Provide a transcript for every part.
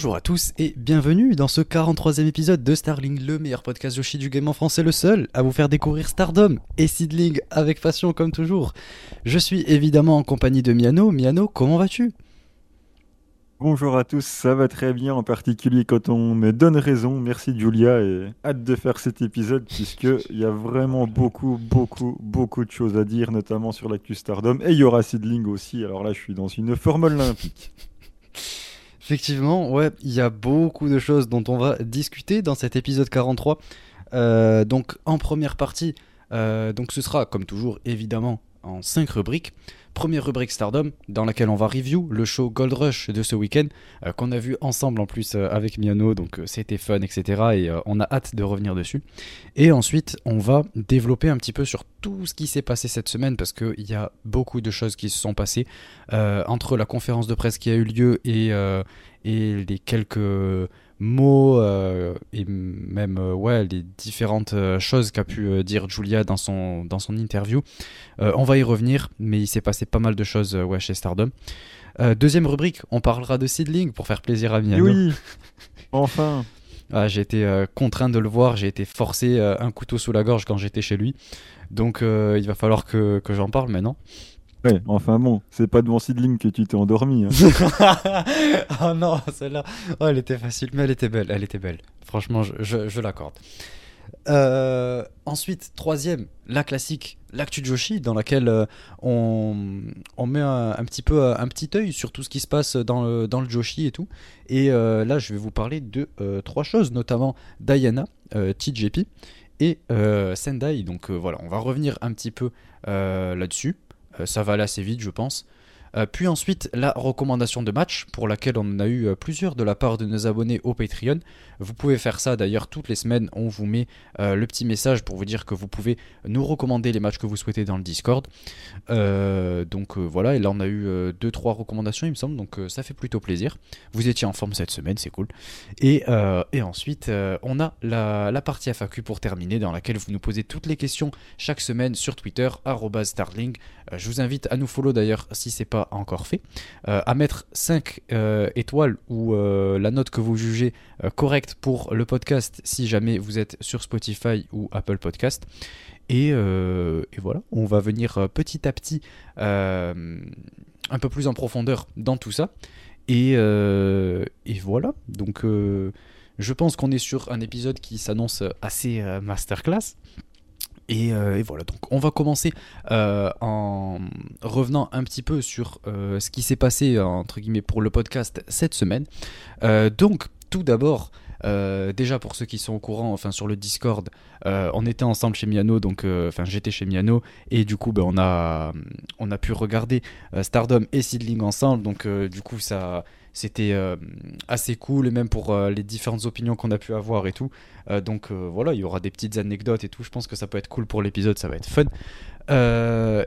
Bonjour à tous et bienvenue dans ce 43e épisode de Starling, le meilleur podcast Yoshi du game en français, le seul à vous faire découvrir Stardom et Seedling avec passion comme toujours. Je suis évidemment en compagnie de Miano. Miano, comment vas-tu? Bonjour à tous, ça va très bien, en particulier quand on me donne raison. Merci Julia et hâte de faire cet épisode puisqu'il y a vraiment beaucoup, beaucoup, beaucoup de choses à dire, notamment sur l'actu Stardom. Et il y aura Seedling aussi, alors là je suis dans une forme olympique. Effectivement, ouais, il y a beaucoup de choses dont on va discuter dans cet épisode 43. Euh, donc en première partie, euh, donc ce sera comme toujours évidemment en 5 rubriques. Première rubrique Stardom, dans laquelle on va review le show Gold Rush de ce week-end, euh, qu'on a vu ensemble en plus euh, avec Miano, donc euh, c'était fun, etc. Et on a hâte de revenir dessus. Et ensuite, on va développer un petit peu sur tout ce qui s'est passé cette semaine, parce qu'il y a beaucoup de choses qui se sont passées entre la conférence de presse qui a eu lieu et, et les quelques mots euh, et même euh, ouais, les différentes euh, choses qu'a pu dire Julia dans son, dans son interview. on va y revenir, mais il s'est passé pas mal de choses ouais, chez Stardom. deuxième rubrique, on parlera de Seedling pour faire plaisir à Miano. Oui, enfin. Ah, j'ai été contraint de le voir, j'ai été forcé un couteau sous la gorge quand j'étais chez lui. Donc il va falloir que, que j'en parle maintenant. Ouais, enfin bon, c'est pas devant Seedling que tu t'es endormi. Hein. oh non, celle-là, oh, elle était facile, mais elle était belle, elle était belle. Franchement, je, je, l'accorde. Euh, ensuite, troisième, la classique, l'actu Joshi, dans laquelle euh, on, on, met un, petit peu un petit œil sur tout ce qui se passe dans le, dans le Joshi et tout. Et euh, là, je vais vous parler de trois choses, notamment Diana, TJP et Sendai. Donc voilà, on va revenir un petit peu là-dessus. Euh, ça va aller assez vite, je pense. Euh, puis ensuite, la recommandation de match, pour laquelle on en a eu euh, plusieurs de la part de nos abonnés au Patreon. Vous pouvez faire ça d'ailleurs toutes les semaines, on vous met le petit message pour vous dire que vous pouvez nous recommander les matchs que vous souhaitez dans le Discord. donc voilà, et là on a eu 2-3 recommandations il me semble, donc ça fait plutôt plaisir. Vous étiez en forme cette semaine, c'est cool. Et, ensuite, on a la, la, partie FAQ pour terminer, dans laquelle vous nous posez toutes les questions chaque semaine sur Twitter, starling. je vous invite à nous follow d'ailleurs si c'est pas encore fait, euh, à mettre 5 euh, étoiles ou euh, la note que vous jugez correcte pour le podcast si jamais vous êtes sur Spotify ou Apple Podcast. Et, voilà, on va venir petit à petit un peu plus en profondeur dans tout ça. Et, et voilà, donc je pense qu'on est sur un épisode qui s'annonce assez masterclass. Euh, et, voilà, donc on va commencer euh, en revenant un petit peu sur euh, ce qui s'est passé entre guillemets pour le podcast cette semaine. donc tout d'abord, déjà pour ceux qui sont au courant, enfin sur le Discord, on était ensemble chez Miano, donc enfin j'étais chez Miano. Et du coup ben, on a on a pu regarder Stardom et Seedling ensemble, donc du coup ça c'était euh, assez cool et même pour euh, les différentes opinions qu'on a pu avoir et tout. Euh, donc voilà, il y aura des petites anecdotes et tout. Je pense que ça peut être cool pour l'épisode, ça va être fun.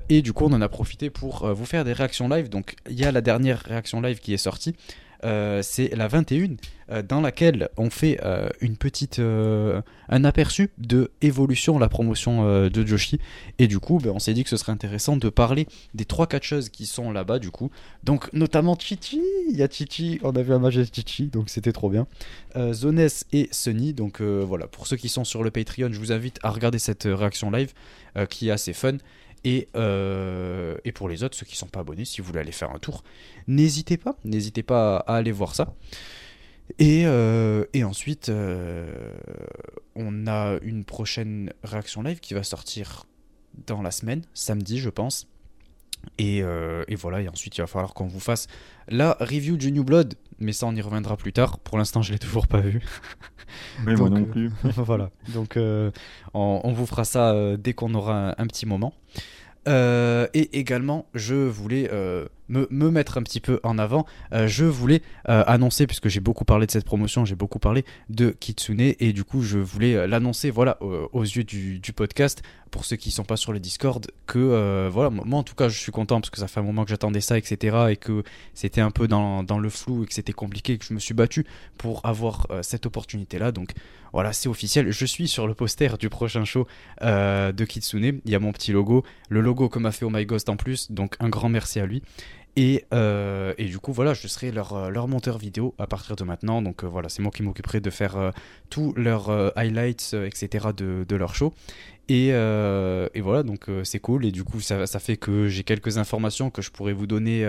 et du coup, on en a profité pour vous faire des réactions live. Donc il y a la dernière réaction live qui est sortie. Euh, c'est la 21 euh, dans laquelle on fait euh, une petite un aperçu de évolution la promotion de Joshi. Et du coup ben, on s'est dit que ce serait intéressant de parler des trois catcheuses qui sont là-bas du coup. Donc notamment Chichi. Il y a Chichi. On a vu un match de Chichi donc c'était trop bien. Zones et Sunny. Donc voilà. Pour ceux qui sont sur le Patreon je vous invite à regarder cette réaction live qui est assez fun euh, et, pour les autres, ceux qui ne sont pas abonnés, si vous voulez aller faire un tour, n'hésitez pas, n'hésitez pas à aller voir ça. Et, euh, ensuite, euh, on a une prochaine réaction live qui va sortir dans la semaine, samedi je pense. Et, et, voilà, et ensuite il va falloir qu'on vous fasse la review du New Blood, mais ça on y reviendra plus tard. Pour l'instant, je l'ai toujours pas vu. Mais moi non plus. voilà, donc on, vous fera ça dès qu'on aura un petit moment. Euh, et également, je voulais euh, me, mettre un petit peu en avant. Euh, je voulais annoncer, puisque j'ai beaucoup parlé de cette promotion, j'ai beaucoup parlé de Kitsune, et du coup, je voulais l'annoncer voilà, aux yeux du, podcast, pour ceux qui ne sont pas sur le Discord, que voilà, moi en tout cas, je suis content, parce que ça fait un moment que j'attendais ça, etc., et que c'était un peu dans, le flou, et que c'était compliqué, que je me suis battu pour avoir cette opportunité-là. Donc voilà, c'est officiel. Je suis sur le poster du prochain show euh, de Kitsune. Il y a mon petit logo, le logo que m'a fait Oh My Ghost en plus, donc un grand merci à lui. Et, euh, et, du coup, voilà, je serai leur, euh, leur monteur vidéo à partir de maintenant. Donc voilà, c'est moi qui m'occuperai de faire tous leurs highlights, etc. de, de leur show. Et, et voilà, donc c'est cool. Et du coup, ça, ça fait que j'ai quelques informations que je pourrais vous donner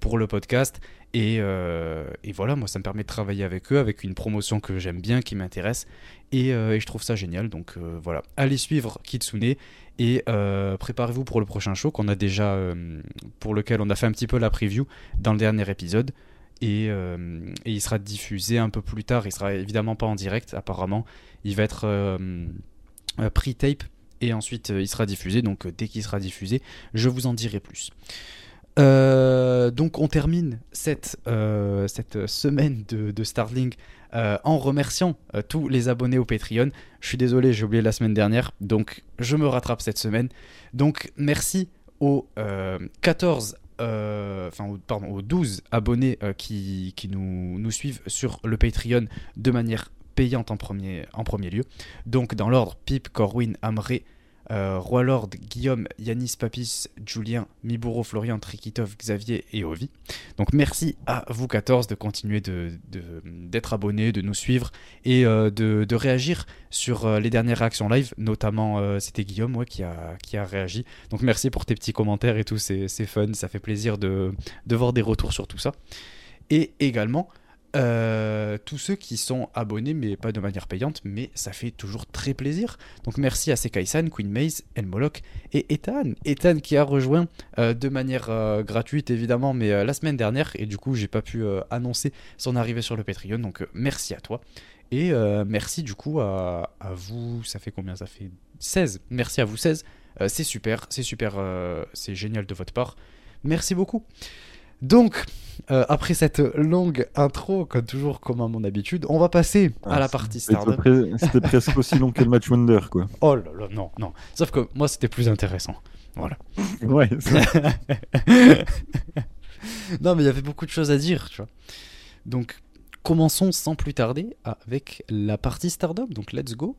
pour le podcast. Et, et, voilà, moi, ça me permet de travailler avec eux, avec une promotion que j'aime bien, qui m'intéresse. Et, et, je trouve ça génial. Donc voilà, allez suivre Kitsune. Et euh, préparez-vous pour le prochain show qu'on a déjà, euh, pour lequel on a fait un petit peu la preview dans le dernier épisode. Et, euh, et, il sera diffusé un peu plus tard. Il sera évidemment pas en direct, apparemment. Il va être pre-tape et ensuite il sera diffusé. Donc dès qu'il sera diffusé, je vous en dirai plus. Donc on termine cette, cette semaine de, de Starlink euh, en remerciant euh, tous les abonnés au Patreon. Je suis désolé, j'ai oublié la semaine dernière, donc je me rattrape cette semaine. Donc merci aux 14 euh, enfin, pardon, aux 12 abonnés qui, qui nous, nous, suivent sur le Patreon de manière payante en premier, en premier lieu. Donc, dans l'ordre, Pip, Corwin, Amré, euh, Roi Lord, Guillaume, Yanis Papis, Julien, Miburo, Florian, Trikitov, Xavier et Ovi. Donc merci à vous 14 de continuer d'être de, abonnés, de nous suivre et euh, de, réagir sur euh, les dernières réactions live, notamment c'était Guillaume qui, a, qui a réagi. Donc merci pour tes petits commentaires et tout, c'est fun, ça fait plaisir de, de voir des retours sur tout ça. Et également, euh, tous ceux qui sont abonnés, mais pas de manière payante, mais ça fait toujours très plaisir. Donc merci à Sekai-san, Queen Maze, Elmoloch et Ethan. Ethan qui a rejoint euh, de manière euh, gratuite évidemment, mais la semaine dernière, et du coup j'ai pas pu annoncer son arrivée sur le Patreon, donc merci à toi. Et merci du coup à, à, vous, ça fait combien? Ça fait 16. Merci à vous 16. c'est super, c'est super, c'est génial de votre part. Merci beaucoup. Donc, euh, après cette longue intro, comme toujours, comme à mon habitude, on va passer à ah, la partie Stardom. C'était presque aussi long que le match Wonder, quoi. Oh là là, non, non. Sauf que moi, c'était plus intéressant. Voilà. ouais. non, mais il y avait beaucoup de choses à dire, tu vois. Donc, commençons sans plus tarder avec la partie Stardom. Donc, let's go.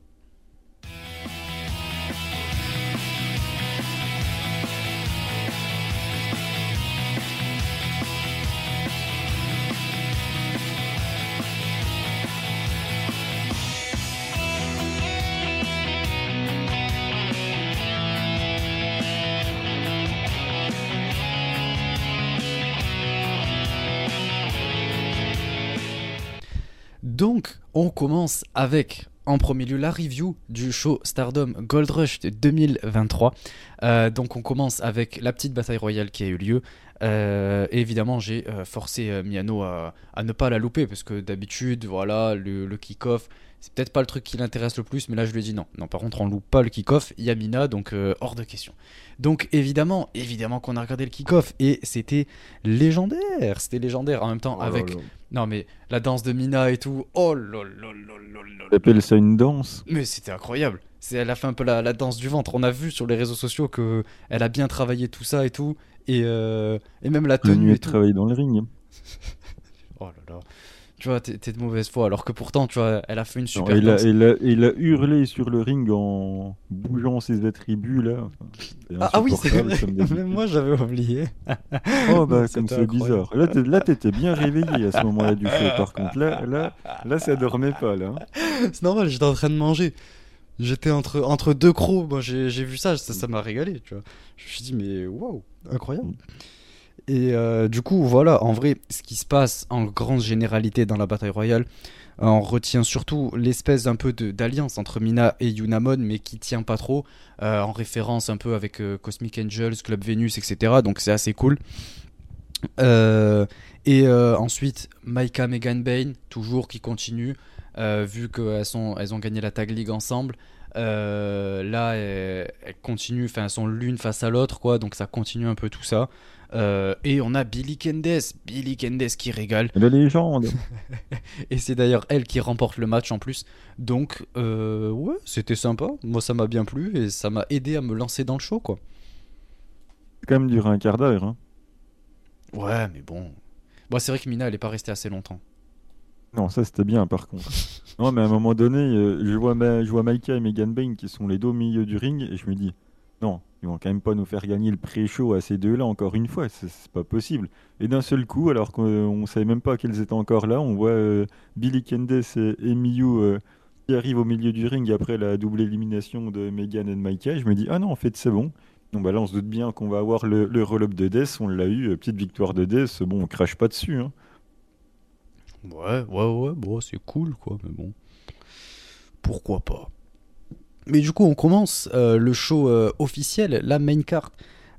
Donc, on commence avec en premier lieu la review du show Stardom Gold Rush de 2023. Euh, donc on commence avec la petite bataille royale qui a eu lieu. Euh, évidemment j'ai euh, forcé Miano à, ne pas la louper parce que d'habitude voilà le, le kick-off c'est peut-être pas le truc qui l'intéresse le plus, mais là je lui ai dit non. Non, par contre, on loupe pas le kick-off. Yamina, donc hors de question. Donc évidemment, évidemment qu'on a regardé le kick-off et c'était légendaire. C'était légendaire en même temps oh avec. Non, mais la danse de Mina et tout. Oh là ça une danse Mais c'était incroyable. Elle a fait un peu la, danse du ventre. On a vu sur les réseaux sociaux que elle a bien travaillé tout ça et tout. Et, euh, et même la tenue. Elle travaille dans le ring. oh là là tu vois, t'es de mauvaise foi. Alors que pourtant, tu vois, elle a fait une super. il, a, il, a, hurlé sur le ring en bougeant ses attributs là. ah, ah, oui, c'est vrai. Même moi, j'avais oublié. oh bah comme c'est bizarre. Là, t'étais bien réveillé à ce moment-là du show. Par contre, là, là, là, ça dormait pas là. C'est normal. J'étais en train de manger. J'étais entre, entre deux crocs. Moi, j'ai vu ça. Ça m'a régalé. Tu vois. Je me suis dit, mais waouh, incroyable. Et euh, du coup, voilà, en vrai, ce qui se passe en grande généralité dans la bataille royale, euh, on retient surtout l'espèce un peu d'alliance entre Mina et Yunamon, mais qui tient pas trop, euh, en référence un peu avec Cosmic Angels, Club Venus, etc. Donc c'est assez cool. et ensuite, Maika Megan Bane, toujours qui continue, vu qu'elles elles ont gagné la Tag League ensemble. là, elles, elles continuent, enfin, elles sont l'une face à l'autre, quoi, donc ça continue un peu tout ça. Euh, et on a Billy Kendes, Billy Kendes qui régale. La légende. et c'est d'ailleurs elle qui remporte le match en plus. Donc, euh, ouais, c'était sympa. Moi, ça m'a bien plu et ça m'a aidé à me lancer dans le show, quoi. Quand même duré un quart d'heure. Hein. Ouais, mais bon. Bon, c'est vrai que Mina, elle est pas restée assez longtemps. Non, ça c'était bien par contre. non, mais à un moment donné, euh, je vois, je vois Maika et Megan Bain qui sont les deux au milieu du ring et je me dis, non, Ils vont quand même pas nous faire gagner le pré-show à ces deux-là encore une fois, c'est pas possible. Et d'un seul coup, alors qu'on savait même pas qu'ils étaient encore là, on voit euh, Billy Candace et Emiyu euh, qui arrivent au milieu du ring après la double élimination de Megan et de Maika. Je me dis, ah non, en fait, c'est bon. Donc bah là, on se doute bien qu'on va avoir le, le de Death, on l'a eu, euh, petite victoire de Death, bon, on crache pas dessus. Hein. Ouais, ouais, ouais, c'est cool, quoi, mais bon. Pourquoi pas? Mais du coup, on commence euh, le show euh, officiel, la main card,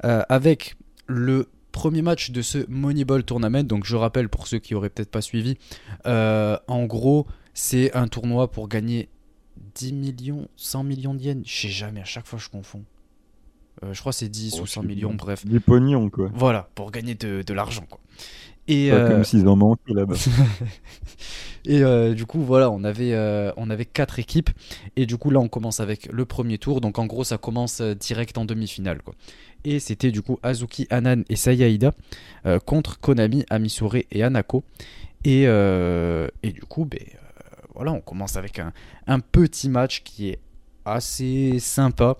euh, avec le premier match de ce Moneyball Tournament. Donc, je rappelle pour ceux qui auraient peut-être pas suivi, en gros, c'est un tournoi pour gagner 10 millions, 100 millions de yens. Je sais jamais, à chaque fois je confonds. Je crois que c'est 10 Oh, ou 100 c'est millions, bref. Du pognon, quoi. Voilà, pour gagner de, de l'argent, quoi. Et, Pas euh, comme s'ils en là-bas. et euh, du coup, voilà, on avait, euh, on avait quatre équipes. Et du coup, là, on commence avec le premier tour. Donc, en gros, ça commence euh, direct en demi-finale. Quoi. Et c'était du coup Azuki, Anan et Sayaida euh, contre Konami, Amisure et Anako. Et, euh, et du coup, ben, euh, voilà, on commence avec un, un petit match qui est assez sympa.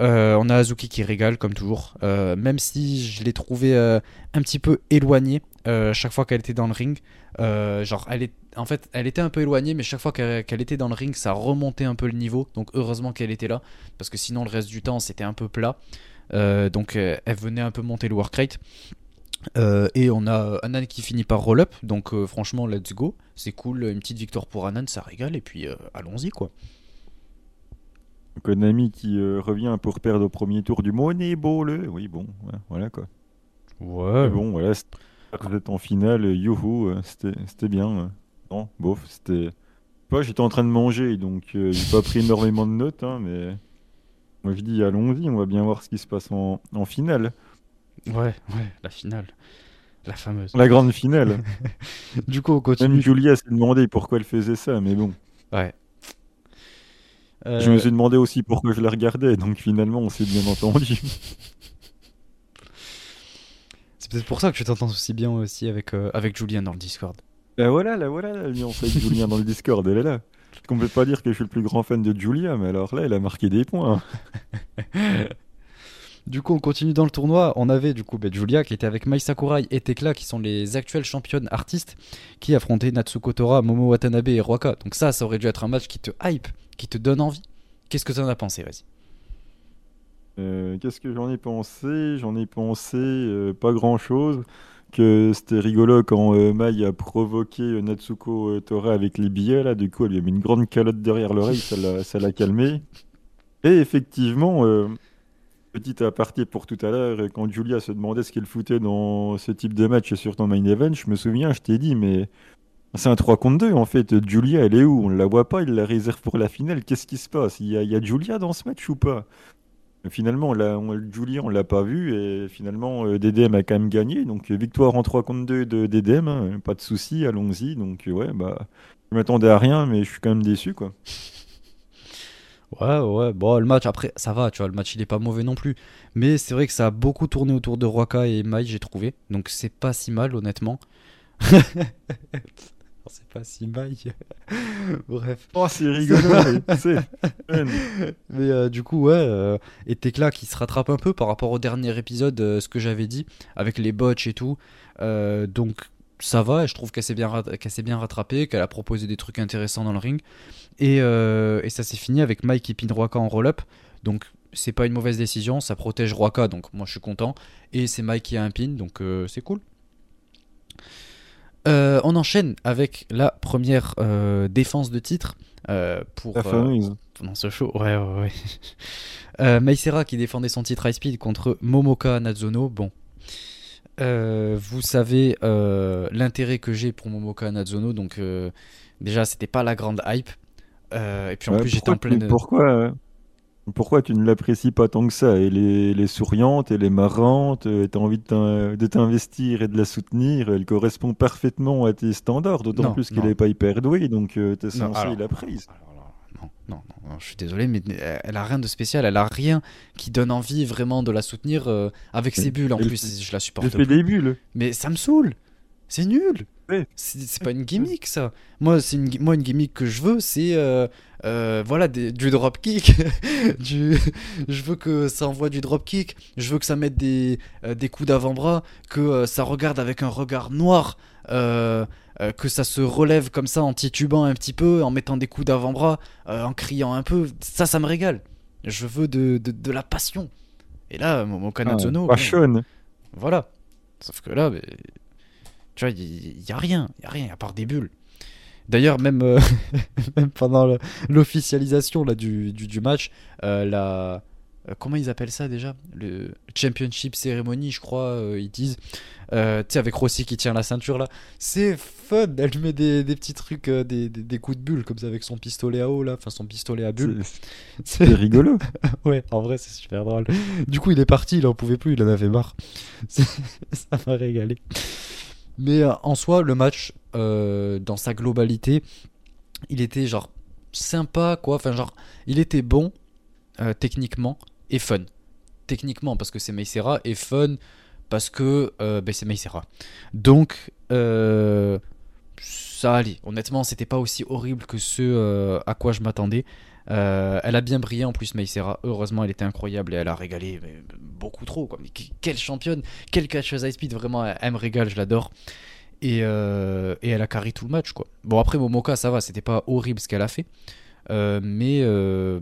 Euh, on a Azuki qui régale comme toujours, Euh, même si je l'ai trouvé euh, un petit peu éloigné euh, chaque fois qu'elle était dans le ring. Genre, elle en fait, elle était un peu éloignée, mais chaque fois qu'elle était dans le ring, ça remontait un peu le niveau. Donc heureusement qu'elle était là, parce que sinon le reste du temps c'était un peu plat. Donc elle venait un peu monter le work rate. Et on a Anan qui finit par roll up, donc franchement let's go, c'est cool, une petite victoire pour Anan, ça régale et puis allons-y quoi. Konami qui euh, revient pour perdre au premier tour du Moneyball. Oui, bon, ouais, voilà quoi. Ouais, Mais bon, voilà, vous êtes en finale, euh, youhou, euh, c'était bien. Non, bof, c'était. Pas, j'étais en train de manger, donc euh, j'ai pas pris énormément de notes, hein, mais. Moi je dis, allons-y, on va bien voir ce qui se passe en, en finale. ouais, ouais, la finale, la fameuse. La grande finale. Du coup on Même continue. Julia s'est demandé pourquoi elle faisait ça, mais bon. Ouais. Je me Euh, suis demandé aussi pourquoi je la regardais, donc finalement on s'est bien entendu. C'est peut-être pour ça que tu t'entends aussi bien aussi avec, euh, avec Julien dans le Discord. La voilà, la voilà, l'alliance avec Julien dans le Discord, elle est là. On peut pas dire que je suis le plus grand fan de Julia, mais alors là, elle a marqué des points. Du coup, on continue dans le tournoi. On avait du coup ben, Julia qui était avec Mai Sakurai et Tekla qui sont les actuelles championnes artistes qui affrontaient Natsuko Tora, Momo Watanabe et Ruaka. Donc ça, ça aurait dû être un match qui te hype, qui te donne envie. Qu'est-ce que tu en as pensé, vas-y Euh, Qu'est-ce que j'en ai pensé? J'en ai pensé euh, pas grand-chose. Que c'était rigolo quand euh, Mai a provoqué euh, Natsuko Tora avec les billets, là. Du coup, elle lui a mis une grande calotte derrière l'oreille, ça l'a calmé. Et effectivement, petit aparté pour tout à l'heure, quand Julia se demandait ce qu'elle foutait dans ce type de match sur ton main event, je me souviens, je t'ai dit, mais c'est un 3 contre 2 en fait. Julia, elle est où? On ne la voit pas, il la réserve pour la finale. Qu'est-ce qui se passe? Il y a, il Julia dans ce match ou pas? Finalement, l'a- on- Julia, on l'a pas vu et finalement, euh, DDM a quand même gagné. Donc, victoire en 3 contre 2 de DDM, hein, pas de souci, allons-y. Donc, euh, ouais, bah, je m'attendais à rien, mais je suis quand même déçu, quoi. Ouais, ouais, bon, le match après, ça va, tu vois, le match il est pas mauvais non plus. Mais c'est vrai que ça a beaucoup tourné autour de Ruaka et Mai, j'ai trouvé. Donc c'est pas si mal, honnêtement. c'est pas si mal. Bref. Oh, c'est rigolo, mais c'est fun. Mais euh, du coup, ouais, euh, et Tekla qui se rattrape un peu par rapport au dernier épisode, euh, ce que j'avais dit, avec les botches et tout. Donc ça va, et je trouve qu'elle s'est bien, s'est bien rattrapée, qu'elle a proposé des trucs intéressants dans le ring. Et, euh, et ça s'est fini avec Mike qui pin Ruaka en roll-up. Donc c'est pas une mauvaise décision, ça protège Ruaka, donc moi je suis content. Et c'est Mike qui a un pin, donc euh, c'est cool. Euh, on enchaîne avec la première euh, défense de titre euh, pour La fameuse. pendant ce show. Ouais, ouais, ouais. Maïsera qui défendait son titre High Speed contre Momoka Natsuno. Bon. Vous savez l'intérêt que j'ai pour Momoka Natsuno. Donc, déjà, c'était pas la grande hype. Et puis en Ouais, plus, j'étais en pleine. Pourquoi, pourquoi tu ne l'apprécies pas tant que ça? Elle est, elle est souriante, elle est marrante, tu as envie de t'in- de t'investir et de la soutenir. Elle correspond parfaitement à tes standards, d'autant plus qu'elle n'est pas hyper douée, donc tu es censé la prise. non, non, non, non, je suis désolé, mais euh, elle a rien de spécial. Elle a rien qui donne envie vraiment de la soutenir euh, avec ses bulles en elle plus. Je la supporte Elle fait plus. des bulles. Mais ça me saoule. C'est nul. C'est pas une gimmick ça. Moi, c'est une, moi, une gimmick que je veux, c'est euh, euh, voilà du drop kick. du, je veux que ça envoie du drop kick. Je veux que ça mette des, euh, des coups d'avant-bras, que ça regarde avec un regard noir. que ça se relève comme ça en titubant un petit peu, en mettant des coups d'avant-bras, en criant un peu. Ça, ça me régale. Je veux de, de, de la passion. Et là, mon Kanazono. Ah, passion. voilà. Sauf que là, tu vois, il n'y a rien, il a rien à part des bulles. D'ailleurs, même, euh, même pendant l'officialisation du, du, du, match, euh, la, euh, comment ils appellent ça déjà? Le championship cérémonie, je crois, ils disent. tu sais, avec Rossi qui tient la ceinture là. C'est fun, elle met des, des petits trucs, des, des, coups de bulle comme ça avec son pistolet à eau là, enfin son pistolet à bulle. C'est rigolo. ouais, en vrai, c'est super drôle. Du coup, il est parti, il en pouvait plus, il en avait marre. ça m'a régalé. Mais euh, en soi, le match, euh, dans sa globalité, il était genre sympa, quoi. Enfin, genre, il était bon euh, techniquement et fun. Techniquement, parce que c'est Meissera, et fun parce que ben, c'est Meissera. Donc, ça allait. Honnêtement, c'était pas aussi horrible que ce à quoi je m'attendais. Euh, elle a bien brillé en plus, Maïsera. Heureusement, elle était incroyable et elle a régalé beaucoup trop. Quoi. Quelle championne, quelle catcheuse high speed. Vraiment, elle, me régale, je l'adore. Et, euh, et, elle a carré tout le match. Bon, après, Momoka, ça va, c'était pas horrible ce qu'elle a fait. Euh, mais,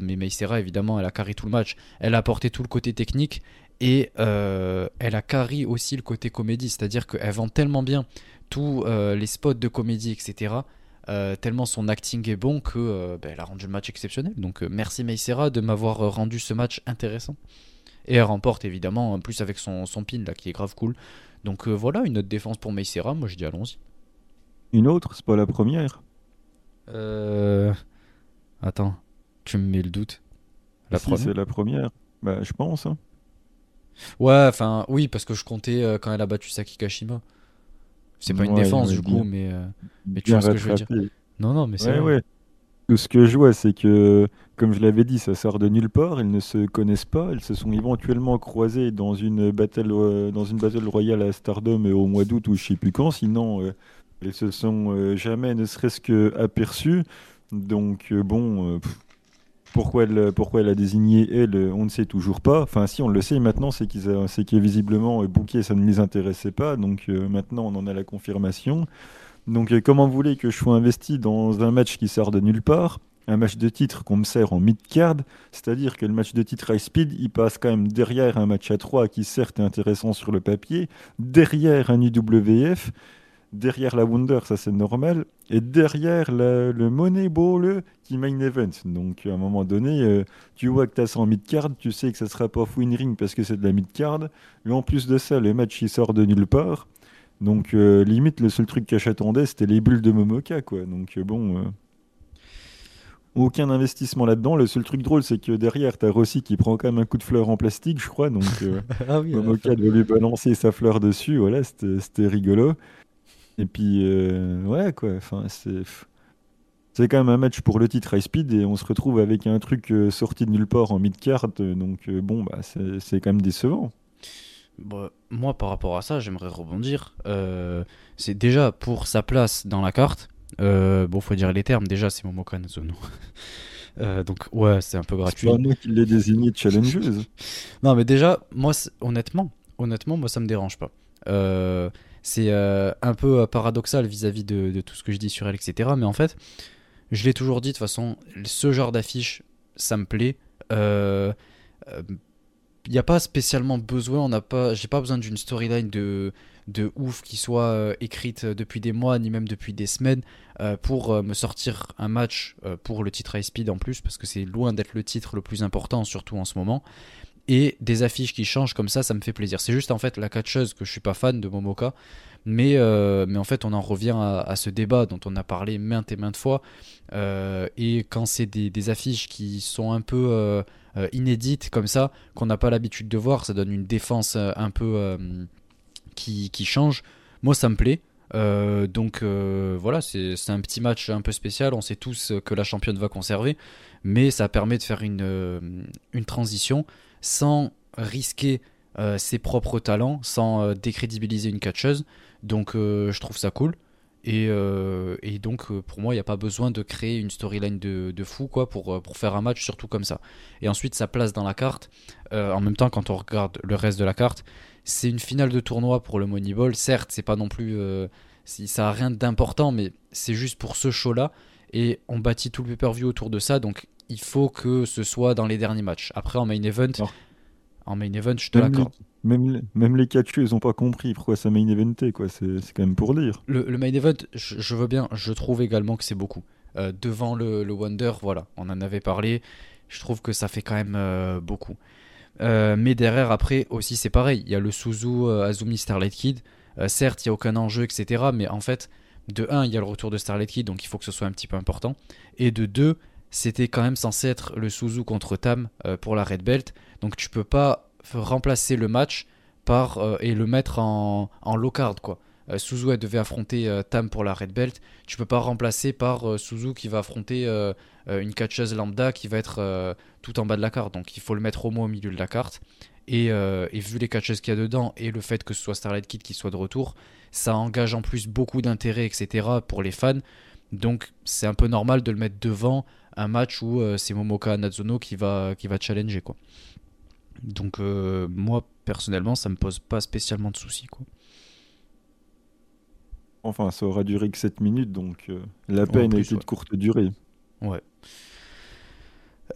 mais Meissera, évidemment, elle a carré tout le match. Elle a apporté tout le côté technique et elle a carré aussi le côté comédie. C'est-à-dire qu'elle vend tellement bien tous les spots de comédie, etc. Euh, tellement son acting est bon que euh, ben, elle a rendu le match exceptionnel. Donc euh, merci Meissera de m'avoir rendu ce match intéressant. Et elle remporte évidemment, en plus avec son, son pin là qui est grave cool. Donc voilà, une autre défense pour Meissera, moi je dis allons-y. Une autre, c'est pas la première Euh... Attends, tu me mets le doute. La si, c'est la première. Bah je pense. Hein. Ouais, enfin oui, parce que je comptais quand elle a battu Saki Kashima. C'est pas une défense du coup, mais, euh, mais tu vois ce que je veux dire. Non, non, mais c'est. Ouais, Tout ce que je vois, c'est que, comme je l'avais dit, ça sort de nulle part. Ils ne se connaissent pas. Ils se sont éventuellement croisés dans une battle, euh, dans une battle royale à Stardom euh, au mois d'août ou je sais plus quand. Sinon, ils se sont jamais, ne serait-ce que aperçus. Donc bon, pourquoi elle, a désigné elle, on ne sait toujours pas. Enfin, si on le sait maintenant, c'est qu'ils c'est visiblement euh, Bouquet, ça ne les intéressait pas. Donc euh, maintenant, on en a la confirmation. Donc euh, comment vous que je sois investi dans un match qui sort de nulle part? Un match de titre qu'on me sert en mid-card, c'est-à-dire que le match de titre high speed, il passe quand même derrière un match à 3 qui certes est intéressant sur le papier, derrière un IWF, derrière la Wonder, ça c'est normal, et derrière le Moneyball qui main event. Donc à un moment donné, euh, tu vois que tu as ça en mid-card, tu sais que ça sera pas win ring parce que c'est de la mid-card, mais en plus de ça, le match il sort de nulle part. Donc euh, limite, le seul truc que j'attendais, c'était les bulles de Momoka, quoi. Donc euh, bon... Aucun investissement là-dedans. Le seul truc drôle, c'est que derrière, tu as Rossi qui prend quand même un coup de fleur en plastique, je crois. Donc, ah Momoka doit lui balancer sa fleur dessus. Voilà, c'était rigolo. Et puis, euh, ouais, quoi. Enfin, c'est. C'est quand même un match pour le titre high speed et on se retrouve avec un truc euh, sorti de nulle part en mid-card. Donc, euh, bon, bah, c'est quand même décevant. Bah, moi, par rapport à ça, j'aimerais rebondir. c'est déjà pour sa place dans la carte. bon, faut dire les termes. Déjà, c'est Momoka Nazono. donc, ouais, c'est un peu gratuit. C'est pas moi qui l'ai désigné challengeuse. non, mais déjà, moi, honnêtement, honnêtement, moi, ça me dérange pas. C'est euh, un peu euh, paradoxal vis-à-vis de, tout ce que je dis sur elle, etc. Mais en fait, je l'ai toujours dit de toute façon, ce genre d'affiche, ça me plaît. il euh, n'y a pas spécialement besoin, on n'a pas, j'ai pas besoin d'une storyline de, de ouf qui soit écrite depuis des mois ni même depuis des semaines pour me sortir un match pour le titre high speed en plus parce que c'est loin d'être le titre le plus important surtout en ce moment et des affiches qui changent comme ça, ça me fait plaisir. C'est juste en fait la catcheuse que je suis pas fan de Momoka, mais, euh, mais en fait on en revient à, ce débat dont on a parlé maintes et maintes fois. Euh, et quand c'est des, affiches qui sont un peu euh, inédites comme ça, qu'on n'a pas l'habitude de voir, ça donne une défense un peu qui, qui, change. Moi ça me plaît. donc voilà, c'est un petit match un peu spécial. On sait tous que la championne va conserver, mais ça permet de faire une, une transition sans risquer euh, ses propres talents, sans euh, décrédibiliser une catcheuse. Donc euh, je trouve ça cool. Et, donc, pour moi, il n'y a pas besoin de créer une storyline de, fou quoi, pour, faire un match, surtout comme ça. Et ensuite, sa place dans la carte, en même temps, quand on regarde le reste de la carte, c'est une finale de tournoi pour le Moneyball. Certes, c'est pas non plus. ça a rien d'important, mais c'est juste pour ce show-là. Et on bâtit tout le pay-per-view autour de ça, donc il faut que ce soit dans les derniers matchs. Après, en main event, en main event, je te l'accorde. Même, les, même les catcheux, ils ont pas compris pourquoi ça main eventé, quoi. C'est quand même pour dire. Le, main event, je, veux bien, je trouve également que c'est beaucoup. Euh, devant le, Wonder, voilà, on en avait parlé. Je trouve que ça fait quand même euh, beaucoup. Euh, mais derrière, après, aussi, c'est pareil. Il y a le Suzu Azumi Starlight Kid. certes, il n'y a aucun enjeu, etc. Mais en fait, de 1, il y a le retour de Starlight Kid, donc il faut que ce soit un petit peu important. Et de 2, c'était quand même censé être le Suzu contre Tam pour la Red Belt. Donc tu peux pas remplacer le match par euh, et le mettre en, en low card quoi. Euh, Suzu devait affronter euh, Tam pour la red belt. Tu peux pas remplacer par Suzu qui va affronter une catcheuse lambda qui va être tout en bas de la carte. Donc il faut le mettre au moins au milieu de la carte. Et, et vu les catcheuses qu'il y a dedans et le fait que ce soit Starlight Kid qui soit de retour, ça engage en plus beaucoup d'intérêt, etc. pour les fans. Donc c'est un peu normal de le mettre devant un match où c'est Momoka Natsuno qui va, qui va challenger quoi. Donc euh, moi personnellement ça me pose pas spécialement de soucis quoi. Enfin ça aura duré que 7 minutes donc euh, la peine a été de courte durée. Ouais.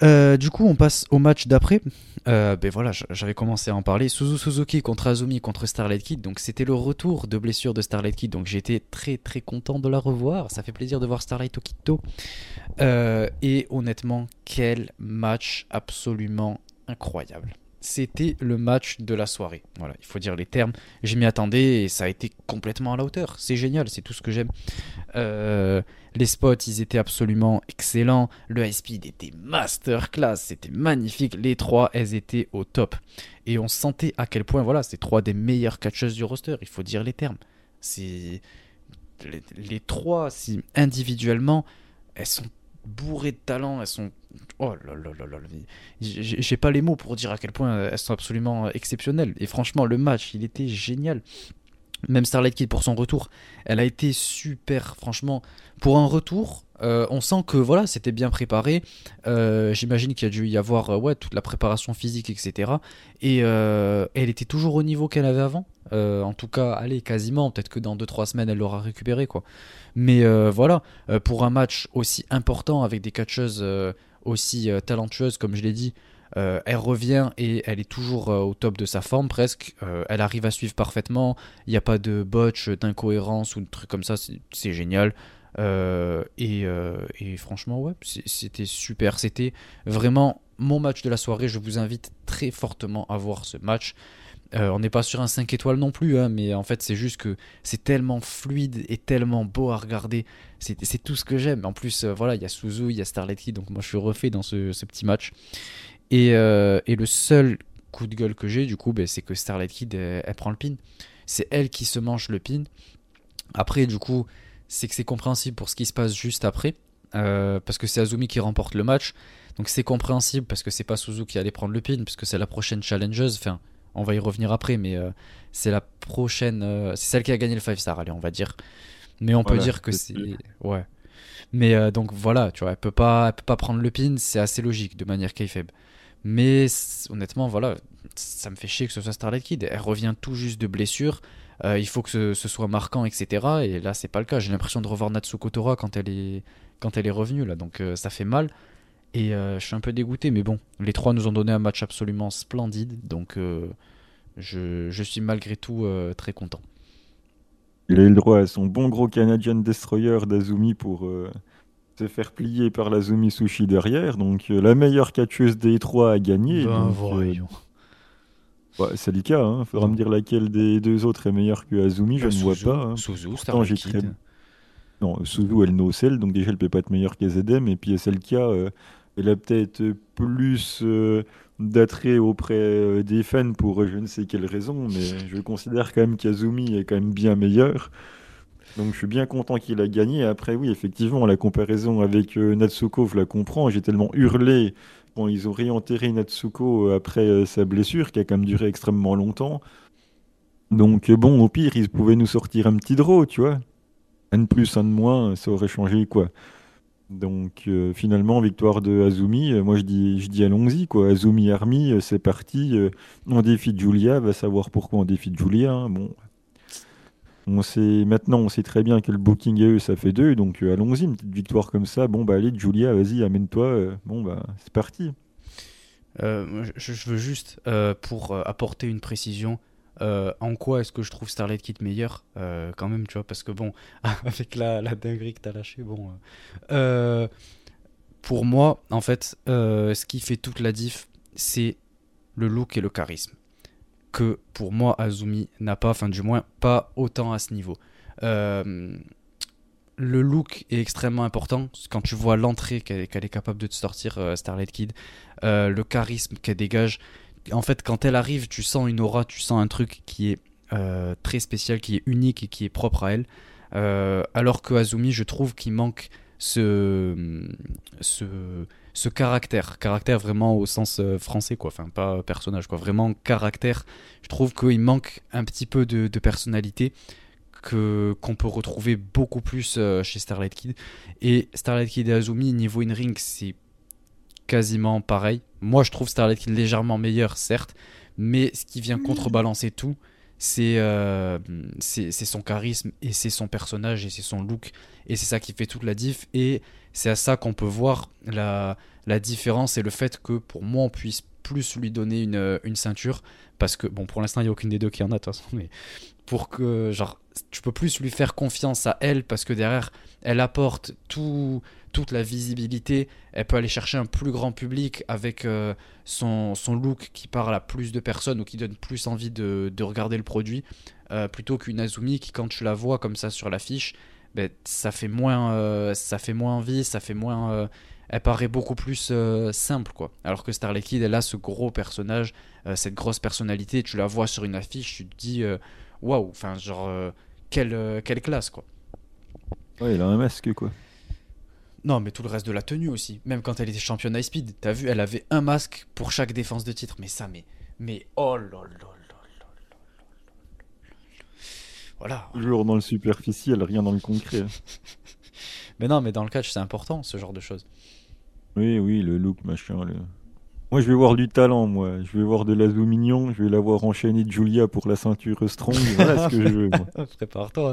Euh, du coup, on passe au match d'après. ben voilà, j'avais commencé à en parler. Suzu Suzuki contre Azumi contre Starlight Kid. Donc c'était le retour de blessure de Starlight Kid. Donc j'étais très très content de la revoir. Ça fait plaisir de voir Starlight Okito. et honnêtement, quel match absolument incroyable c'était le match de la soirée. Voilà, il faut dire les termes. Je m'y attendais et ça a été complètement à la hauteur. C'est génial, c'est tout ce que j'aime. Euh, les spots, ils étaient absolument excellents. Le high speed était masterclass, c'était magnifique. Les trois, elles étaient au top. Et on sentait à quel point, voilà, c'est trois des meilleures catcheuses du roster. Il faut dire les termes. C'est les, les trois, si individuellement, elles sont bourrées de talent, elles sont Oh là là là là, j'ai pas les mots pour dire à quel point elles sont absolument exceptionnelles. Et franchement, le match, il était génial. Même Starlight Kid pour son retour, elle a été super. Franchement, pour un retour, euh, on sent que voilà, c'était bien préparé. Euh, j'imagine qu'il y a dû y avoir euh, ouais, toute la préparation physique, etc. Et elle était toujours au niveau qu'elle avait avant. en tout cas, allez, quasiment. Peut-être que dans 2-3 semaines, elle l'aura récupéré. quoi. Mais voilà, pour un match aussi important avec des catcheuses aussi euh, talentueuse, comme je l'ai dit. Euh, elle revient et elle est toujours euh, au top de sa forme presque. elle arrive à suivre parfaitement. Il n'y a pas de botch, d'incohérence ou de trucs comme ça. C'est génial. Et, et, franchement, ouais, c'était super. C'était vraiment mon match de la soirée. Je vous invite très fortement à voir ce match. Euh, on n'est pas sur un 5 étoiles non plus, hein, mais en fait c'est juste que c'est tellement fluide et tellement beau à regarder. C'est tout ce que j'aime. En plus, euh, voilà, il y a Suzu, il y a Starlight Kid, donc moi je suis refait dans ce, petit match. Euh, et, le seul coup de gueule que j'ai, du coup, ben, c'est que Starlight Kid, elle, prend le pin. C'est elle qui se mange le pin. Après, du coup, c'est que c'est compréhensible pour ce qui se passe juste après. parce que c'est Azumi qui remporte le match. Donc c'est compréhensible parce que c'est pas Suzu qui allait prendre le pin, puisque c'est la prochaine challengeuse. Enfin, on va y revenir après, mais euh, c'est la prochaine. Euh, c'est celle qui a gagné le 5 star, allez, on va dire. Mais on peut dire que c'est. Ouais. Mais euh, donc voilà, tu vois, elle peut pas, peut pas prendre le pin, c'est assez logique de manière kayfabe. Mais honnêtement, voilà, ça me fait chier que ce soit Starlight Kid. Elle revient tout juste de blessure. il faut que ce, soit marquant, etc. Et là, c'est pas le cas. J'ai l'impression de revoir Natsuko Tora quand elle est, quand elle est revenue là. Donc ça fait mal. Et euh, je suis un peu dégoûté, mais bon, les trois nous ont donné un match absolument splendide, donc euh, je, suis malgré tout euh, très content. Il a eu le droit à son bon gros Canadian Destroyer d'Azumi pour se faire plier par l'Azumi Sushi derrière, donc la meilleure catcheuse des trois a gagné. Ben voyons. c'est le cas, il faudra me dire laquelle des deux autres est meilleure que Azumi, je ne vois pas. Hein. Suzu, Non, Suzu, elle no-cell, donc déjà elle peut pas être meilleure qu'Azedem, et puis c'est le cas elle a peut-être plus euh, d'attrait auprès euh, des fans pour je ne sais quelle raison, mais je considère quand même qu'Azumi est quand même bien meilleur. Donc je suis bien content qu'il a gagné. Après, oui, effectivement, la comparaison avec euh, Natsuko, je la comprends. J'ai tellement hurlé quand ils ont réenterré Natsuko après sa blessure, qui a quand même duré extrêmement longtemps. Donc bon, au pire, ils pouvaient nous sortir un petit draw, tu vois. un de plus, un de moins, ça aurait changé quoi. Donc euh, finalement, victoire de Azumi, euh, moi je dis, je dis allons-y quoi. Azumi Army, euh, c'est parti. on défie Julia, va savoir pourquoi on défie Julia. Hein. Bon, on sait, maintenant on sait très bien quel booking est eux, ça fait deux, donc allons-y, une petite victoire comme ça. Bon bah allez Julia, vas-y, amène-toi. bon bah c'est parti. je, veux juste, pour apporter une précision, euh, en quoi est-ce que je trouve Starlight Kid meilleur euh, quand même tu vois parce que bon avec la, dinguerie que t'as lâché bon euh, pour moi en fait ce qui fait toute la diff c'est le look et le charisme que pour moi Azumi n'a pas enfin du moins pas autant à ce niveau. Le look est extrêmement important quand tu vois l'entrée qu'elle est capable de te sortir Starlight Kid le charisme qu'elle dégage en fait, quand elle arrive, tu sens une aura, tu sens un truc qui est euh, très spécial, qui est unique et qui est propre à elle. Euh, alors que Azumi, je trouve qu'il manque ce, ce, ce, caractère, caractère vraiment au sens euh, français, quoi. Enfin, pas personnage, quoi. Vraiment caractère. Je trouve qu'il manque un petit peu de, personnalité que qu'on peut retrouver beaucoup plus chez Starlight Kid. Et Starlight Kid et Azumi, niveau in-ring, c'est quasiment pareil. Moi, je trouve Starlight Kid légèrement meilleur, certes, mais ce qui vient contrebalancer tout, euh, c'est son charisme et c'est son personnage et c'est son look. Et c'est ça qui fait toute la diff. Et c'est à ça qu'on peut voir la, différence et le fait que pour moi on puisse plus lui donner une, une ceinture. Parce que bon pour l'instant il n'y a aucune des deux qui en a de toute façon mais pour que genre tu peux plus lui faire confiance à elle parce que derrière elle apporte tout toute la visibilité. Elle peut aller chercher un plus grand public avec euh, son, son, look qui parle à plus de personnes ou qui donne plus envie de, de regarder le produit. Euh, plutôt qu'une Azumi qui, quand tu la vois comme ça sur l'affiche, ben, ça, fait moins, euh, ça fait moins envie, ça fait moins. elle paraît beaucoup plus simple, quoi. Alors que Starlight Kid, elle a ce gros personnage, cette grosse personnalité. Tu la vois sur une affiche, tu te dis waouh, enfin, genre, quelle, quelle classe, quoi. Ouais, il a un masque, quoi. Non, mais tout le reste de la tenue aussi. Même quand elle était championne high speed, t'as vu, elle avait un masque pour chaque défense de titre. Mais ça, mais. Mais oh là là là Voilà. Toujours dans le superficiel, rien dans le concret. mais non, mais dans le catch, c'est important, ce genre de choses. Oui, oui, le look, machin. Le... Moi, je vais voir du talent, moi. Je vais voir de l'azou mignon. Je vais la voir enchaîner Julia pour la ceinture strong. Voilà ce que je veux. Prépare-toi.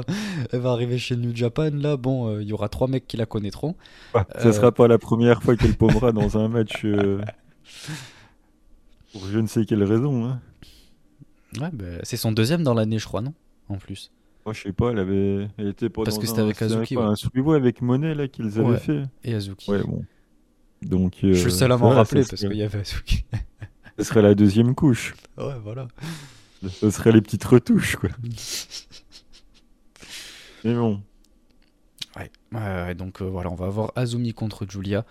Elle va arriver chez New Japan. Là, bon, euh, il y aura trois mecs qui la connaîtront. Ça ne euh, sera pas la première fois qu'elle pommera dans un match. Euh, pour je ne sais quelle raison. Hein. Ouais, bah, c'est son deuxième dans l'année, je crois, non En plus. Moi, je sais pas, elle avait. Elle était pas Parce que c'était avec Azuki. Ouais. Un avec Monet, là, qu'ils avaient fait. Et Azuki. Ouais, bon. Donc, je suis le seul à m'en rappeler parce qu'il y avait Azuki. Ce serait la deuxième couche. Ouais, voilà. Ce serait les petites retouches, quoi. Mais bon. Ouais, donc euh, voilà, on va avoir Azumi contre Julia.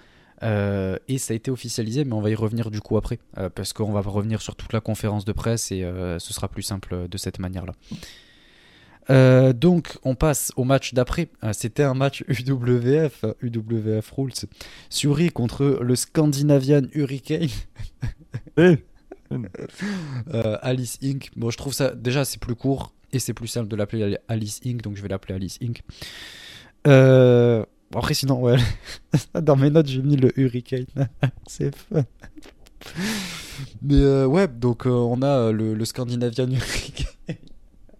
Euh, et ça a été officialisé, mais on va y revenir du coup après, euh, parce qu'on va revenir sur toute la conférence de presse et ce sera plus simple de cette manière-là. Euh, donc, on passe au match d'après. Euh, c'était un match UWF, UWF Rules. Suri contre le Scandinavian Hurricane. Euh, Alice Inc. Bon, je trouve ça. Déjà, c'est plus court et c'est plus simple de l'appeler Alice Inc. Donc, je vais l'appeler Alice Inc. après, sinon, ouais. Dans mes notes, j'ai mis le Hurricane. c'est fun. Mais ouais, donc on a le, le Scandinavian Hurricane.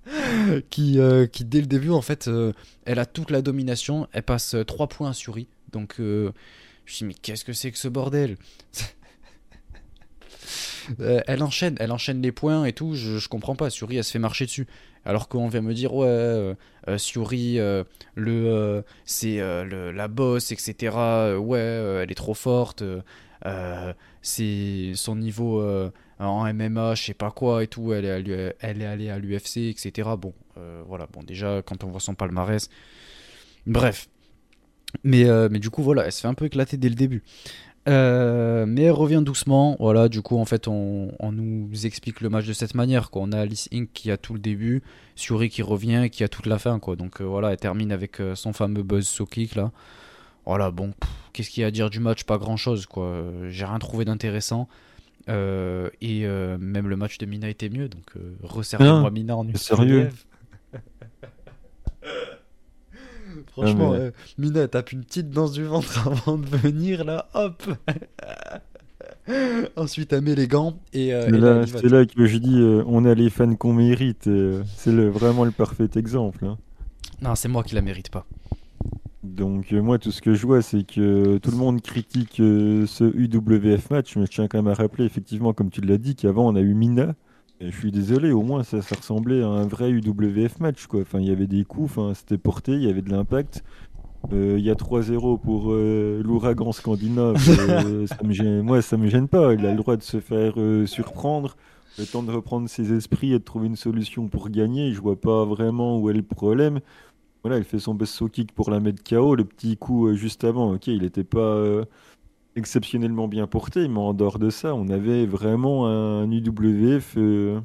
qui, euh, qui, dès le début, en fait, euh, elle a toute la domination. Elle passe 3 euh, points à Suri. Donc, je me suis dit, mais qu'est-ce que c'est que ce bordel? Elle enchaîne, elle enchaîne les points et tout. Je, je comprends pas. Suri, elle se fait marcher dessus. Alors qu'on vient me dire, ouais, Suri, le, c'est la boss, etc. ouais, elle est trop forte. c'est son niveau en MMA, je sais pas quoi et tout, elle est, allée à l'UFC, etc. Bon, euh, voilà, bon, déjà, quand on voit son palmarès. Bref. Mais, euh, mais du coup, voilà, elle se fait un peu éclater dès le début. Euh, mais elle revient doucement. Voilà, du coup, en fait, on, nous explique le match de cette manière. Quoi. On a Alice Inc. qui a tout le début, Suri qui revient et qui a toute la fin. Quoi. Donc voilà, elle termine avec son fameux buzz so kick là. Voilà, bon, qu'est-ce qu'il y a à dire du match? Pas grand chose, quoi. J'ai rien trouvé d'intéressant. Euh, et euh, même le match de Mina était mieux, donc euh, resservez-moi Mina en Sérieux Franchement, mais- euh, Mina, elle tape une petite danse du ventre avant de venir, là, hop Ensuite, elle met les gants et, euh, là, c'est là que je dis, euh, on a les fans qu'on mérite. euh, c'est le- vraiment le parfait exemple. hein. Non, c'est moi qui la mérite pas. Donc euh, moi, tout ce que je vois, c'est que tout le monde critique euh, ce UWF match, mais je tiens quand même à rappeler, effectivement, comme tu l'as dit, qu'avant on a eu Mina. Et je suis désolé, au moins ça, ça ressemblait à un vrai UWF match, quoi. Enfin, il y avait des coups, enfin, c'était porté, il y avait de l'impact. Euh, Il y a 3-0 pour l'ouragan scandinave. ça me gêne, moi, ça me gêne pas. Il a le droit de se faire surprendre, le temps de reprendre ses esprits et de trouver une solution pour gagner. Je vois pas vraiment où est le problème. Il fait son best kick pour la mettre KO. Le petit coup euh, juste avant, ok, il n'était pas euh, exceptionnellement bien porté, mais en dehors de ça, on avait vraiment un UWF euh,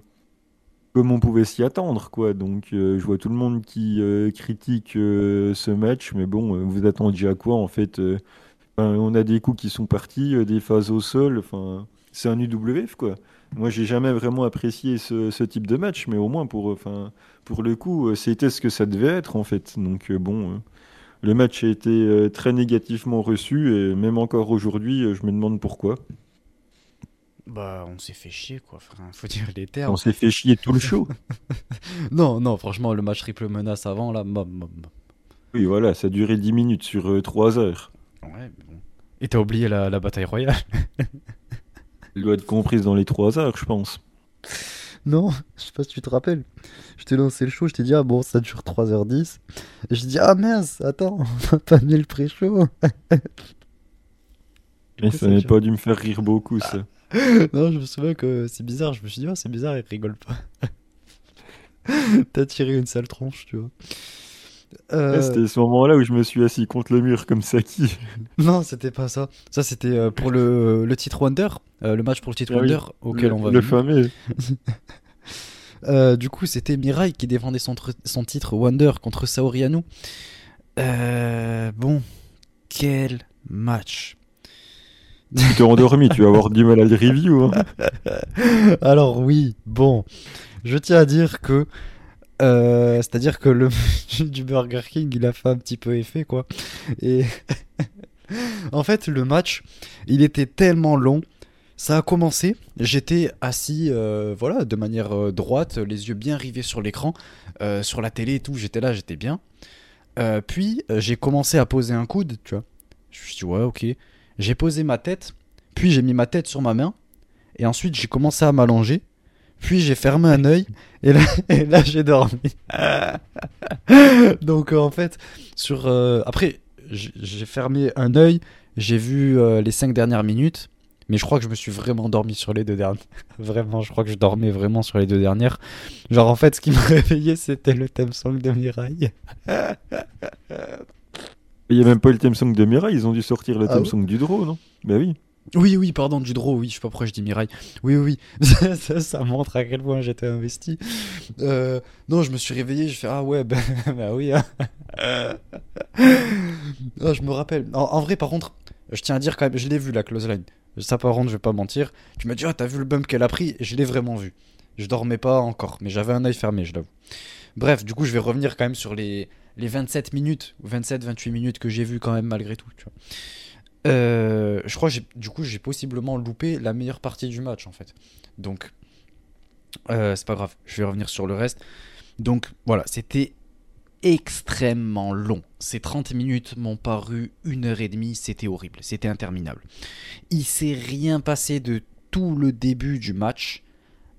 comme on pouvait s'y attendre, quoi. Donc, je vois tout le monde qui critique ce match, mais bon, vous attendiez à quoi en fait On a des coups qui sont partis, des phases au sol, enfin, c'est un UWF, quoi. Moi, j'ai jamais vraiment apprécié ce, ce type de match, mais au moins pour, euh, enfin, pour le coup, euh, c'était ce que ça devait être en fait. Donc euh, bon, le match a été très négativement reçu et même encore aujourd'hui, je me demande pourquoi. Bah, on s'est fait chier, quoi. Enfin, faut dire les termes. On s'est fait chier tout le show. Non, non, franchement, le match triple menace avant, là, mom, mom. Oui, voilà, ça a duré 10 minutes sur 3 heures. Ouais, mais bon. Et t'as oublié la, la bataille royale Elle doit être comprise dans les 3 heures, je pense. Non, je sais pas si tu te rappelles. Je t'ai lancé le show, je t'ai dit, ah bon, ça dure 3h10. Et je dis, ah mince, attends, on va pas mis le pré-show. Mais ça dure. pas dû me faire rire beaucoup, ça. Non, je me souviens que c'est bizarre. Je me suis dit, ah, c'est bizarre, il rigole pas. T'as tiré une sale tronche, tu vois. Euh, Ouais, C'était ce moment-là où je me suis assis contre le mur comme Saki. non, c'était pas ça. Ça, c'était euh, pour le, le titre Wonder, euh, le match pour le titre Ah oui, Wonder auquel le, on va le fameux. Du coup, c'était Mirai qui défendait son, tr- son titre Wonder contre Saori Anou. Euh, bon, quel match. Tu t'es endormi, tu vas avoir du mal à le review. hein. Alors oui, bon, je tiens à dire que, euh, c'est-à-dire que le du Burger King, il a fait un petit peu effet, quoi. Et en fait, le match, il était tellement long. Ça a commencé, j'étais assis, euh, voilà, de manière euh, droite, les yeux bien rivés sur l'écran, sur la télé et tout, j'étais là, j'étais bien. Puis, j'ai commencé à poser un coude, tu vois. Je me suis dit, ouais, ok. J'ai posé ma tête, puis j'ai mis ma tête sur ma main, et ensuite, j'ai commencé à m'allonger. Puis j'ai fermé un œil et là, j'ai dormi. Donc euh, en fait, sur euh, après j'ai fermé un œil, j'ai vu euh, les cinq dernières minutes, mais je crois que je me suis vraiment endormi sur les deux dernières. vraiment, je crois que je dormais vraiment sur les deux dernières. Genre en fait, ce qui me réveillait, c'était le thème song de Mirai. Il n'y a même pas eu le theme song de Mirai, ils ont dû sortir le Ah thème song du draw, non? Bah oui. Oui, oui, pardon, du draw, oui, je sais pas pourquoi je dis Mirai. Oui, oui, ça, montre à quel point j'étais investi. Euh, non, je me suis réveillé, je fais Ah ouais, ben bah oui. hein. Je me rappelle. En, vrai, par contre, je tiens à dire quand même, je l'ai vu la close line. Ça, par contre, je vais pas mentir. Tu m'as dit Ah, t'as vu le bump qu'elle a pris? Je l'ai vraiment vu. Je dormais pas encore, mais j'avais un œil fermé, je l'avoue. Bref, du coup, je vais revenir quand même sur les, les 27 minutes, ou 27-28 minutes que j'ai vu quand même malgré tout. Tu. Euh, je crois que du coup j'ai possiblement loupé la meilleure partie du match en fait. Donc euh, c'est pas grave, je vais revenir sur le reste. Donc voilà, c'était extrêmement long. Ces 30 minutes m'ont paru une heure et demie, c'était horrible, c'était interminable. Il s'est rien passé de tout le début du match.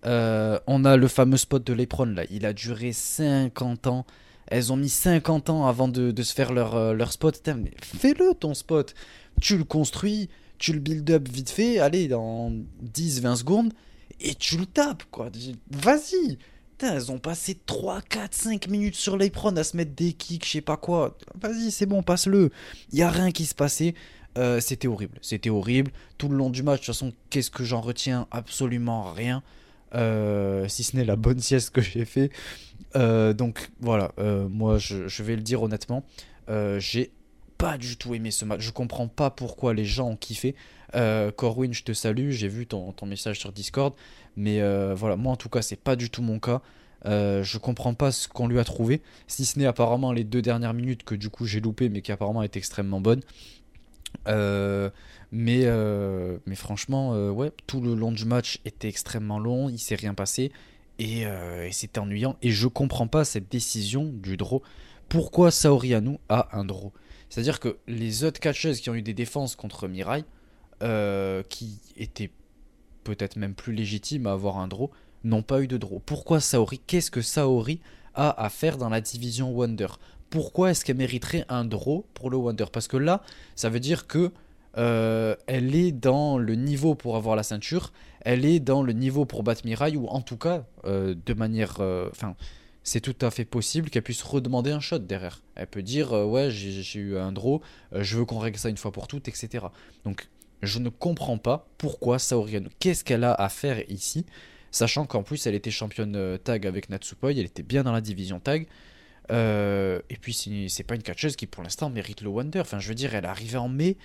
Euh, on a le fameux spot de Lepron là, il a duré 50 ans. Elles ont mis 50 ans avant de, de se faire leur, leur spot. Fais-le ton spot tu le construis, tu le build up vite fait, allez, dans 10-20 secondes, et tu le tapes, quoi. Vas-y elles ont passé 3, 4, 5 minutes sur l'apron à se mettre des kicks, je sais pas quoi. Vas-y, c'est bon, passe-le. Il y a rien qui se passait. Euh, c'était horrible, c'était horrible. Tout le long du match, de toute façon, qu'est-ce que j'en retiens? Absolument rien. Euh, si ce n'est la bonne sieste que j'ai fait. Euh, donc voilà, moi je, vais le dire honnêtement, j'ai pas du tout aimé ce match. Je comprends pas pourquoi les gens ont kiffé. Euh, Corwin, je te salue. J'ai vu ton, message sur Discord. Mais euh, voilà, moi en tout cas, c'est pas du tout mon cas. Euh, je comprends pas ce qu'on lui a trouvé, si ce n'est apparemment les deux dernières minutes que du coup j'ai loupé, mais qui apparemment étaient extrêmement bonnes. Euh, mais, franchement, ouais, tout le long du match était extrêmement long, il s'est rien passé et, c'était ennuyant. Et je comprends pas cette décision du draw. Pourquoi Saori Anou a un draw? C'est-à-dire que les autres catcheuses qui ont eu des défenses contre Mirai, euh, qui étaient peut-être même plus légitimes à avoir un draw, n'ont pas eu de draw. Pourquoi Saori Qu'est-ce que Saori a à faire dans la division Wonder? Pourquoi est-ce qu'elle mériterait un draw pour le Wonder? Parce que là, ça veut dire que euh, elle est dans le niveau pour avoir la ceinture, elle est dans le niveau pour battre Mirai, ou en tout cas, euh, de manière... euh, Enfin, c'est tout à fait possible qu'elle puisse redemander un shot derrière. Elle peut dire, euh, ouais, j'ai eu un draw, euh, je veux qu'on règle ça une fois pour toutes, etc. Donc, je ne comprends pas pourquoi Saori Anou. Qu'est-ce qu'elle a à faire ici Sachant qu'en plus, elle était championne euh, tag avec Natsupoi, elle était bien dans la division tag. Et puis, c'est pas une catcheuse qui, pour l'instant, mérite le Wonder. Enfin, je veux dire, elle est arrivée en mai.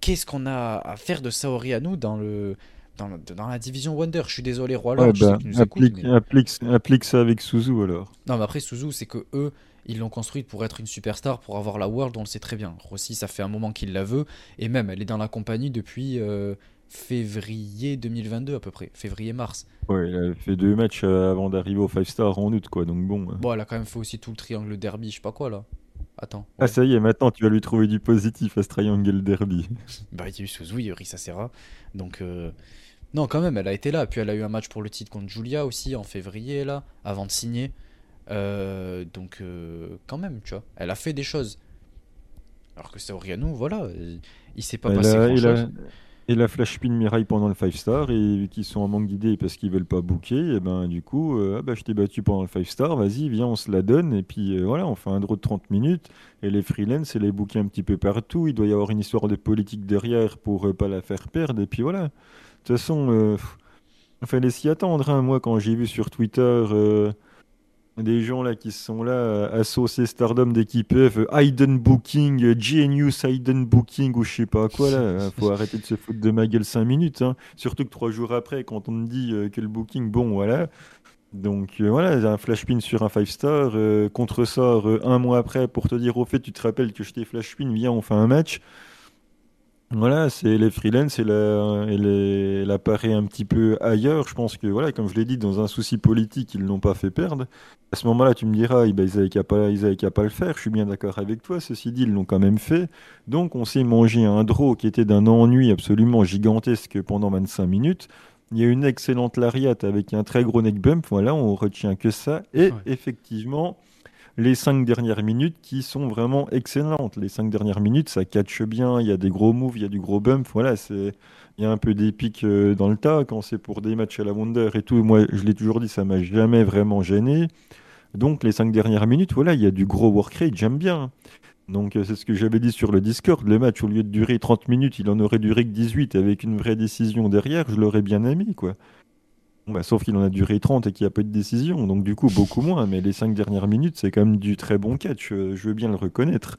Qu'est-ce qu'on a à faire de Saori Anou dans, le, dans, le- dans la division Wonder Je suis désolé, Roi Lord, Ouais, je sais bah, nous applique, mais- applique, applique ça avec Suzu alors. non, mais après, Suzu, c'est que eux, ils l'ont construite pour être une superstar, pour avoir la World, on le sait très bien. Rossi, ça fait un moment qu'il la veut, et même, elle est dans la compagnie depuis euh, février 2022 à peu près, février-mars. Ouais, il a fait deux matchs euh, avant d'arriver au 5 star en août, quoi. Donc bon. euh. Bon, elle a quand même fait aussi tout le triangle derby, je sais pas quoi là. Attends. Ah, ça y est, maintenant tu vas lui trouver du positif à ce Triangle Derby. Bah, il y a eu Suzu, il y a eu Risa Serra. Donc, euh, non, quand même, elle a été là. Puis elle a eu un match pour le titre contre Julia aussi en février, là, avant de signer. Euh, donc, euh, quand même, tu vois, elle a fait des choses. Alors que Saoriano, voilà, il, il s'est pas Il passé a, grand a- chose. il a flash pin Mirai pendant le 5 star et vu qu'ils sont en manque d'idées parce qu'ils veulent pas booker, et ben du coup, euh, ah bah, je t'ai battu pendant le 5 star, vas-y, viens, on se la donne et puis euh, voilà, on fait un draw de 30 minutes et les freelance et les booker un petit peu partout. Il doit y avoir une histoire de politique derrière pour euh, pas la faire perdre et puis voilà. De toute façon, euh, il fallait s'y attendre. hein. Moi, quand j'ai vu sur Twitter. euh, des gens là qui sont là à saucer Stardom peuvent, euh, Hidden Booking, euh, Genius Hidden Booking ou je sais pas quoi là, euh, faut arrêter de se foutre de ma gueule 5 minutes, hein. surtout que trois jours après quand on me dit euh, que le booking, bon voilà, donc euh, voilà, un flash pin sur un 5 star, euh, contre sort euh, un mois après pour te dire au fait tu te rappelles que je t'ai flash pin, viens on fait un match. Voilà, c'est les freelance et la, et les- la un petit peu ailleurs. Je pense que, voilà, comme je l'ai dit, dans un souci politique, ils ne l'ont pas fait perdre. À ce moment-là, tu me diras, eh ben, ils n'avaient qu'à pas, pas le faire. Je suis bien d'accord avec toi. Ceci dit, ils l'ont quand même fait. Donc, on s'est mangé un draw qui était d'un ennui absolument gigantesque pendant 25 minutes. Il y a une excellente lariat avec un très gros neck bump. Voilà, on retient que ça. Et Ouais. effectivement, les cinq dernières minutes qui sont vraiment excellentes. Les cinq dernières minutes, ça catch bien. Il y a des gros moves, il y a du gros bump. Voilà, c'est. Il y a un peu d'épique euh, dans le tas quand c'est pour des matchs à la Wonder et tout. Moi, je l'ai toujours dit, ça m'a jamais vraiment gêné. Donc, les cinq dernières minutes, voilà, il y a du gros work rate, j'aime bien. Donc, euh, c'est ce que j'avais dit sur le Discord. Le match, au lieu de durer 30 minutes, il en aurait duré que 18 avec une vraie décision derrière. Je l'aurais bien aimé, quoi. Bah, sauf qu'il en a duré 30 et qu'il n'y a pas eu de décision. Donc, du coup, beaucoup moins. Mais les cinq dernières minutes, c'est quand même du très bon catch. euh, Je veux bien le reconnaître.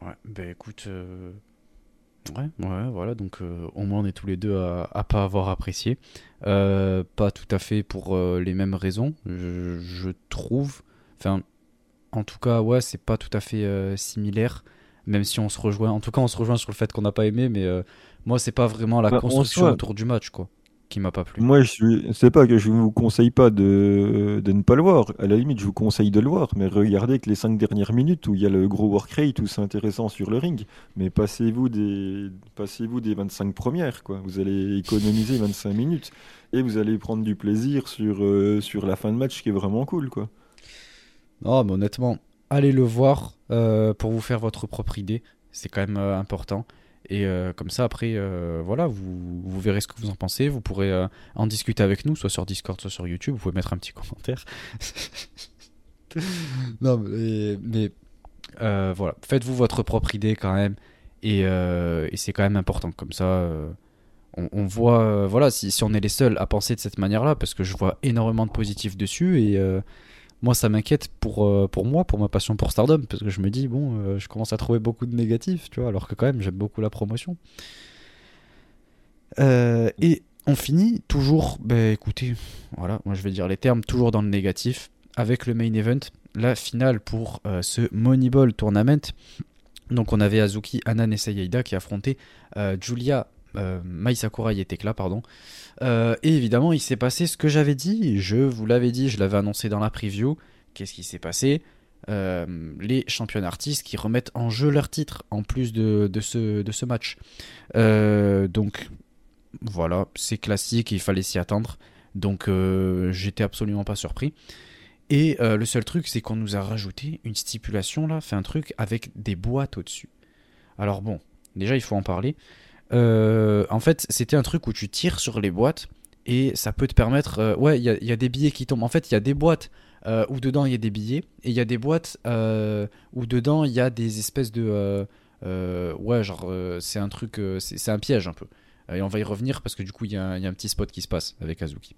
Ouais, bah écoute. euh, Ouais, ouais, voilà, donc euh, au moins on est tous les deux à, à pas avoir apprécié. Pas tout à fait pour les mêmes raisons, je, je trouve. Enfin, en tout cas, ouais, c'est pas tout à fait similaire, même si on se rejoint. En tout cas, on se rejoint sur le fait qu'on n'a pas aimé, mais moi, c'est pas vraiment la Bah, construction autour du match, quoi, qui m'a pas plu. Moi, je suis... c'est pas que je vous conseille pas de... de ne pas le voir. À la limite, je vous conseille de le voir. Mais regardez que les cinq dernières minutes où il y a le gros work rate, où c'est intéressant sur le ring. Mais passez-vous des... passez-vous des 25 premières, quoi. Vous allez économiser 25 minutes. Et vous allez prendre du plaisir sur, euh, sur la fin de match qui est vraiment cool, quoi. Non, mais honnêtement, allez le voir euh, pour vous faire votre propre idée. C'est quand même euh, important. Et euh, comme ça, après, euh, voilà, vous, vous verrez ce que vous en pensez. Vous pourrez euh, en discuter avec nous, soit sur Discord, soit sur YouTube. Vous pouvez mettre un petit commentaire. non, mais, mais, voilà, faites-vous votre propre idée quand même. Et, et c'est quand même important. Comme ça, on, on voit, voilà, si, si on est les seuls à penser de cette manière-là, parce que je vois énormément de positifs dessus. Et. Moi ça m'inquiète pour, euh, pour moi, pour ma passion pour Stardom, parce que je me dis, bon, euh, je commence à trouver beaucoup de négatifs, tu vois, alors que quand même j'aime beaucoup la promotion. Euh, et on finit toujours, ben écoutez, voilà, moi je vais dire les termes, toujours dans le négatif, avec le main event, la finale pour ce Moneyball Tournament. Donc on avait Azuki, Anan et Sayaida qui affrontaient Julia, euh, Mai Sakurai et Tekla, pardon. Euh, et évidemment, il s'est passé ce que j'avais dit, je vous l'avais dit, je l'avais annoncé dans la preview. Qu'est-ce qui s'est passé? Euh, Les champions artistes qui remettent en jeu leur titre en plus de, ce, de ce match. Euh, donc voilà, c'est classique, il fallait s'y attendre. Donc j'étais absolument pas surpris. Et le seul truc, c'est qu'on nous a rajouté une stipulation là, fait un truc avec des boîtes au-dessus. Alors bon, déjà il faut en parler. Euh, en fait, c'était un truc où tu tires sur les boîtes et ça peut te permettre. euh, ouais, il y, a- des billets qui tombent. En fait, il y a des boîtes euh, où dedans il y a des billets et il y a des boîtes où dedans il y a des espèces de. ouais, genre, c'est un truc. c'est un piège un peu. Et on va y revenir parce que du coup, il y, a un- petit spot qui se passe avec Azuki.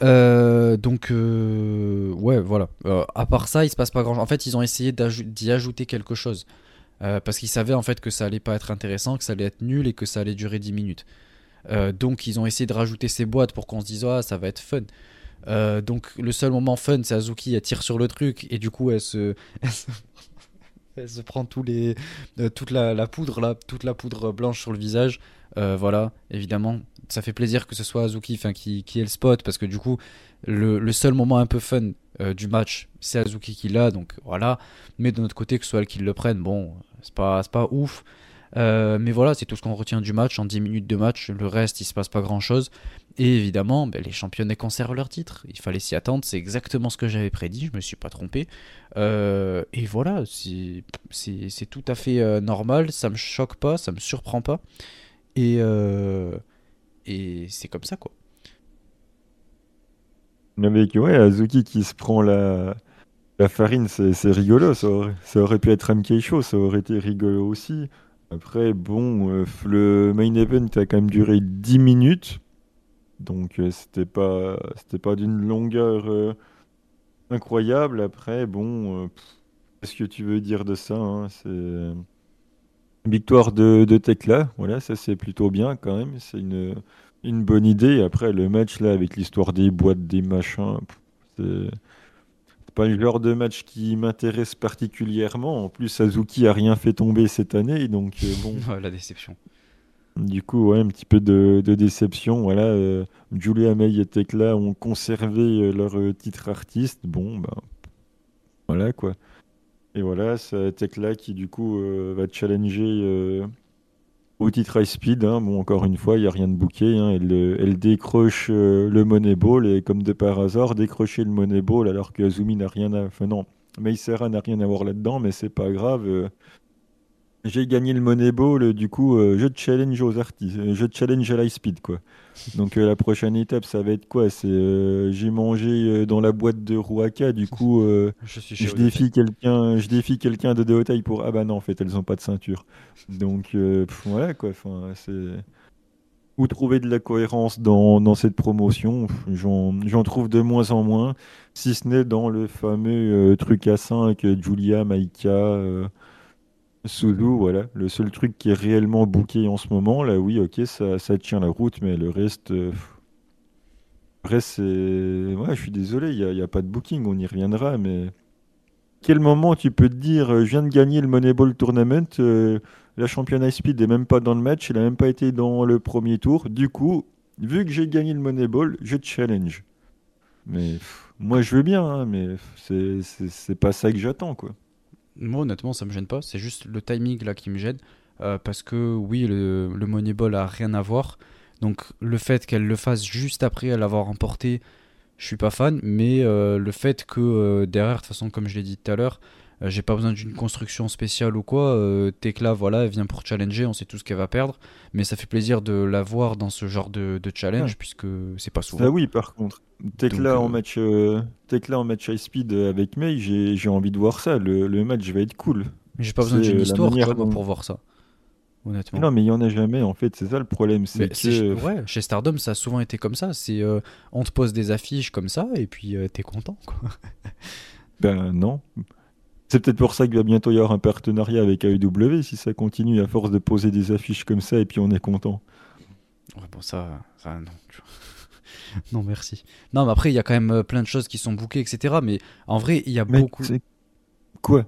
Donc, ouais, voilà. À part ça, il se passe pas grand chose. En fait, ils ont essayé d'y ajouter quelque chose. Euh, parce qu'ils savaient en fait que ça allait pas être intéressant, que ça allait être nul et que ça allait durer 10 minutes. Euh, donc, ils ont essayé de rajouter ces boîtes pour qu'on se dise, ah, ça va être fun. Euh, donc, le seul moment fun, c'est Azuki, elle tire sur le truc et du coup, elle se. Elle se, prend tous les, toute la, poudre là, toute la poudre blanche sur le visage. Voilà, évidemment, ça fait plaisir que ce soit Azuki qui, qui ait le spot parce que du coup, le, le seul moment un peu fun du match, c'est Azuki qui l'a, donc voilà. Mais de notre côté, que ce soit elle qui le prenne, bon, c'est pas, ouf. Euh, mais voilà, c'est tout ce qu'on retient du match en 10 minutes de match. Le reste, il se passe pas grand chose. Et évidemment, ben, les championnes conservent leur titre. Il fallait s'y attendre. C'est exactement ce que j'avais prédit. Je me suis pas trompé. Euh, et voilà, c'est tout à fait euh, normal. Ça me choque pas, ça me surprend pas. Et, et c'est comme ça, quoi. Avec ouais, Azuki qui se prend la, la farine, c'est rigolo. Ça aurait, pu être MK Show, ça aurait été rigolo aussi. Après, bon, euh, le main event a quand même duré 10 minutes. Donc, euh, c'était pas, pas d'une longueur euh, incroyable. Après, bon, qu'est-ce que tu veux dire de ça hein, C'est victoire de, de Tekla. Voilà, ça c'est plutôt bien quand même. C'est une, une bonne idée. Après, le match là, avec l'histoire des boîtes, des machins, c'est pas le genre de match qui m'intéresse particulièrement. En plus, Azuki a rien fait tomber cette année, donc euh, bon. La déception. Du coup, ouais, un petit peu de, de déception. Voilà, euh, Julia May et Tekla ont conservé euh, leur euh, titre artiste. Bon, ben, voilà quoi. Et voilà, c'est Tekla qui du coup euh, va challenger au titre high speed. hein. Bon, encore une fois, il n'y a rien de bouquet. hein. Elle, euh, elle décroche euh, le Moneyball et comme de par hasard, décrocher le Moneyball alors que Azumi n'a rien à. Enfin, non, Meisera n'a rien à voir là-dedans, mais c'est pas grave. euh, j'ai gagné le Moneyball, euh, du coup, euh, je challenge aux artistes, euh, je challenge à l'high speed, quoi. Donc euh, la prochaine étape, ça va être quoi? C'est euh, j'ai mangé dans la boîte de Ruaka, du coup, Je suis je défie quelqu'un, je défie quelqu'un de pour ah bah non, en fait, elles ont pas de ceinture. Donc pff, voilà quoi. Enfin, c'est où trouver de la cohérence dans, dans cette promotion. J'en trouve de moins en moins, si ce n'est dans le fameux truc à 5 euh, Julia, Maika. Suzu, voilà, le seul truc qui est réellement booké en ce moment, là oui, ok, ça, ça tient la route, mais le reste, euh, c'est... Ouais, je suis désolé, il n'y a, pas de booking, on y reviendra, mais... Quel moment tu peux te dire, euh, je viens de gagner le Moneyball Tournament, euh, la championne High Speed n'est même pas dans le match, elle n'a même pas été dans le premier tour, du coup, vu que j'ai gagné le Moneyball, je challenge. Mais pff, moi je veux bien, hein, mais c'est pas ça que j'attends, quoi. Moi, honnêtement, ça me gêne pas. C'est juste le timing là qui me gêne. Euh, parce que oui, le, le Moneyball a rien à voir. Donc, le fait qu'elle le fasse juste après l'avoir remporté, je suis pas fan. Mais euh, le fait que euh, derrière, de toute façon, comme je l'ai dit tout à l'heure, j'ai pas besoin d'une construction spéciale ou quoi. Euh, Tekla, voilà, elle vient pour challenger. On sait tout ce qu'elle va perdre. Mais ça fait plaisir de la voir dans ce genre de, de challenge Ouais. puisque c'est pas souvent. Ça oui, par contre. Tekla Donc, en euh, match, euh, Tekla en match high speed euh, avec Mei, j'ai envie de voir ça. Le, le match va être cool. Mais j'ai pas besoin d'une euh, histoire dont- pour voir ça. Honnêtement. Non, mais il y en a jamais en fait. C'est ça le problème, c'est que c'est- ouais, chez Stardom, ça a souvent été comme ça. C'est euh, on te pose des affiches comme ça et puis euh, t'es content. Quoi. ben non. C'est peut-être pour ça qu'il va bientôt y avoir un partenariat avec AEW si ça continue à force de poser des affiches comme ça et puis on est content. Ouais, bon, ça, ça non. non, merci. Non, mais après, il y a quand même euh, plein de choses qui sont bouquées, etc. Mais en vrai, il y a beaucoup. Quoi?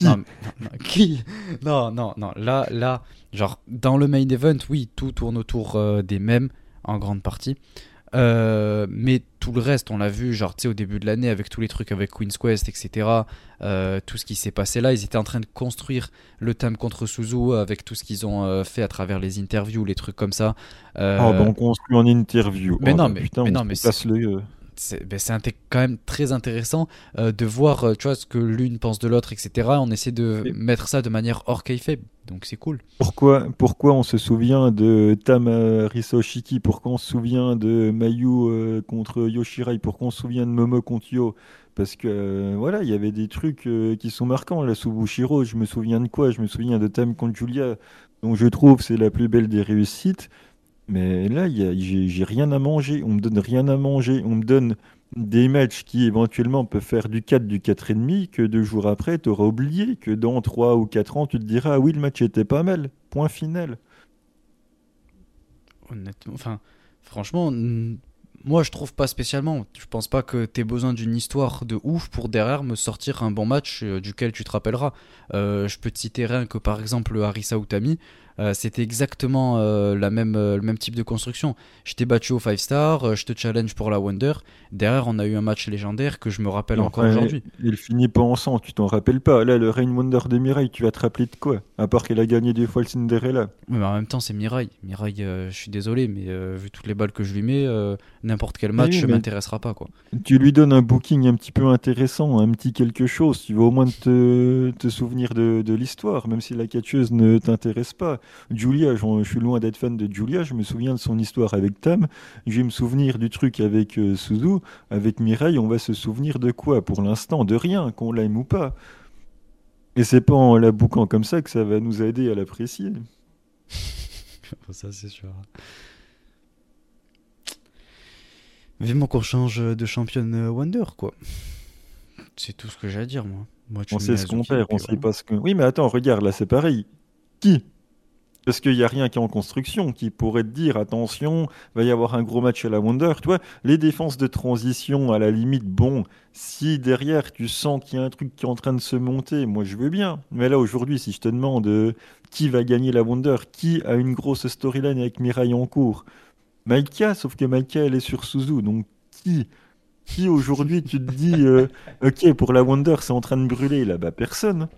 Non, mais- non, non, qui? Non, non, non. Là, là, genre, dans le main event, oui, tout tourne autour euh, des mêmes, en grande partie. Euh, mais tout le reste, on l'a vu, genre, tu sais, au début de l'année, avec tous les trucs avec Queen's Quest, etc. euh, tout ce qui s'est passé là, ils étaient en train de construire le thème contre Suzu avec tout ce qu'ils ont euh, fait à travers les interviews, les trucs comme ça. Euh, Ah, bah, on construit en interview. mais Oh, non, bah, mais- putain, mais on non, mais c'est ben, quand même très intéressant euh, de voir euh, tu vois, ce que l'une pense de l'autre, etc. On essaie de mettre ça de manière hors kayfabe, donc c'est cool. Pourquoi, pourquoi on se souvient de Tama Risoshiki Pourquoi on se souvient de Mayu euh, contre Yoshirai? Pourquoi on se souvient de Momo contre Yo? Parce que euh, voilà, il y avait des trucs euh, qui sont marquants. Là, Subushiro, je me souviens de quoi? Je me souviens de Tam contre Julia, dont je trouve c'est la plus belle des réussites. Mais là, j'ai rien à manger. On me donne rien à manger. On me donne des matchs qui éventuellement peuvent faire du 4, du 4,5, que deux jours après, tu auras oublié, que dans 3 ou 4 ans, tu te diras, oui, le match était pas mal. Point final. Honnêtement, enfin, franchement, moi je trouve pas spécialement. Je pense pas que t'aies besoin d'une histoire de ouf pour derrière me sortir un bon match euh, duquel tu te rappelleras. Euh, je peux te citer rien que par exemple Harissa Utami. Euh, c'était exactement euh, la même, euh, le même type de construction. Je t'ai battu au 5 star, je te challenge pour la Wonder. Derrière, on a eu un match légendaire que je me rappelle encore aujourd'hui. Il finit pas en sang, tu t'en rappelles pas. Là, le Rain Wonder de Mirai, tu vas te rappeler de quoi? À part qu'elle a gagné deux fois le Cinderella. Oui, mais en même temps, c'est Mirai. Mirai, je suis désolé, mais vu toutes les balles que je lui mets, n'importe quel match Oui, ne mais- m'intéressera pas. Quoi. Tu lui donnes un booking un petit peu intéressant, un petit quelque chose. Tu vas au moins te, te souvenir de, de l'histoire, même si la catcheuse ne t'intéresse pas. Julia, je suis loin d'être fan de Julia. Je me souviens de son histoire avec Tam. Je vais me souvenir du truc avec euh, Suzu. Avec Mireille, on va se souvenir de quoi Pour l'instant, de rien, qu'on l'aime ou pas. Et c'est pas en la bouquant comme ça que ça va nous aider à l'apprécier. Ça, c'est sûr. Vivement qu'on change de championne euh, Wonder, quoi. C'est tout ce que j'ai à dire, moi. moi tu On sait ce qu'on perd, on sait pas ce que. Oui, mais attends, regarde, là, c'est pareil. Qui? Parce qu'il n'y a rien qui est en construction qui pourrait te dire attention, va y avoir un gros match à la Wonder. Toi, les défenses de transition, à la limite, bon, si derrière tu sens qu'il y a un truc qui est en train de se monter, moi je veux bien. Mais là, aujourd'hui, si je te demande euh, qui va gagner la Wonder, qui a une grosse storyline avec Mirai en cours, Maika, sauf que Maika, elle est sur Suzu, donc qui qui aujourd'hui tu te dis euh, ok pour la Wonder c'est en train de brûler? Là bah personne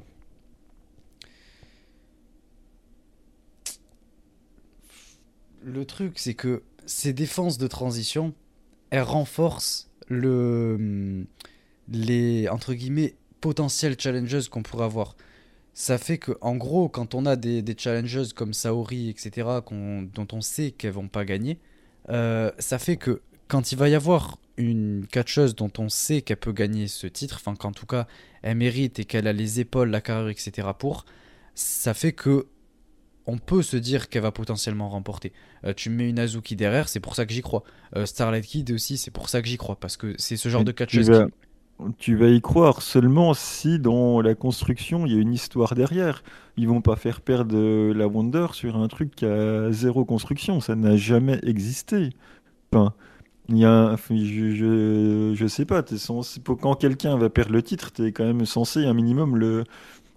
Le truc, c'est que ces défenses de transition, elles renforcent le, les, entre guillemets, potentiels challengers qu'on pourrait avoir. Ça fait que, en gros, quand on a des, des challengers comme Saori, etc., dont on sait qu'elles vont pas gagner, euh, ça fait que quand il va y avoir une catcheuse dont on sait qu'elle peut gagner ce titre, enfin qu'en tout cas elle mérite et qu'elle a les épaules, la carrure, etc. pour, ça fait que on peut se dire qu'elle va potentiellement remporter. Euh, tu me mets une Azuki derrière, c'est pour ça que j'y crois. Euh, Starlight Kid aussi, c'est pour ça que j'y crois, parce que c'est ce genre Et de tu qui... tu vas y croire seulement si dans la construction il y a une histoire derrière ils vont pas faire perdre euh, la Wonder sur un truc qui a zéro construction ça n'a jamais existé enfin il y a je, je, je sais pas censé, quand quelqu'un va perdre le titre t'es quand même censé un minimum le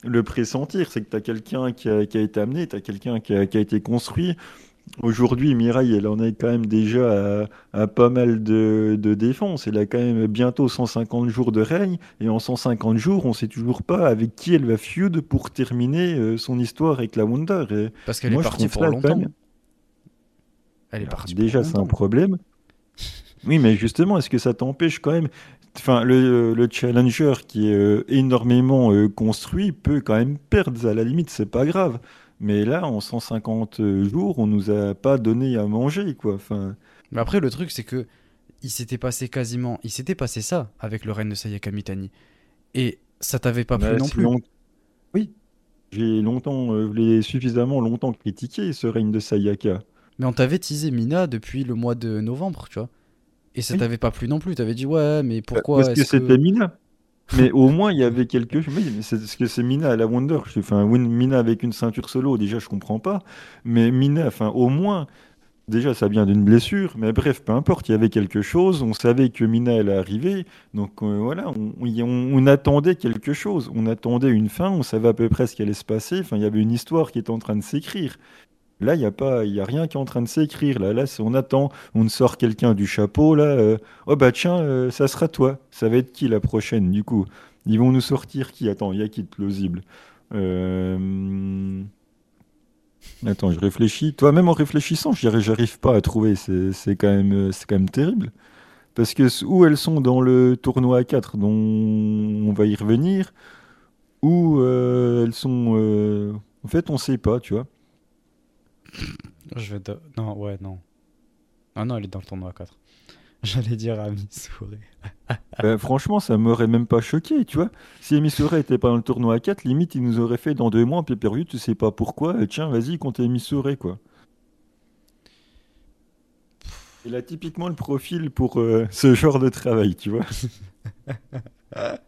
le pressentir, c'est que tu as quelqu'un qui a, qui a été amené, tu as quelqu'un qui a, qui a été construit. Aujourd'hui, Mirai, elle en est quand même déjà à, à pas mal de, de défense. Elle a quand même bientôt 150 jours de règne. Et en 150 jours, on sait toujours pas avec qui elle va feud pour terminer euh, son histoire avec la Wonder. Et Parce qu'elle est partie pour longtemps. même- Elle est Alors, partie déjà, c'est un problème. Oui, mais justement, est-ce que ça t'empêche quand même Enfin, le, le challenger qui est euh, énormément euh, construit peut quand même perdre. À la limite, c'est pas grave. Mais là, en 150 jours, on nous a pas donné à manger, quoi. Enfin, Mais après, le truc, c'est que il s'était passé quasiment... Il s'était passé ça avec le règne de Sayaka Mitani. Et ça t'avait pas plu non plus. long- Oui, j'ai longtemps, euh, l'ai suffisamment longtemps critiqué, ce règne de Sayaka. Mais on t'avait teasé Mina depuis le mois de novembre, tu vois. Et ça Oui. t'avait pas plu non plus. T'avais dit, ouais, mais pourquoi Parce que c'était Mina. Mais au moins, il y avait quelque chose. Oui, mais c'est ce que c'est Mina à la Wonder. Enfin, Mina avec une ceinture solo, déjà, je comprends pas. Mais Mina, enfin, au moins, Déjà, ça vient d'une blessure, mais bref, peu importe, il y avait quelque chose. On savait que Mina allait arriver, donc euh, voilà, on, on- on attendait quelque chose. On attendait une fin, on savait à peu près ce qui allait se passer. Enfin, il y avait une histoire qui était en train de s'écrire. Là, il n'y a a rien qui est en train de s'écrire. Là, là, on attend, on sort quelqu'un du chapeau. Là, euh, oh bah tiens, euh, ça sera toi. Ça va être qui la prochaine, du coup? Ils vont nous sortir qui? Attends, il y a qui de plausible? Euh, Attends, je réfléchis. Toi, même en réfléchissant, arrive j'arrive pas à trouver. C'est quand même, quand terrible. Parce que où elles sont dans le tournoi à 4, dont on va y revenir, ou euh, elles sont. En fait, on sait pas, tu vois. Je vais. de- Non, ouais, non. Ah non, elle est dans le tournoi à 4. J'allais dire à Missouri. Ben, franchement, ça m'aurait même pas choqué, tu vois. Si Amy Souré était pas dans le tournoi à 4, limite, il nous aurait fait dans deux mois un pay-per-view, tu sais pas pourquoi. euh, Tiens, vas-y, compte Amy Souré, quoi. Il a typiquement le profil pour euh, ce genre de travail, tu vois.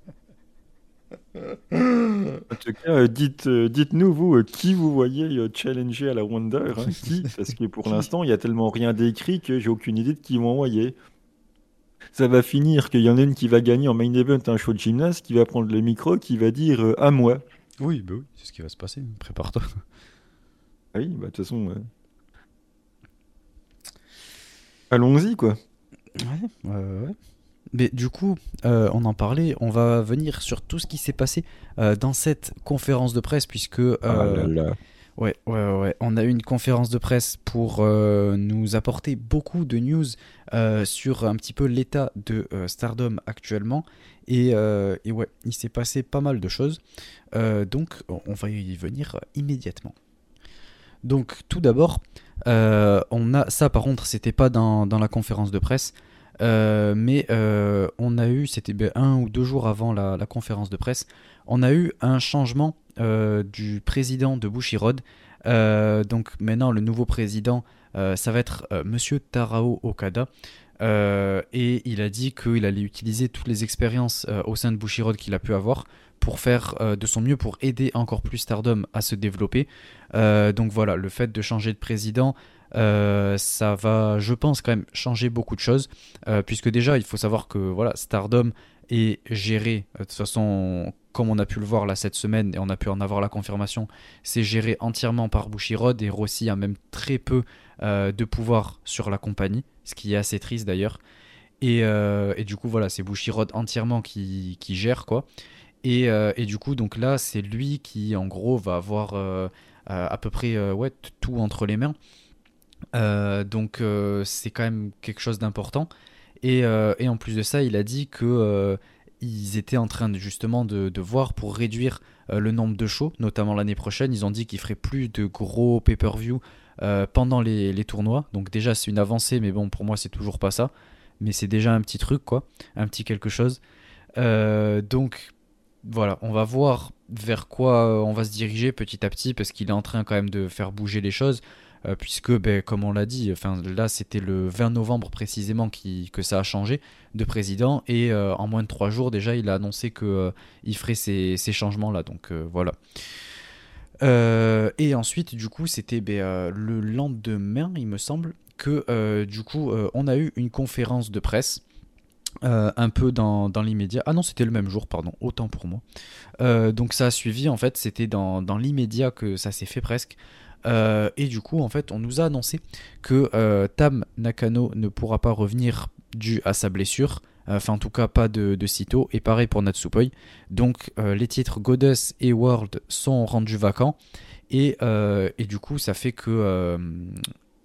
En tout cas, euh, dites, euh, dites-nous, vous, euh, qui vous voyez challenger à la Wonder, hein, qui? Parce que pour l'instant, il y a tellement rien d'écrit que j'ai aucune idée de qui vont envoyer. Ça va finir qu'il y en a une qui va gagner en main event un show de gymnase, qui va prendre le micro, qui va dire euh, à moi. Oui, bah oui, c'est ce qui va se passer. Prépare-toi. Ah oui, bah de toute façon. euh, Allons-y, quoi. Ouais, ouais, ouais. Mais du coup, euh, on en parlait, on va venir sur tout ce qui s'est passé euh, dans cette conférence de presse, puisque euh, Ah là là. Ouais, ouais, ouais. On a eu une conférence de presse pour euh, nous apporter beaucoup de news sur un petit peu l'état de Stardom actuellement. Et, et ouais, il s'est passé pas mal de choses. Donc, on va y venir immédiatement. Donc, tout d'abord, on a ça. Par contre, c'était pas dans, dans la conférence de presse. Euh, mais euh, on a eu, c'était un ou deux jours avant la, conférence de presse, on a eu un changement euh, du président de Bushiroad. Donc maintenant, le nouveau président, ça va être Monsieur Tarao Okada. Et il a dit qu'il allait utiliser toutes les expériences au sein de Bushiroad qu'il a pu avoir pour faire de son mieux pour aider encore plus Stardom à se développer. Donc voilà, le fait de changer de président, euh, ça va, je pense, quand même changer beaucoup de choses. Euh, puisque déjà, il faut savoir que voilà, Stardom est géré, euh, de toute façon, comme on a pu le voir là cette semaine, et on a pu en avoir la confirmation, c'est géré entièrement par Bushiroad, et Rossi a même très peu de pouvoir sur la compagnie, ce qui est assez triste d'ailleurs. Et, du coup, voilà, c'est Bushiroad entièrement qui, qui gère, quoi. Et, du coup, donc là, c'est lui qui, en gros, va avoir à peu près tout entre les mains. Euh, donc, euh, c'est quand même quelque chose d'important. Et, euh, et en plus de ça, il a dit que ils étaient en train justement de, voir pour réduire le nombre de shows, notamment l'année prochaine. Ils ont dit qu'ils feraient plus de gros pay-per-view pendant les, tournois. Donc déjà, c'est une avancée, mais bon, pour moi, c'est toujours pas ça. Mais c'est déjà un petit truc, quoi, un petit quelque chose. Donc voilà, on va voir vers quoi on va se diriger petit à petit, parce qu'il est en train quand même de faire bouger les choses. Euh, puisque, ben, comme on l'a dit, là c'était le 20 novembre précisément que ça a changé de président et euh, en moins de trois jours déjà il a annoncé que euh, ferait ces, ces changements là donc voilà et ensuite du coup c'était ben, le lendemain il me semble que du coup on a eu une conférence de presse un peu dans, l'immédiat. Ah non, c'était le même jour, pardon, autant pour moi. Donc ça a suivi, en fait, c'était dans l'immédiat que ça s'est fait presque. Euh, et du coup, en fait, on nous a annoncé que euh, Tam Nakano ne pourra pas revenir dû à sa blessure. Enfin, en tout cas, pas de, sitôt. Et pareil pour Natsupoi. Donc, euh, les titres Goddess et World sont rendus vacants. Et, du coup, ça fait que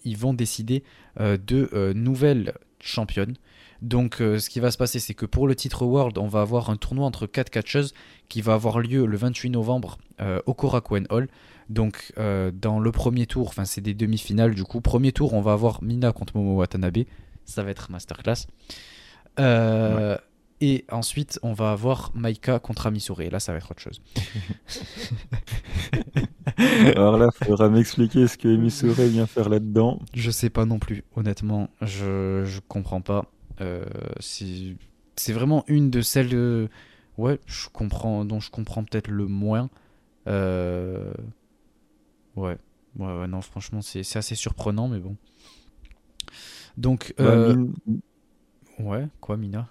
ils vont décider de nouvelles championnes. Donc, ce qui va se passer, c'est que pour le titre World, on va avoir un tournoi entre 4 catcheuses qui va avoir lieu le 28 novembre au Korakuen Hall. Donc, euh, dans le premier tour, enfin, c'est des demi-finales du coup. Premier tour, on va avoir Mina contre Momo Watanabe. Ça va être masterclass. Euh, Et ensuite, on va avoir Maika contre Amisure. Et là, ça va être autre chose. Alors là, il faudra m'expliquer ce que Emisore vient faire là-dedans. Je sais pas non plus, honnêtement, je, je comprends pas. Euh, c'est vraiment une de celles ouais, je comprends, dont je comprends peut-être le moins. Euh, ouais. ouais, ouais, non, franchement, c'est assez surprenant, mais bon. Donc, Bah, euh, Min- ouais, quoi, Mina?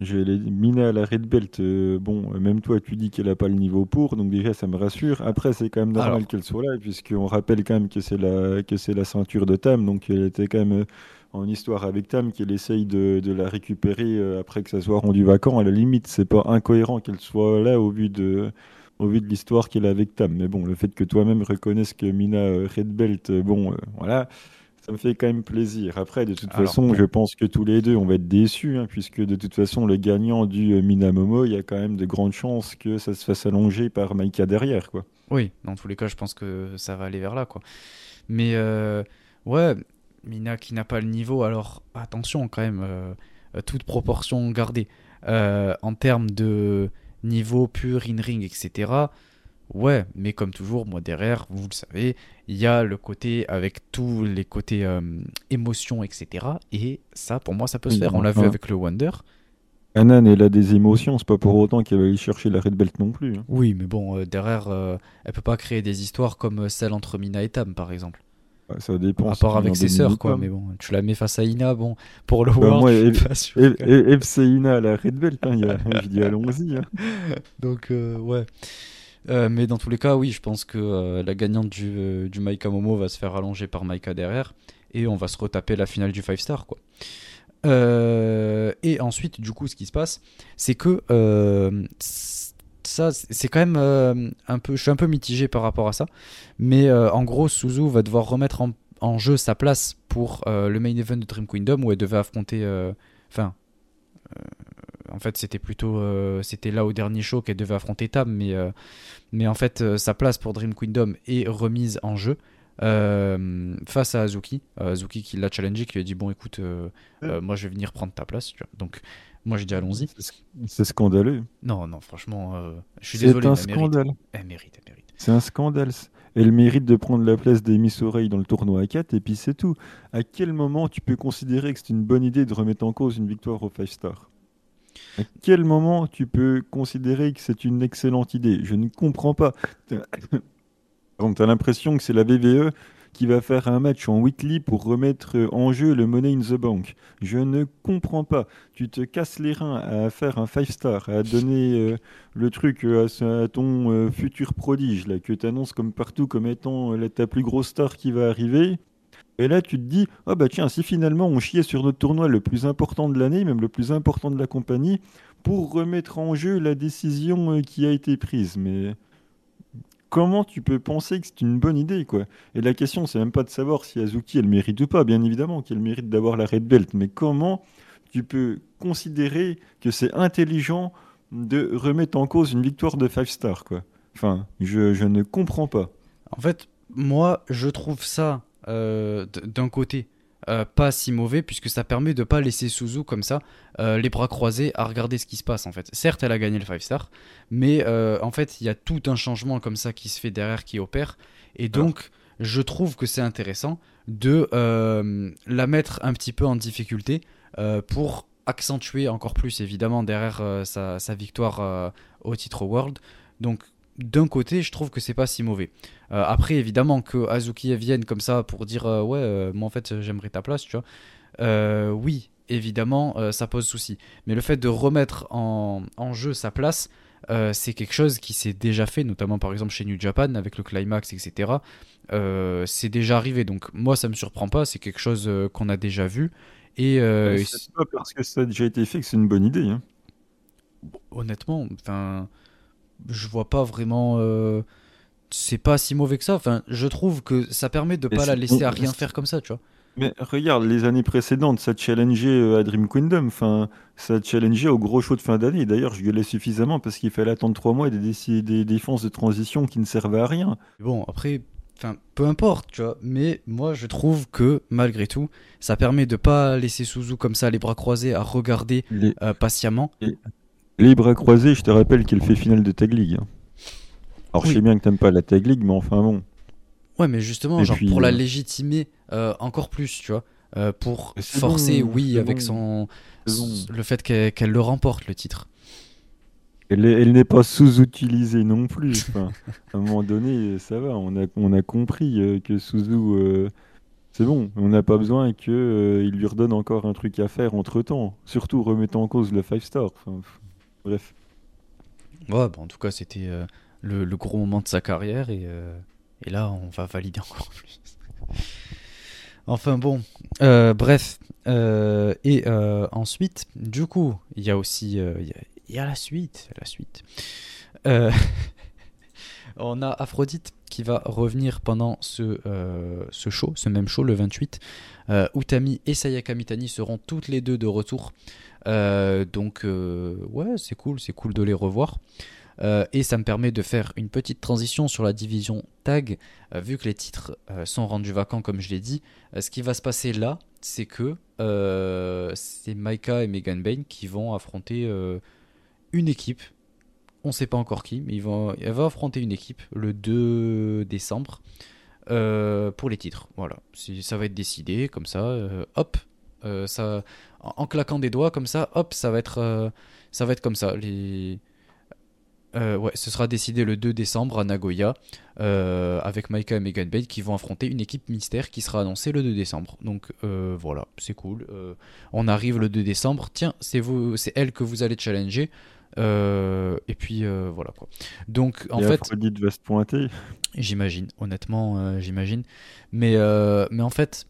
J'ai les- Mina à la Red Belt, euh, bon, même toi, tu dis qu'elle a pas le niveau pour, donc déjà, ça me rassure. Après, c'est quand même normal Alors. qu'elle soit là, puisqu'on rappelle quand même que c'est la, que c'est la ceinture de Tam, donc elle était quand même euh, en histoire avec Tam, qu'elle essaye de, de la récupérer après que ça soit rendu vacant. À la limite, c'est pas incohérent qu'elle soit là au vu de, au vu de l'histoire qu'elle a avec Tam. Mais bon, le fait que toi-même reconnaisses que Mina euh, Red Belt, euh, bon, euh, voilà. Ça me fait quand même plaisir. Après, de toute Alors, façon, bon. je pense que tous les deux, on va être déçus, hein, puisque de toute façon, le gagnant du euh, Minamomo, il y a quand même de grandes chances que ça se fasse allonger par Maika derrière, quoi. Oui, dans tous les cas, je pense que ça va aller vers là, quoi. Mais euh, ouais, Mina qui n'a pas le niveau, alors attention quand même, euh, toute proportion gardée. Euh, en termes de niveau pur in-ring, etc. Ouais, mais comme toujours, moi derrière, vous le savez, il y a le côté avec tous les côtés euh, émotions, etc. Et ça, pour moi, ça peut se faire. On l'a vu avec le Wonder. Anan, elle a des émotions, c'est pas pour autant qu'elle va aller chercher la Red Belt non plus. hein. Oui, mais bon, euh, derrière, euh, elle peut pas créer des histoires comme celle entre Mina et Tam, par exemple. Ça dépend. à si part tu avec ses sœurs, quoi. Mais bon, tu la mets face à Ina, bon, pour le Bah, World, moi, je et- suis pas sûr. Et, que- et- FC Ina à la Red Belt, hein, il y a- je dis allons-y. hein. Donc, euh, ouais. Euh, mais dans tous les cas, oui, je pense que euh, la gagnante du, du Maika Momo va se faire allonger par Maika derrière. Et on va se retaper la finale du 5 star, quoi. Et ensuite, du coup, ce qui se passe, c'est que ça, c'est quand même euh, un peu. Je suis un peu mitigé par rapport à ça. Mais euh, en gros, Suzu va devoir remettre en, en jeu sa place pour euh, le main event de Dream Kingdom où elle devait affronter. Enfin. en fait, c'était plutôt. c'était là au dernier show qu'elle devait affronter Tam. Mais, mais en fait, sa place pour Dream Kingdom est remise en jeu. euh, face à Azuki, Euh, Azuki qui l'a challengé, qui lui a dit bon écoute, euh, moi je vais venir prendre ta place. tu vois. Donc moi j'ai dit allons-y. C'est- C'est scandaleux. Non non franchement, euh, je suis C'est désolé, un elle mérite. scandale. Elle mérite, elle mérite. C'est un scandale. Elle mérite de prendre la place des Miss Oreille dans le tournoi à 4 et puis c'est tout. À quel moment tu peux considérer que c'est une bonne idée de remettre en cause une victoire au 5 star? À quel moment tu peux considérer que c'est une excellente idée? Je ne comprends pas. Tu as l'impression que c'est la VVE qui va faire un match en weekly pour remettre en jeu le Money in the Bank. Je ne comprends pas. Tu te casses les reins à faire un 5 star, à donner euh, le truc euh, à, à ton euh, futur prodige là, que tu annonces comme partout comme étant la- ta plus grosse star qui va arriver. Et là, tu te dis, ah bah tiens, si finalement on chiait sur notre tournoi le plus important de l'année, même le plus important de la compagnie, pour remettre en jeu la décision qui a été prise. Mais comment tu peux penser que c'est une bonne idée, quoi Et la question, c'est même pas de savoir si Azuki elle mérite ou pas, bien évidemment qu'elle mérite d'avoir la Red Belt, mais comment tu peux considérer que c'est intelligent de remettre en cause une victoire de 5 stars, quoi Enfin, je, ne comprends pas. En fait, moi, je trouve ça euh, d'un côté euh, pas si mauvais puisque ça permet de pas laisser Suzu comme ça euh, les bras croisés à regarder ce qui se passe en fait. Certes, elle a gagné le 5 star, mais euh, en fait, il y a tout un changement comme ça qui se fait derrière qui opère et donc je trouve que c'est intéressant de la mettre un petit peu en difficulté pour accentuer encore plus évidemment derrière sa, sa victoire au titre World. Donc d'un côté, je trouve que c'est pas si mauvais. Euh, après, évidemment, que Azuki vienne comme ça pour dire euh, ouais, euh, moi en fait j'aimerais ta place, tu vois. Euh, oui, évidemment, ça pose souci. Mais le fait de remettre en, en jeu sa place, c'est quelque chose qui s'est déjà fait, notamment par exemple chez New Japan avec le climax, etc. C'est déjà arrivé, donc moi ça me surprend pas. C'est quelque chose qu'on a déjà vu. Et c'est pas parce que ça a déjà été fait que c'est une bonne idée. hein. honnêtement, enfin, je vois pas vraiment. euh, c'est pas si mauvais que ça. Enfin, je trouve que ça permet de Mais pas la laisser à rien faire comme ça, tu vois. Mais regarde, les années précédentes, ça challengeait à Dream Kingdom, enfin, ça challengeait au gros show de fin d'année. D'ailleurs, je gueulais suffisamment parce qu'il fallait attendre trois mois et des, défenses de transition qui ne servaient à rien. Bon, après, enfin, peu importe, tu vois. Mais moi, je trouve que malgré tout, ça permet de pas laisser Suzu comme ça, les bras croisés, à regarder Les, euh, patiemment. les bras croisés, je te rappelle qu'elle fait finale de Tag League. hein. Alors, Oui. je sais bien que t'aimes pas la Tag League, mais enfin bon. Ouais, mais justement, Et genre puis, pour la euh, légitimer euh, encore plus, tu vois. euh, pour Mais c'est forcer, bon, oui, c'est avec bon, son c'est bon. le fait qu'elle qu'elle le remporte le titre. Elle, est- elle n'est pas sous-utilisée non plus. Enfin, à un moment donné, ça va, on a, on a compris euh, que Suzu, euh, C'est bon, on n'a pas besoin qu'il lui redonne encore un truc à faire entre temps. Surtout remettant en cause le 5 star. Enfin, pff, bref. Ouais, bah, en tout cas, c'était euh, le, gros moment de sa carrière et, euh, là, on va valider encore plus. Enfin bon, euh, bref. Et ensuite, du coup, il y a aussi il y y, a la suite, la suite. On a Aphrodite qui va revenir pendant ce, euh, ce show, ce même show, le 28. Euh, Utami et Sayaka Mitani seront toutes les deux de retour. Euh, donc, ouais, c'est cool, c'est cool de les revoir. Et ça me permet de faire une petite transition sur la division tag, vu que les titres sont rendus vacants, comme je l'ai dit. Ce qui va se passer là, c'est que c'est Maika et Megan Bain qui vont affronter une équipe. On sait pas encore qui, mais elle va affronter une équipe le 2 décembre euh, pour les titres. Voilà, ça va être décidé comme ça. euh, hop, euh, ça, en, claquant des doigts comme ça, hop, ça va être, comme ça. Ce sera décidé le 2 décembre à Nagoya avec Maika et Megan Bain qui vont affronter une équipe mystère qui sera annoncée le 2 décembre. Donc voilà, c'est cool. On arrive le 2 décembre. Tiens, c'est elle que vous allez challenger. Euh, et puis euh, voilà quoi. Donc en Et fait, Aphrodite va se pointer. J'imagine, honnêtement, euh, j'imagine. Mais, mais en fait,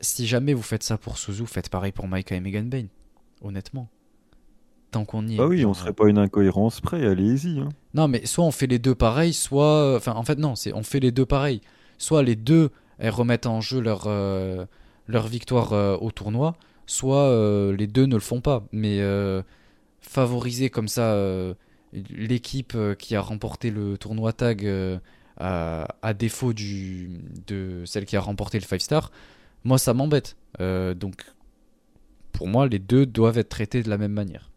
si jamais vous faites ça pour Suzu, faites pareil pour Maika et Megan Bain. Honnêtement. Tant qu'on y est. Ah oui, on serait pas une incohérence près, allez-y. hein. Non, mais soit on fait les deux pareils, soit. Enfin, en fait, non, c'est on fait les deux pareils. Soit les deux elles remettent en jeu leur, euh, leur victoire euh, au tournoi, soit euh, les deux ne le font pas. Mais favoriser comme ça euh, l'équipe euh, qui a remporté le tournoi tag euh, à, à défaut du, de celle qui a remporté le 5 star, moi ça m'embête. Euh, donc pour moi, les deux doivent être traités de la même manière.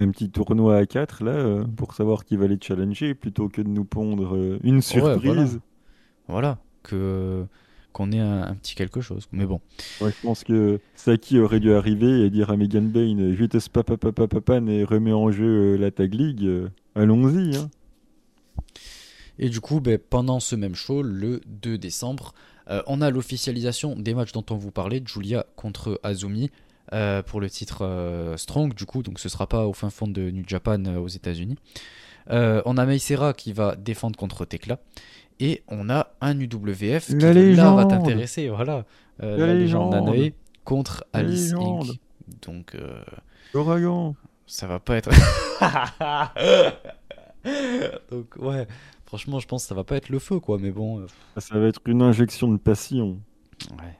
Un petit tournoi à 4 là, pour savoir qui va les challenger, plutôt que de nous pondre une surprise. voilà. Voilà, que qu'on ait un, un petit quelque chose. Mais bon. Ouais, je pense que Saki aurait dû arriver et dire à Megan Bain euh, Je te papapapapan et remets en jeu euh, la Tag League. euh, Allons-y. hein. Et du coup, ben, pendant ce même show, le 2 décembre, euh, on a l'officialisation des matchs dont on vous parlait, Julia contre Azumi, euh, pour le titre euh, Strong, du coup, donc ce sera pas au fin fond de New Japan aux États-Unis. On a Meisera qui va défendre contre Tekla. Et on a un UWF qui là va t'intéresser, voilà. Euh, La la, légende légende. Contre La Alice légende. Inc. Donc euh, Ouragan. ça va pas être. Donc ouais, franchement, je pense que ça va pas être le feu, quoi. Mais bon, euh, Ça va être une injection de passion. ouais.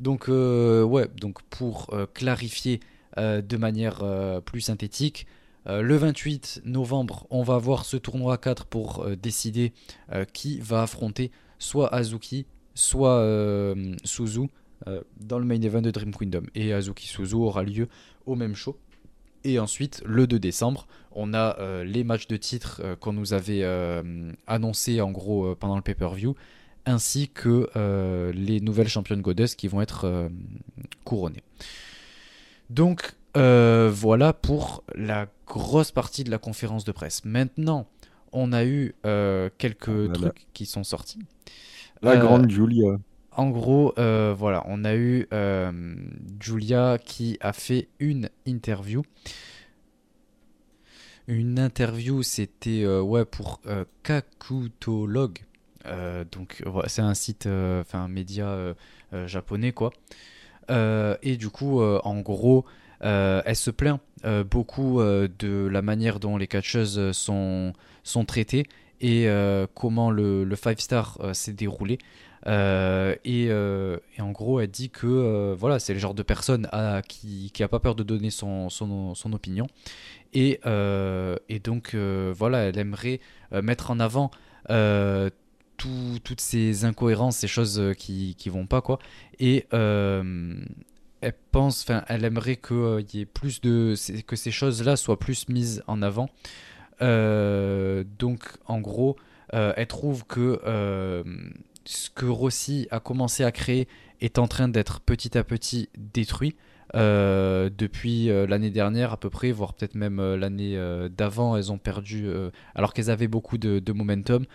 Donc euh, ouais, donc pour euh, clarifier euh, de manière plus synthétique, euh, le 28 novembre, on va avoir ce tournoi 4 pour euh, décider euh, qui va affronter soit Azuki, soit Suzu dans le main event de Dream Kingdom. Et Azuki Suzu aura lieu au même show. Et ensuite, le 2 décembre, on a les matchs de titre qu'on nous avait annoncés en gros pendant le pay-per-view, ainsi que les nouvelles championnes Goddess qui vont être couronnées. Donc euh, voilà pour la grosse partie de la conférence de presse. Maintenant, on a eu euh, quelques Ah, voilà. trucs qui sont sortis. La Euh, grande Julia. En gros, voilà, on a eu Julia qui a fait une interview. Une interview, c'était ouais pour Kakutolog. Donc c'est un site, enfin un média japonais quoi. Et du coup, en gros, euh, elle se plaint euh, beaucoup euh, de la manière dont les catcheuses sont, sont traitées et comment le, le 5 star s'est déroulé. Et, et en gros, elle dit que voilà, c'est le genre de personne à, qui, qui a pas peur de donner son, son, son opinion. Et, et donc, voilà, elle aimerait mettre en avant tout- toutes ces incohérences, ces choses qui, qui vont pas, quoi. Et elle pense, enfin, elle aimerait c'est- que ces choses-là soient plus mises en avant. Euh, donc, en gros, euh, elle trouve que euh, ce que Rossi a commencé à créer est en train d'être petit à petit détruit. Euh, depuis euh, l'année dernière à peu près, voire peut-être même euh, l'année euh, d'avant, elles ont perdu, euh, alors qu'elles avaient beaucoup de momentum.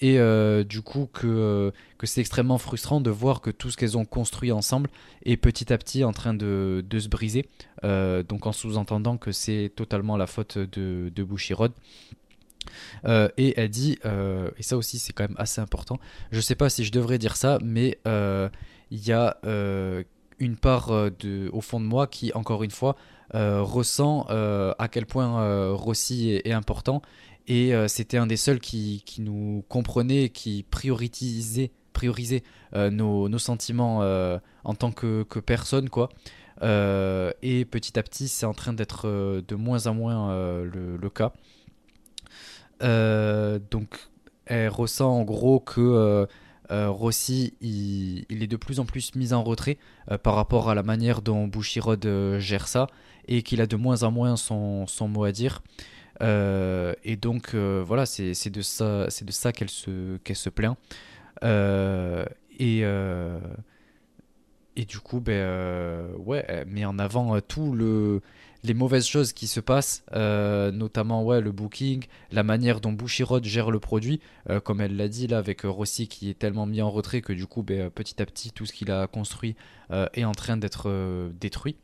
Et euh, du coup que, euh, que c'est extrêmement frustrant de voir que tout ce qu'elles ont construit ensemble est petit à petit en train de, de se briser, euh, donc en sous-entendant que c'est totalement la faute de, de et elle dit, et ça aussi c'est quand même assez important, je sais pas si je devrais dire ça, mais il y a une part de, au fond de moi qui, encore une fois, ressent à quel point Rossi est important. Et euh, c'était un des seuls qui, qui nous comprenait, qui priorisait euh, nos, nos sentiments euh, en tant que, que personne, quoi. Et petit à petit, c'est en train d'être de moins en moins le, le cas. Donc, elle ressent en gros que Rossi, il, il est de plus en plus mis en retrait par rapport à la manière dont Bushiroad gère ça et qu'il a de moins en moins son, son mot à dire. Euh, et donc, euh, voilà, c'est de ça, c'est de ça qu'elle se, qu'elle se plaint. Euh, et, et du coup, ben, ouais, elle met en avant tout le, les mauvaises choses qui se passent, notamment ouais, le booking, la manière dont Bushiroad gère le produit, comme elle l'a dit là avec Rossi qui est tellement mis en retrait que du coup, ben, petit à petit, tout ce qu'il a construit est en train d'être détruit.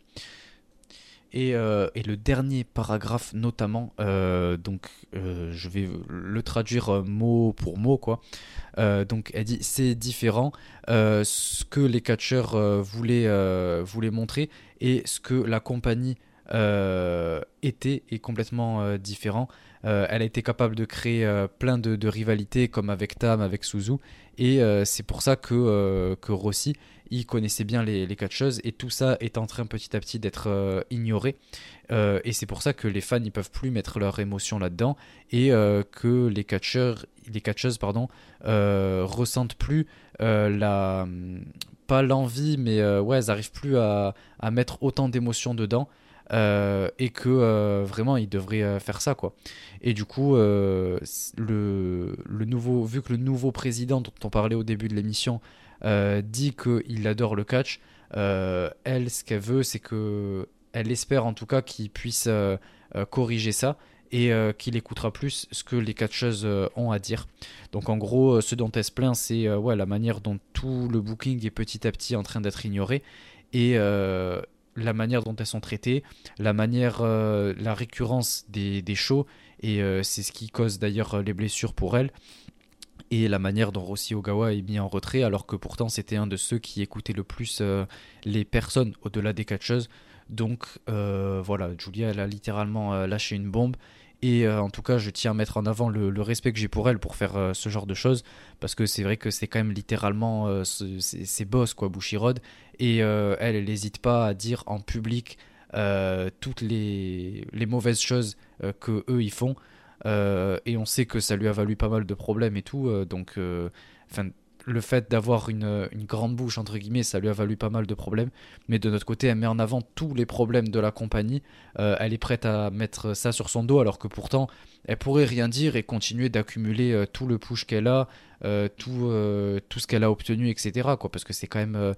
Et, euh, et le dernier paragraphe notamment, euh, donc euh, je vais le traduire mot pour mot quoi. Donc elle dit c'est différent ce que les catcheurs voulaient, voulaient montrer et ce que la compagnie était est complètement différent. Euh, elle a été capable de créer euh, plein de, rivalités comme avec Tam, avec Suzu. Et euh, c'est pour ça que, Rossi il connaissait bien les, catcheuses et tout ça est en train petit à petit d'être ignoré. Et c'est pour ça que les fans ils peuvent plus mettre leur émotion là-dedans. Et que les catcheurs les catcheuses pardon ressentent plus la pas l'envie mais ouais elles arrivent plus à, mettre autant d'émotions dedans. Et que vraiment ils devraient faire ça quoi et du coup euh, le, nouveau vu que le nouveau président dont on parlait au début de l'émission euh, dit qu'il adore le catch euh, elle ce qu'elle veut c'est que elle espère en tout cas qu'il puisse corriger ça et qu'il écoutera plus ce que les catcheuses ont à dire. Donc en gros, ce dont elle se plaint, c'est ouais, la manière dont tout le booking est petit à petit en train d'être ignoré et la manière dont elles sont traitées, la manière, la récurrence des, des shows et euh, c'est ce qui cause d'ailleurs euh, les blessures pour elle. Et la manière dont Rossi Ogawa est mis en retrait alors que pourtant c'était un de ceux qui écoutait le plus euh, les personnes au-delà des catcheuses. Donc voilà, Julia elle a littéralement lâché une bombe. Et en tout cas je tiens à mettre en avant le, le respect que j'ai pour elle pour faire ce genre de choses. Parce que c'est vrai que c'est quand même littéralement c'est boss quoi Bushiroad et elle elle n'hésite pas à dire en public toutes les, les mauvaises choses euh, que eux ils font euh, et on sait que ça lui a valu pas mal de problèmes et tout. euh, donc, euh, enfin, le fait d'avoir une, une grande bouche, entre guillemets, ça lui a valu pas mal de problèmes. Mais de notre côté, elle met en avant tous les problèmes de la compagnie. Euh, elle est prête à mettre ça sur son dos, alors que pourtant, elle pourrait rien dire et continuer d'accumuler euh, tout le push qu'elle a, euh, tout, euh, tout ce qu'elle a obtenu, etc. Quoi, parce que c'est quand même euh,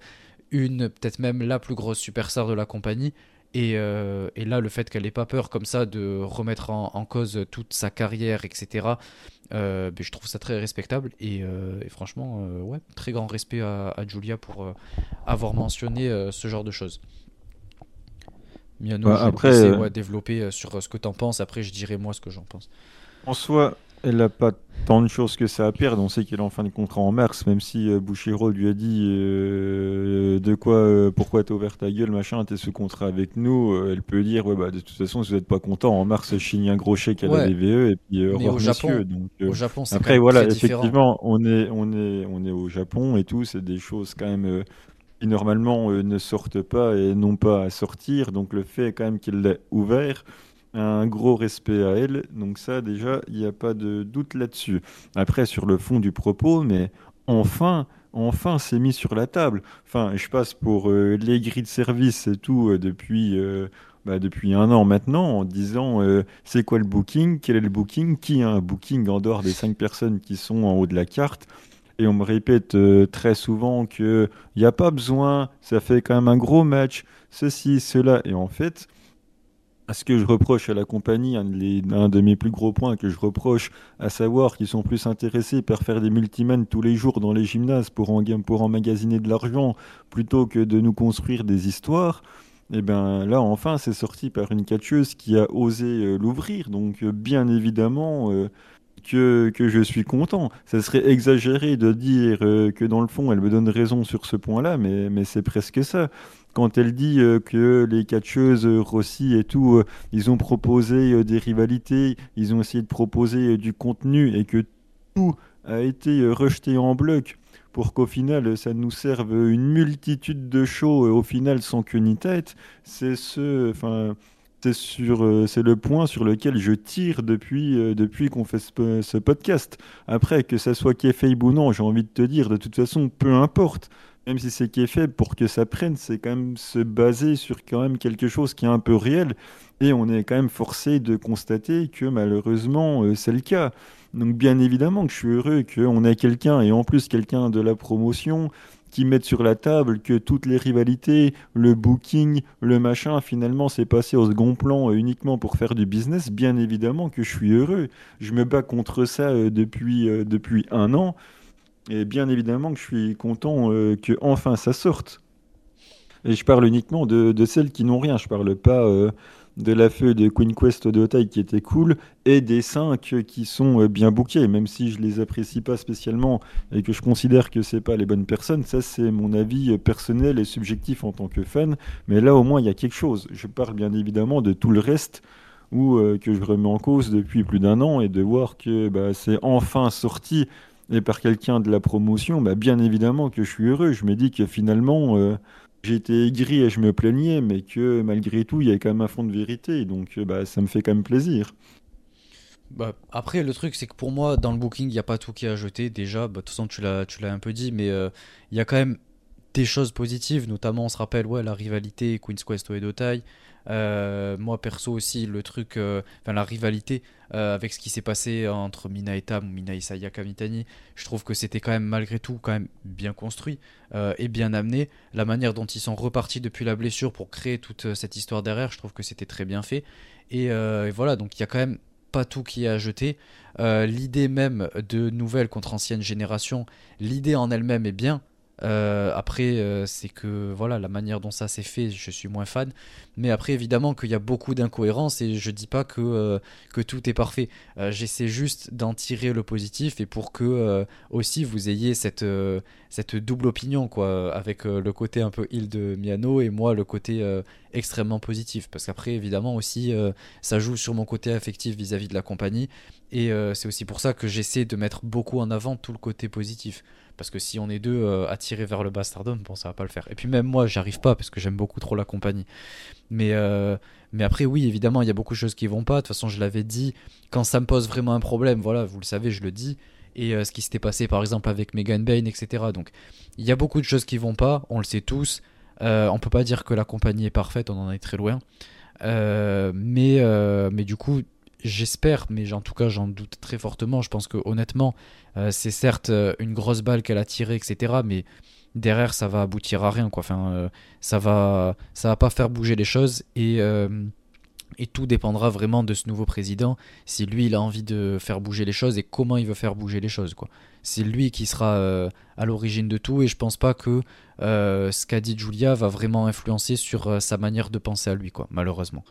une, peut-être même la plus grosse superstar de la compagnie. Et, euh, et là, le fait qu'elle n'ait pas peur comme ça de remettre en, en cause toute sa carrière, etc., euh, ben, je trouve ça très respectable. Et, euh, et franchement, euh, ouais, très grand respect à, à Julia pour euh, avoir mentionné euh, ce genre de choses. Miano, je vais après, laisser, euh, ouais, développer sur ce que t'en penses. Après, je dirai moi ce que j'en pense. En soi, elle n'a pas tant de choses que ça à perdre. On sait qu'elle est en fin de contrat en mars, même si euh, Bouchero lui a dit euh, de quoi, euh, pourquoi t'as ouvert ta gueule, machin, t'es sous contrat avec nous. euh, elle peut dire, ouais, bah, de toute façon, si vous n'êtes pas content, en mars, je signe un gros chèque à Ouais. la DVE et puis euh, au Japon-. Donc, euh, Au Japon, quand Après, voilà, effectivement, on est, on, est, on est au Japon et tout, c'est des choses quand même euh, qui normalement euh, ne sortent pas et n'ont pas à sortir. Donc le fait quand même qu'il l'ait ouvert, un gros respect à elle. Donc ça, déjà, il n'y a pas de doute là-dessus. Après, sur le fond du propos, mais enfin, enfin, c'est mis sur la table. Enfin, je passe pour euh, les grilles de service et tout euh, depuis... euh, bah, depuis un an maintenant, en disant c'est quoi le booking, quel est le booking, qui a un booking en dehors des cinq personnes qui sont en haut de la carte? Et on me répète très souvent que il n'y a pas besoin, ça fait quand même un gros match, ceci, cela. Et en fait, ce que je reproche à la compagnie, un de, mes plus gros points que je reproche, à savoir qu'ils sont plus intéressés par faire des multimans tous les jours dans les gymnases pour, en, pour emmagasiner de l'argent plutôt que de nous construire des histoires. Et eh bien là, enfin, c'est sorti par une catcheuse qui a osé euh, l'ouvrir. Donc, euh, bien évidemment, euh, que, je suis content. Ça serait exagéré de dire que dans le fond, elle me donne raison sur ce point-là, mais c'est presque ça quand elle dit euh, que les catcheuses euh, Rossi et tout, euh, ils ont proposé des rivalités, ils ont essayé de proposer du contenu et que tout a été rejeté en bloc pour qu'au final ça nous serve une multitude de shows au final sans queue ni tête, c'est ce, le point sur lequel je tire depuis, qu'on fait ce, ce, podcast. Après que ça soit kayfabe ou non, j'ai envie de te dire, de toute façon, peu importe même si c'est qui est fait, pour que ça prenne, c'est quand même se baser sur quand même quelque chose qui est un peu réel. Et on est quand même forcé de constater que malheureusement, euh, c'est le cas. Donc bien évidemment que je suis heureux qu'on ait quelqu'un, et en plus quelqu'un de la promotion, qui mette sur la table que toutes les rivalités, le booking, le machin, finalement, c'est passé au second plan euh, uniquement pour faire du business. Bien évidemment que je suis heureux. Je me bats contre ça euh, depuis, depuis un an. Et bien évidemment que je suis content euh, que enfin ça sorte. Et je parle uniquement de, celles qui n'ont rien. Je parle pas euh, de la feuille de Queen Quest de taille qui était cool et des cinq qui sont euh, bien bookés, même si je les apprécie pas spécialement et que je considère que c'est pas les bonnes personnes. Ça, c'est mon avis personnel et subjectif en tant que fan. Mais là, au moins, il y a quelque chose. Je parle bien évidemment de tout le reste ou que je remets en cause depuis plus d'un an et de voir que bah, c'est enfin sorti et par quelqu'un de la promotion, bah, bien évidemment que je suis heureux. Je me dis que finalement, euh, j'étais aigri et je me plaignais, mais que malgré tout, il y avait quand même un fond de vérité. Donc, euh, bah, ça me fait quand même plaisir. Bah, après, le truc, c'est que pour moi, dans le booking, il n'y a pas tout qui à jeter. Déjà, bah, de toute façon, tu l'as, un peu dit, mais euh, il y a quand même des choses positives, notamment, on se rappelle, ouais, la rivalité Queen's Quest et Dotai. Euh, moi perso aussi le truc, euh, enfin la rivalité euh, avec ce qui s'est passé entre Mina et Tam ou Mina et Sayaka Mitani, je trouve que c'était quand même malgré tout quand même bien construit et bien amené. La manière dont ils sont repartis depuis la blessure pour créer toute cette histoire derrière, je trouve que c'était très bien fait. Et, voilà, donc il y a quand même pas tout qui est à jeter. l'idée même de nouvelles contre ancienne génération, l'idée en elle-même est bien. Euh, après, euh, c'est que voilà, la manière dont ça s'est fait, je suis moins fan. Mais après, évidemment, qu'il y a beaucoup d'incohérences et je dis pas que, euh, que tout est parfait. J'essaie juste d'en tirer le positif et pour que aussi vous ayez cette, cette double opinion, quoi, avec le côté un peu il de Miano et moi le côté extrêmement positif. Parce qu'après, évidemment, aussi, ça joue sur mon côté affectif vis à -vis de la compagnie. Et c'est aussi pour ça que j'essaie de mettre beaucoup en avant tout le côté positif. Parce que si on est deux euh, attirés vers le bastardom, bon, ça va pas le faire. Et puis même moi, j'arrive pas parce que j'aime beaucoup trop la compagnie. Mais, euh, mais après, oui, évidemment, il y a beaucoup de choses qui vont pas. De toute façon, je l'avais dit, quand ça me pose vraiment un problème, voilà, vous le savez, je le dis. Et euh, ce qui s'était passé par exemple avec Megan Bain, etc. Donc il y a beaucoup de choses qui vont pas, on le sait tous. on peut pas dire que la compagnie est parfaite, on en est très loin. mais du coup, j'espère, mais en tout cas j'en doute très fortement. Je pense que honnêtement, euh, c'est certes euh, une grosse balle qu'elle a tirée, etc. Mais derrière, ça va aboutir à rien. Quoi. Enfin, euh, ça va, ça va pas faire bouger les choses et et tout dépendra vraiment de ce nouveau président. Si lui, il a envie de faire bouger les choses et comment il veut faire bouger les choses. C'est lui qui sera à l'origine de tout et je pense pas que ce qu'a dit Julia va vraiment influencer sur sa manière de penser à lui, quoi, malheureusement.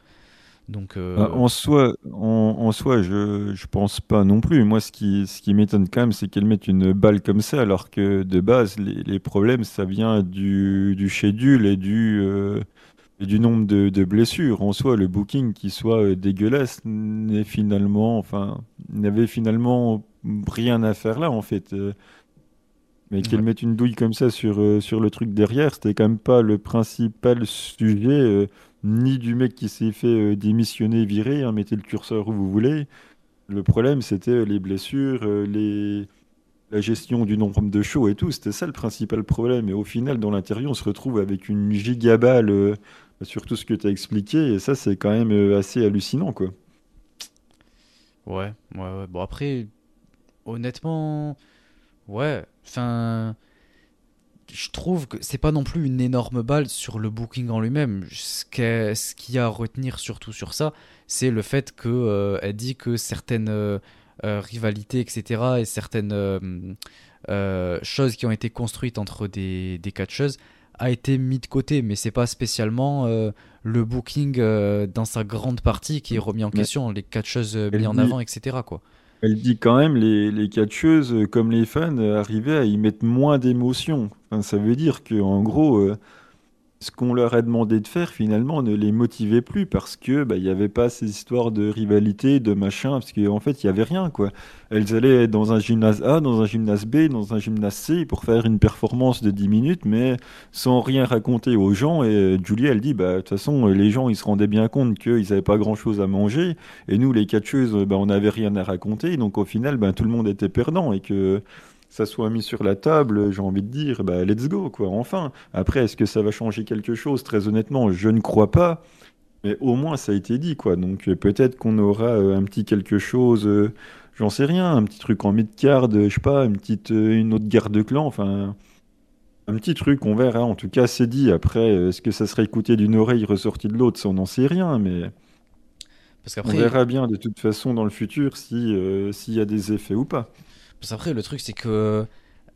Donc, euh, bah, En soi, en, soi je, je pense pas non plus. Moi, ce qui, ce qui m'étonne quand même, c'est qu'elle mette une balle comme ça, alors que de base, les, les problèmes, ça vient du, du schedule et du, euh, et du nombre de, de, blessures. En soi, le booking qui soit euh, dégueulasse n'est finalement, enfin, n'avait finalement rien à faire là, en fait. Mais qu'elle mette une douille comme ça sur, sur le truc derrière, c'était quand même pas le principal sujet ni du mec qui s'est fait euh, démissionner, virer, hein, mettez le curseur où vous voulez. Le problème, c'était les blessures, euh, la gestion du nombre de shows et tout. C'était ça le principal problème. Et au final, dans l'intérieur, on se retrouve avec une gigaballe euh, sur tout ce que tu as expliqué. Et ça, c'est quand même assez hallucinant, quoi. Ouais, ouais, ouais. Bon, après, honnêtement, ouais. Enfin je trouve que c'est pas non plus une énorme balle sur le booking en lui-même. Ce qu'il y a à retenir surtout sur ça, c'est le fait que euh, dit que certaines euh, euh, rivalités, etc., et certaines euh, choses qui ont été construites entre des, des catcheuses a été mis de côté, mais c'est pas spécialement le booking dans sa grande partie qui est remis en Mais- question, les catcheuses mis en avant, etc. Quoi. Elle dit quand même les, catcheuses, euh, comme les fans, euh, arrivaient à y mettre moins d'émotion. Ça veut dire que en gros, euh, ce qu'on leur a demandé de faire finalement ne les motivait plus parce que bah, il n'y avait pas ces histoires de rivalité, de machin, parce qu'en fait il y avait rien quoi. Elles allaient dans un gymnase A, dans un gymnase B, dans un gymnase C pour faire une performance de 10 minutes, mais sans rien raconter aux gens. Et euh, Julie, elle dit bah de toute façon les gens ils se rendaient bien compte qu'ils n'avaient pas grand chose à manger. Et nous, les catcheuses, ben, on n'avait rien à raconter. Donc au final, ben, tout le monde était perdant. Et que ça soit mis sur la table, j'ai envie de dire, ben, let's go, quoi, enfin. Après, est-ce que ça va changer quelque chose? Très honnêtement, je ne crois pas. Mais au moins, ça a été dit, quoi. Donc euh, peut-être qu'on aura euh, un petit quelque chose, euh, j'en sais rien, un petit truc en mid-card, je sais pas, une petite, une autre garde de clan, enfin. Un petit truc, on verra. En tout cas, c'est dit. Après, est-ce que ça serait écouté d'une oreille ressorti de l'autre? Ça, on n'en sait rien. Mais Parce on verra bien de toute façon dans le futur si euh, s'il y a des effets ou pas. Parce qu'après, le truc, c'est que,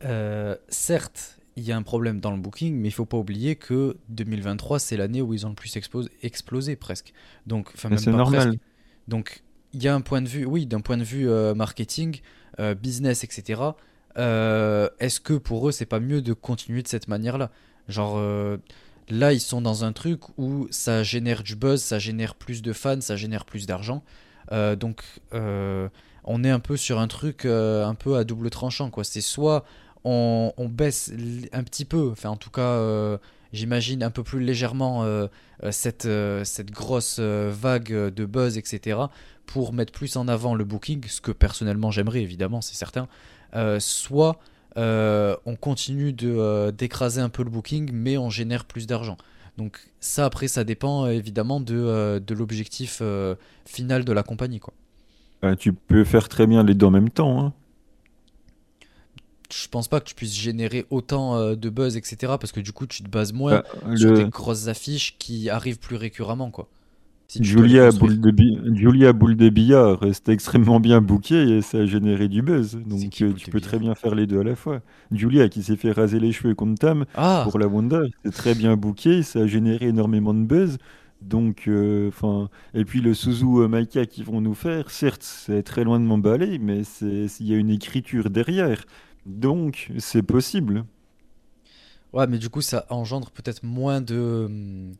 euh, certes, il y a un problème dans le booking, mais il faut pas oublier que 2023, c'est l'année où ils ont le plus explosé, presque. Donc, c'est normal. presque. Donc, il y a un point de vue, oui, d'un point de vue euh, marketing, euh, business, etc. Est-ce que pour eux, c'est pas mieux de continuer de cette manière-là? Genre, là, ils sont dans un truc où ça génère du buzz, ça génère plus de fans, ça génère plus d'argent. Euh, donc, euh, on est un peu sur un truc euh, un peu à double tranchant, quoi. C'est soit on, baisse un petit peu, enfin, en tout cas, euh, j'imagine un peu plus légèrement euh, cette, grosse vague de buzz, etc., pour mettre plus en avant le booking, ce que personnellement j'aimerais, évidemment, c'est certain. Soit on continue de, d'écraser un peu le booking, mais on génère plus d'argent. Donc ça, après, ça dépend évidemment de, l'objectif final de la compagnie, quoi. Tu peux faire très bien les deux en même temps. hein. Je pense pas que tu puisses générer autant euh, de buzz, etc., parce que du coup, tu te bases moins Ben, sur le- des grosses affiches qui arrivent plus quoi. Si les Julia, boule de bi- Julia Boule de Billard, c'était extrêmement bien booké et ça a généré du buzz. Donc qui, euh, tu peux très bien faire les deux à la fois. Julia qui s'est fait raser les cheveux contre Tam Ah, pour la Wanda, c'est très bien booké, ça a généré énormément de buzz. Donc, euh, enfin, et puis le Suzu euh, Maika qu'ils vont nous faire, certes, c'est très loin de m'emballer, mais il y a une écriture derrière. Donc, c'est possible. ouais, mais du coup, ça engendre peut-être moins de,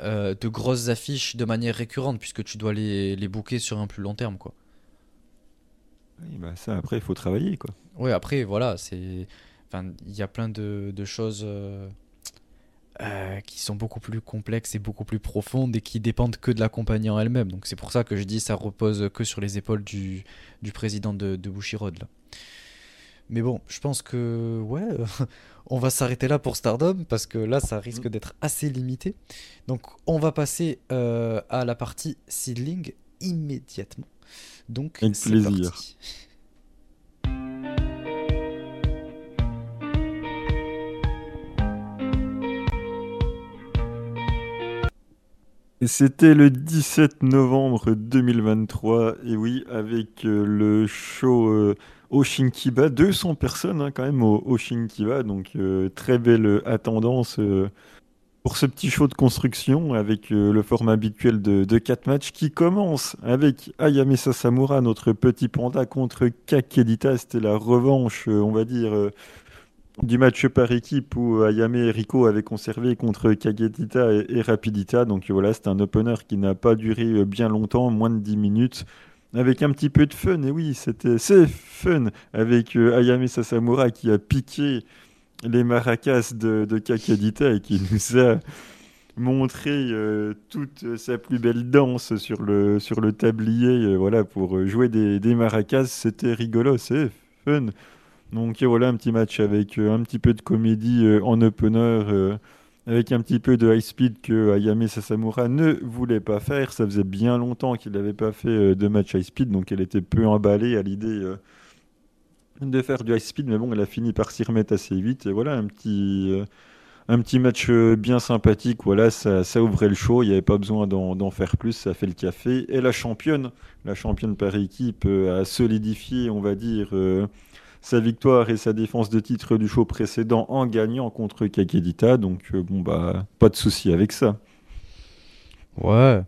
euh, de grosses affiches de manière récurrente, puisque tu dois les, les booker sur un plus long terme, quoi. Oui, bah ça, après, il faut travailler, quoi. Ouais, après, voilà, c'est. Enfin, il y a plein de, de choses euh, euh, qui sont beaucoup plus complexes et beaucoup plus profondes et qui dépendent que de la compagnie en elle-même. Donc, c'est pour ça que je dis ça repose que sur les épaules du, du président de, de Bushiroad, là. Mais bon, je pense que, ouais, on va s'arrêter là pour Stardom parce que là, ça risque d'être assez limité. Donc, on va passer euh, à la partie seedling immédiatement. Donc, c'est parti. C'était le 17 novembre 2023, et oui, avec euh, le show euh, Oshinkiba, 200 personnes hein, quand même au Oshinkiba, donc euh, très belle attendance euh, pour ce petit show de construction avec le format habituel de, de 4 matchs qui commence avec Ayame Sasamura, notre petit panda, contre Kakedita. C'était la revanche, on va dire, du match par équipe où Ayame et Rico avaient conservé contre Kagetita et, Rapidita. Donc voilà, c'était un opener qui n'a pas duré euh, bien longtemps, moins de 10 minutes. Avec un petit peu de fun, et oui, c'était c'est fun avec euh, Ayame Sasamura qui a piqué les maracas de, de et qui nous a montré euh, toute sa plus belle danse sur le, sur le tablier euh, voilà, pour euh, jouer des, des maracas. C'était rigolo, c'est fun. Donc voilà un petit match avec euh, un petit peu de comédie euh, en opener, euh, avec un petit peu de high speed que Ayame Sasamura ne voulait pas faire. Ça faisait bien longtemps qu'il n'avait pas fait de match high speed, donc elle était peu emballée à l'idée de faire du high speed, mais bon, elle a fini par s'y remettre assez vite. Et voilà, un petit, un petit match bien sympathique. Voilà, ça, ça ouvrait le show. Il n'y avait pas besoin d'en faire plus. Ça fait le café. Et la championne, la championne par équipe, a solidifié, on va dire, sa victoire et sa défense de titre du show précédent en gagnant contre Kakedita. Donc, euh, bon, bah, pas de souci avec ça. Ouais.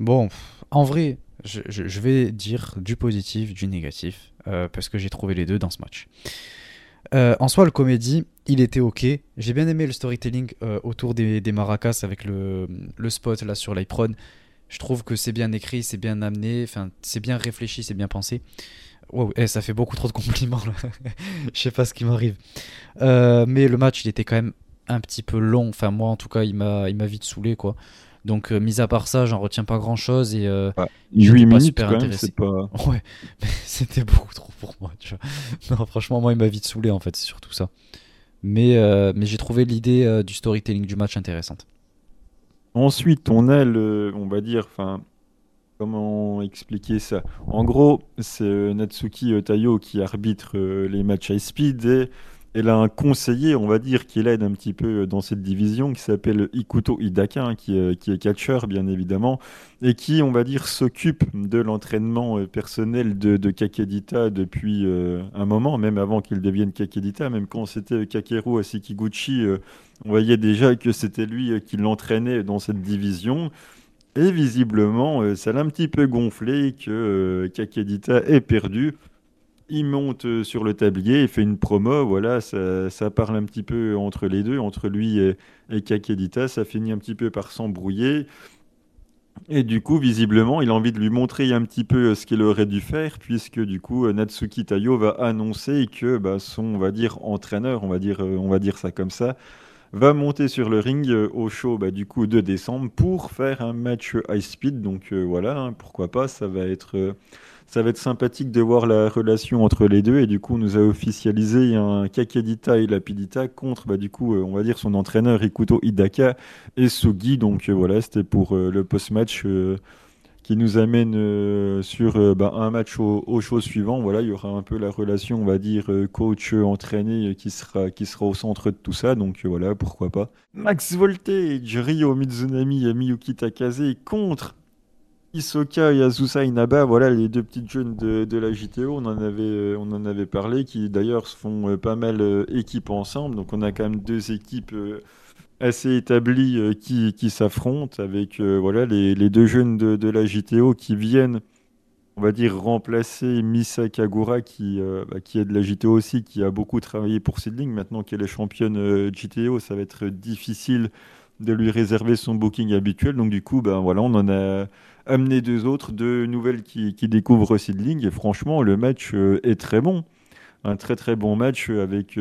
Bon, en vrai, je, vais dire du positif, du négatif, euh, parce que j'ai trouvé les deux dans ce match. Euh, en soi, le comédie, il était ok. J'ai bien aimé le storytelling autour des, maracas avec le, spot là sur l'iPron. Je trouve que c'est bien écrit, c'est bien amené, c'est bien réfléchi, c'est bien pensé. Wow, eh, ça fait beaucoup trop de compliments là. Je sais pas ce qui m'arrive. Euh, mais le match, il était quand même un petit peu long. Enfin, moi, en tout cas, il m'a, il m'a vite saoulé quoi. Donc, euh, mis à part ça, j'en retiens pas grand chose et euh, J'étais 8 pas minutes, super quand même, intéressé. c'est pas. ouais, mais c'était beaucoup trop pour moi. Tu vois. Non, franchement, moi, il m'a vite saoulé en fait, c'est surtout ça. Mais, euh, mais j'ai trouvé l'idée du storytelling du match intéressante. Ensuite, on a le, on va dire, enfin, comment expliquer ça? En gros, c'est euh, Natsuki Taiyo qui arbitre euh, les matchs high speed et elle a un conseiller, on va dire, qui l'aide un petit peu euh, dans cette division, qui s'appelle Ikuto Hidaka, hein, qui, est- qui est catcheur, bien évidemment, et qui, on va dire, s'occupe de l'entraînement personnel de, Kakedita depuis un moment, même avant qu'il devienne Kakedita, même quand c'était Kakeru Asikiguchi. euh, on voyait déjà que c'était lui qui l'entraînait dans cette division. Et visiblement, euh, ça l'a un petit peu gonflé que euh, Kakedita est perdu. Il monte euh, sur le tablier et fait une promo. Voilà, ça, ça parle un petit peu entre les deux, entre lui et, et Kakedita. Ça finit un petit peu par s'embrouiller. Et du coup, visiblement, il a envie de lui montrer un petit peu ce qu'il aurait dû faire, puisque du coup, Natsuki Taiyo va annoncer que bah, son, on va dire, entraîneur, on va dire, on va dire ça comme ça, va monter sur le ring euh, au show bah, du coup de décembre pour faire un match high speed. Donc euh, voilà, hein, pourquoi pas, ça va être, euh, ça va être sympathique de voir la relation entre les deux. Et du coup, on nous a officialisé un Kakedita et Lapidita contre bah, du coup, on va dire son entraîneur Ikuto Hidaka et Sugi. Donc voilà, c'était pour le post-match. Qui nous amène euh, sur euh, bah, un match au, au show suivant. Voilà, il y aura un peu la relation, on va dire, euh, coach-entraîné qui sera, qui sera au centre de tout ça. Donc voilà, pourquoi pas. Max Voltage, Ryo Mizunami et Miyuki Takase contre Hisoka et Inaba. Voilà les deux petites jeunes de, de la JTO. On en avait, on en avait parlé, qui d'ailleurs se font pas mal équipe ensemble. Donc on a quand même deux équipes. Assez établis euh, qui, qui s'affrontent avec euh, voilà, les, les deux jeunes de, de la JTO qui viennent, on va dire, remplacer Misa Kagura qui, euh, bah, qui est de la JTO aussi, qui a beaucoup travaillé pour Seedling. Maintenant qu'elle est championne JTO, ça va être difficile de lui réserver son booking habituel. Donc du coup, ben, voilà, on en a amené deux autres, deux nouvelles qui, qui découvrent Seedling. Et franchement, le match est très bon. Un très très bon match avec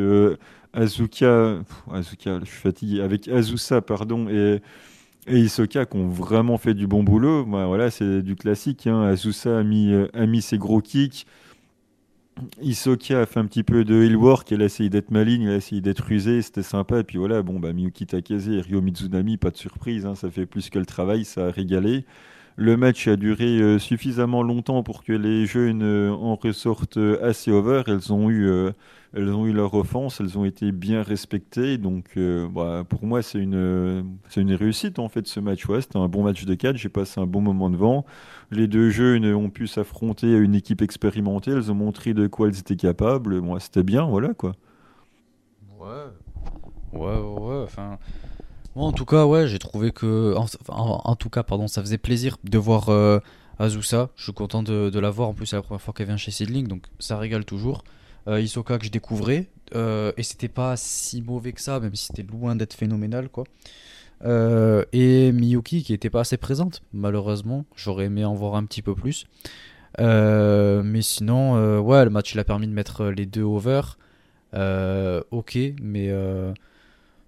Azuka, Azuka, je suis fatigué, avec Azusa, pardon, et, et Hisoka qui ont vraiment fait du bon boulot. Bah, voilà, c'est du classique. Hein. Azusa a mis, euh, a mis ses gros kicks. Hisoka a fait un petit peu de heel work, elle a essayé d'être maligne, elle a essayé d'être rusée, c'était sympa. Et puis voilà, bon, bah, Miyuki Takase et Ryo Mizunami, pas de surprise, hein, ça fait plus que le travail, ça a régalé. Le match a duré euh, suffisamment longtemps pour que les jeunes euh, en ressortent euh, assez over. Elles ont eu, elles ont eu leur offense, elles ont été bien respectées. Donc, bah, pour moi, c'est une, c'est une réussite en fait ce match. Ouais, c'était un bon match de catch. J'ai passé un bon moment devant. Les deux jeunes ont pu s'affronter à une équipe expérimentée. Elles ont montré de quoi elles étaient capables. C'était bien, voilà quoi. Ouais. Ouais, ouais, ouais, enfin. Moi, en tout cas, ouais, j'ai trouvé que. En, tout cas, pardon, ça faisait plaisir de voir euh, Azusa. Je suis content de, la voir. En plus, c'est la première fois qu'elle vient chez Seedling, donc ça régale toujours. Euh, Hisoka que je découvrais. euh, et c'était pas si mauvais que ça, même si c'était loin d'être phénoménal, quoi. Et Miyuki qui était pas assez présente, malheureusement. J'aurais aimé en voir un petit peu plus. Mais sinon, ouais, le match il a permis de mettre les deux over. Ok, mais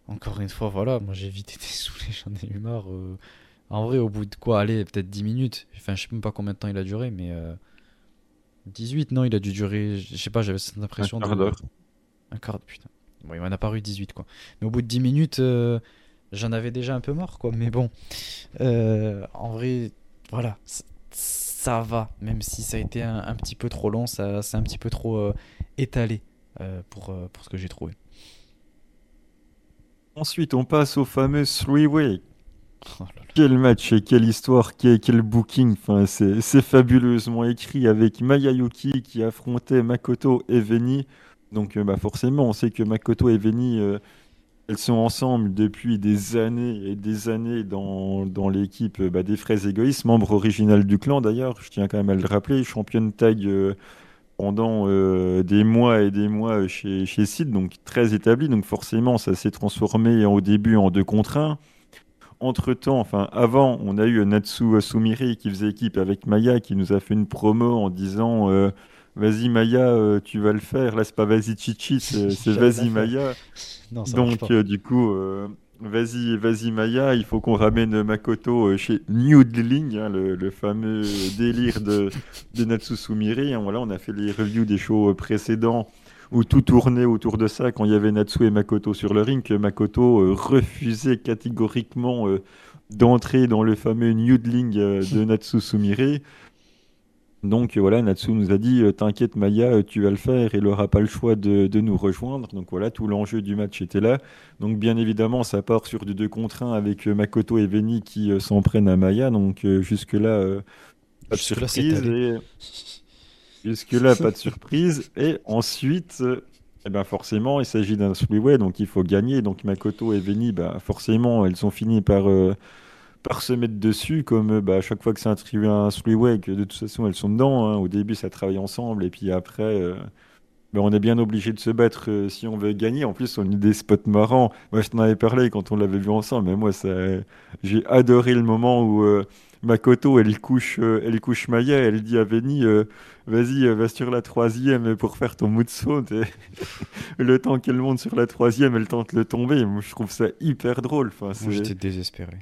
encore une fois, voilà, moi j'ai vite été saoulé, j'en ai eu marre. euh. En vrai, au bout de quoi, allez, peut-être 10 minutes. Enfin, je sais même pas combien de temps il a duré, mais euh, 18, non, il a dû durer, je sais pas, j'avais cette impression quart de. d'heure. Un quart d'heure, putain. Bon, il m'en a paru 18, quoi. Mais au bout de 10 minutes, euh, j'en avais déjà un peu marre, quoi. Mais bon, euh, en vrai, voilà, ça va, même si ça a été un, un petit peu trop long, ça, c'est un petit peu trop étalé pour, pour ce que j'ai trouvé. Ensuite, on passe au fameux three-way. Quel match et quelle histoire, quel, booking. Enfin, c'est fabuleusement écrit avec Maya Yuki qui affrontait Makoto et Veni. Donc, euh, bah, forcément, on sait que Makoto et Veni, euh, elles sont ensemble depuis des années et des années dans, dans l'équipe euh, bah, des Fraises Égoïstes, membre original du clan d'ailleurs. Je tiens quand même à le rappeler, championne tag pendant euh, des mois et des mois chez, chez Sid, donc très établi. Donc, forcément, ça s'est transformé au début en deux contre un. Entre-temps, enfin avant, on a eu Natsu Sumire qui faisait équipe avec Maya, qui nous a fait une promo en disant euh, Vas-y Maya, euh, tu vas le faire. Là, c'est pas vas-y Chichi, c'est vas-y. Maya. Non, ça marche Donc, pas. euh, du coup, euh, vas-y, vas-y Maya, il faut qu'on ramène Makoto euh, chez Noodling, hein, le, le fameux délire de, de Natsu Sumire. hein. Voilà, on a fait les reviews des shows euh, précédents où tout tournait autour de ça quand il y avait Natsu et Makoto sur le ring, que Makoto euh, refusait catégoriquement euh, d'entrer dans le fameux Noodling euh, de Natsu Sumire. Donc euh, voilà, Natsu nous a dit euh, T'inquiète Maya, euh, tu vas le faire il n'aura pas le choix de, de nous rejoindre. Donc voilà, tout l'enjeu du match était là. Donc bien évidemment, ça part sur du 2 contre 1 avec Makoto et Veni qui s'en prennent à Maya. Donc jusque-là, pas de surprise. Et... Jusque-là, pas de surprise. Et ensuite, eh ben forcément, il s'agit d'un three-way, donc il faut gagner. Donc Makoto et Veni, bah, forcément, elles ont fini par, euh, par se mettre dessus, comme euh, bah, à chaque fois que c'est un, un three-way, que de toute façon, elles sont dedans. hein. Au début, ça travaille ensemble, et puis après, euh, bah, on est bien obligé de se battre euh, si on veut gagner. En plus, on a des spots marrants. Moi, je t'en avais parlé quand on l'avait vu ensemble, mais moi, ça, j'ai adoré le moment où euh, Makoto, elle couche, elle couche Maya, elle dit à Veni, euh, vas-y, va sur la troisième pour faire ton. Et le temps qu'elle monte sur la troisième, elle tente le tomber. Moi, je trouve ça hyper drôle. Enfin, Moi, j'étais désespéré.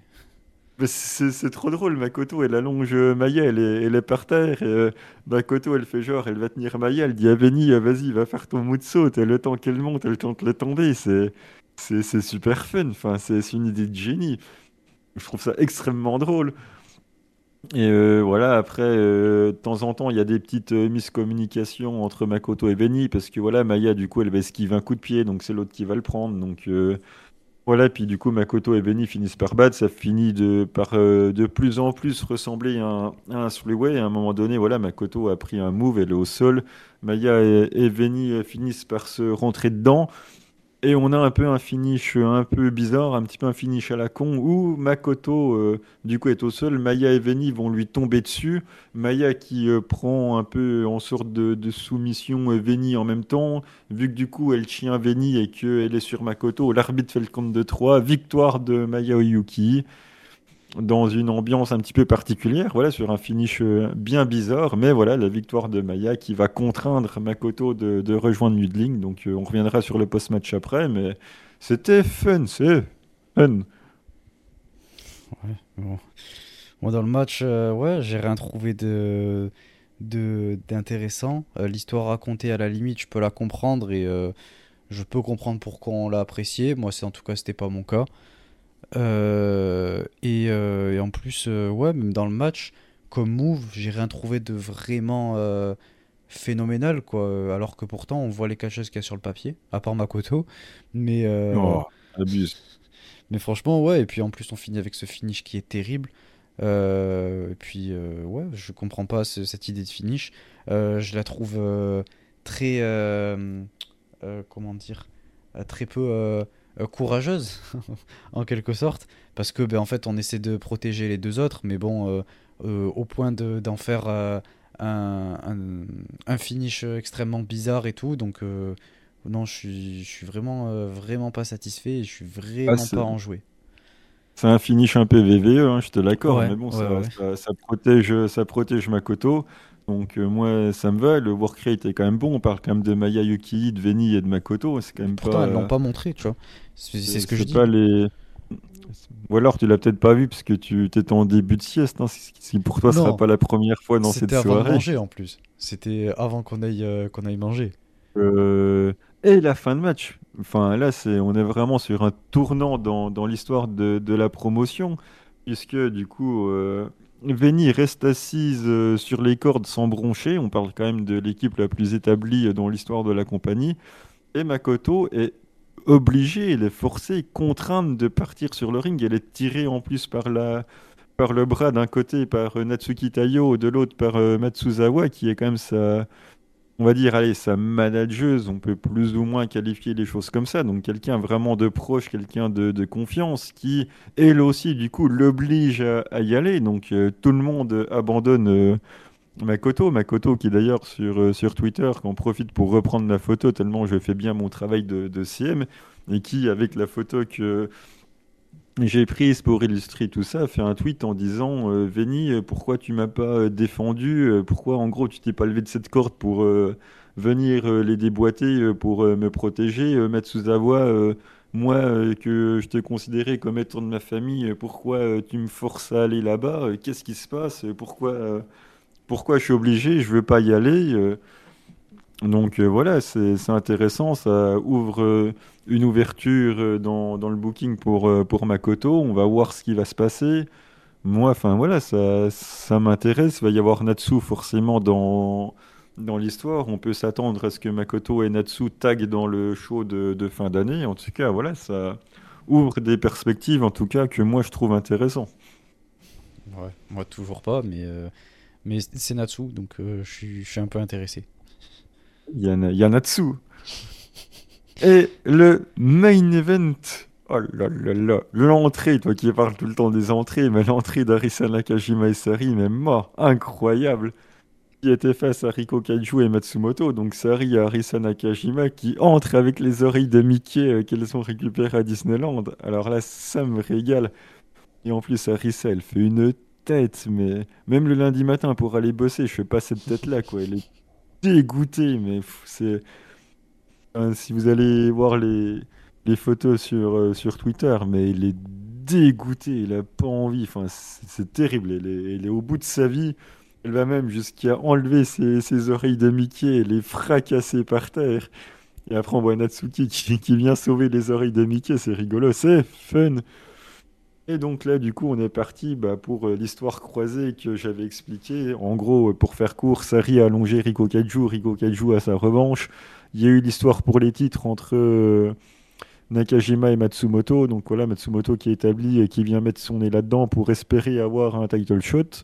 C'est, trop drôle. Makoto, elle allonge Maya, elle est, par terre. Et, euh, Makoto, elle fait genre, elle va tenir Maya, elle dit à Veni, euh, vas-y, va faire ton moonsault. Et le temps qu'elle monte, elle tente le tomber. C'est, super fun. Enfin, c'est, une idée de génie. Je trouve ça extrêmement drôle. Et euh, voilà, après, de temps en temps, il y a des petites euh, miscommunications entre Makoto et Veni, parce que voilà, Maya, du coup, elle va esquiver un coup de pied, donc c'est l'autre qui va le prendre. Donc voilà, puis du coup, Makoto et Veni finissent par battre, ça finit de, par euh, de plus en plus ressembler à un, à un three-way. À un moment donné, voilà, Makoto a pris un move, elle est au sol. Maya et, et euh, finissent par se rentrer dedans. Et on a un peu un finish un peu bizarre, un petit peu un finish à la con, où Makoto, euh, du coup, est au sol. Maya et Veni vont lui tomber dessus. Maya qui euh, prend un peu en sorte de, soumission euh, Veni en même temps. Vu que du coup, elle tient Veni et qu'elle est sur Makoto, l'arbitre fait le compte de 3. Victoire de Maya Oyuki dans une ambiance un petit peu particulière, voilà, sur un finish euh, bien bizarre, mais voilà, la victoire de Maya qui va contraindre Makoto de, rejoindre Nudling, donc euh, on reviendra sur le post-match après, mais c'était fun, c'est fun. Bon. Moi, dans le match, euh, ouais, j'ai rien trouvé de d'intéressant. L'histoire racontée, à la limite, je peux la comprendre et je peux comprendre pourquoi on l'a apprécié. Moi, c'est en tout cas, c'était pas mon cas. Euh, et, euh, et en plus, euh, ouais, même dans le match, comme move, j'ai rien trouvé de vraiment phénoménal, quoi. Alors que pourtant, on voit les cacheuses qu'il y a sur le papier, à part Makoto. Mais, Oh, abuse. mais franchement, ouais, et puis en plus, on finit avec ce finish qui est terrible. Euh, et puis, euh, ouais, je comprends pas ce- cette idée de finish. Euh, je la trouve très. comment dire Très peu courageuse, en quelque sorte. Parce que, ben, en fait, on essaie de protéger les deux autres, mais bon, euh, euh, au point de- d'en faire euh, un, un, un finish extrêmement bizarre et tout. Donc, euh, non, je suis, je suis vraiment, euh, vraiment pas satisfait et je suis vraiment c'est- pas enjoué. C'est un finish un peu VVE, hein, je te l'accorde, Ouais, mais bon, ouais, ça, ouais. ça- ça protège, ça protège Makoto. Donc euh, moi, ça me va. Le work rate est quand même bon. On parle quand même de Maya Yuki, de Veni et de Makoto. C'est quand même Pourtant, pas. elles l'ont pas montré, tu vois. C'est ce que je dis. pas les. Ou alors tu l'as peut-être pas vu parce que tu étais en début de sieste. Hein, ce qui pour toi Non. sera pas la première fois dans cette C'était avant de soirée. manger en plus. C'était avant qu'on aille, euh, qu'on aille manger. Euh, et la fin de match. Enfin, là, c'est, on est vraiment sur un tournant dans, dans l'histoire de, de la promotion, puisque du coup, euh, Veni reste assise euh, sur les cordes sans broncher. On parle quand même de l'équipe la plus établie euh, dans l'histoire de la compagnie. Et Makoto est obligée, elle est forcée, contrainte de partir sur le ring. Elle est tirée en plus par, la, par le bras d'un côté par euh, Natsuki Tayo, de l'autre par Matsuzawa, qui est quand même sa, on va dire, allez, sa manageuse, on peut plus ou moins qualifier les choses comme ça. Donc quelqu'un vraiment de proche, quelqu'un de, confiance, qui, elle aussi, du coup, l'oblige à, y aller. Donc euh, tout le monde abandonne euh, Makoto. Makoto qui d'ailleurs sur, euh, Twitter, qu'on profite pour reprendre la photo, tellement je fais bien mon travail de, de CM, et qui, avec la photo que j'ai prise pour illustrer tout ça, fait un tweet en disant euh, euh, pourquoi tu m'as pas euh, défendu Pourquoi en gros tu t'es pas levé de cette corde pour venir les déboîter, pour me protéger Matsuzawa, moi que je te considérais comme étant de ma famille, pourquoi tu me forces à aller là-bas Qu'est-ce qui se passe Pourquoi pourquoi je suis obligé Je veux pas y aller donc euh, voilà, c'est intéressant, ça ouvre euh, une ouverture euh, dans, le booking pour, Makoto, on va voir ce qui va se passer. Moi, enfin voilà, ça, ça m'intéresse, il va y avoir Natsu forcément dans, dans l'histoire, on peut s'attendre à ce que Makoto et Natsu taguent dans le show de, fin d'année, en tout cas voilà, ça ouvre des perspectives en tout cas que moi je trouve intéressant. Ouais, moi toujours pas, mais, mais c'est Natsu, donc je suis un peu intéressé. Yanatsu. Et le main event. Oh là là là. L'entrée, toi qui parles tout le temps des entrées, mais l'entrée d'Arisa Nakajima et Sari, mais mort, incroyable. Qui était face à Riko Kaiju et Matsumoto. Donc Sari et Arisa Nakajima qui entrent avec les oreilles de Mickey euh, qu'elles ont récupérées à Disneyland. Alors là, ça me régale. Et en plus, Arisa, elle fait une tête, mais même le lundi matin pour aller bosser, je fais pas cette tête-là, quoi. Elle est dégoûté, mais c'est. si vous allez voir les, les photos sur, euh, sur Twitter, mais il est dégoûté, il a pas envie. Enfin, c'est terrible. Elle est, au bout de sa vie. Elle va même jusqu'à enlever ses, ses, oreilles de Mickey et les fracasser par terre. Et après, on voit Natsuki qui, qui vient sauver les oreilles de Mickey. C'est rigolo, c'est fun. Et donc là, du coup, on est parti bah, pour euh, l'histoire croisée que j'avais expliqué. En gros, euh, pour faire court, Sari a allongé Riko Kaiju, Riko Kaiju a sa revanche. Il y a eu l'histoire pour les titres entre euh, Nakajima et Matsumoto. Donc voilà, Matsumoto qui est établi et qui vient mettre son nez là-dedans pour espérer avoir un title shot.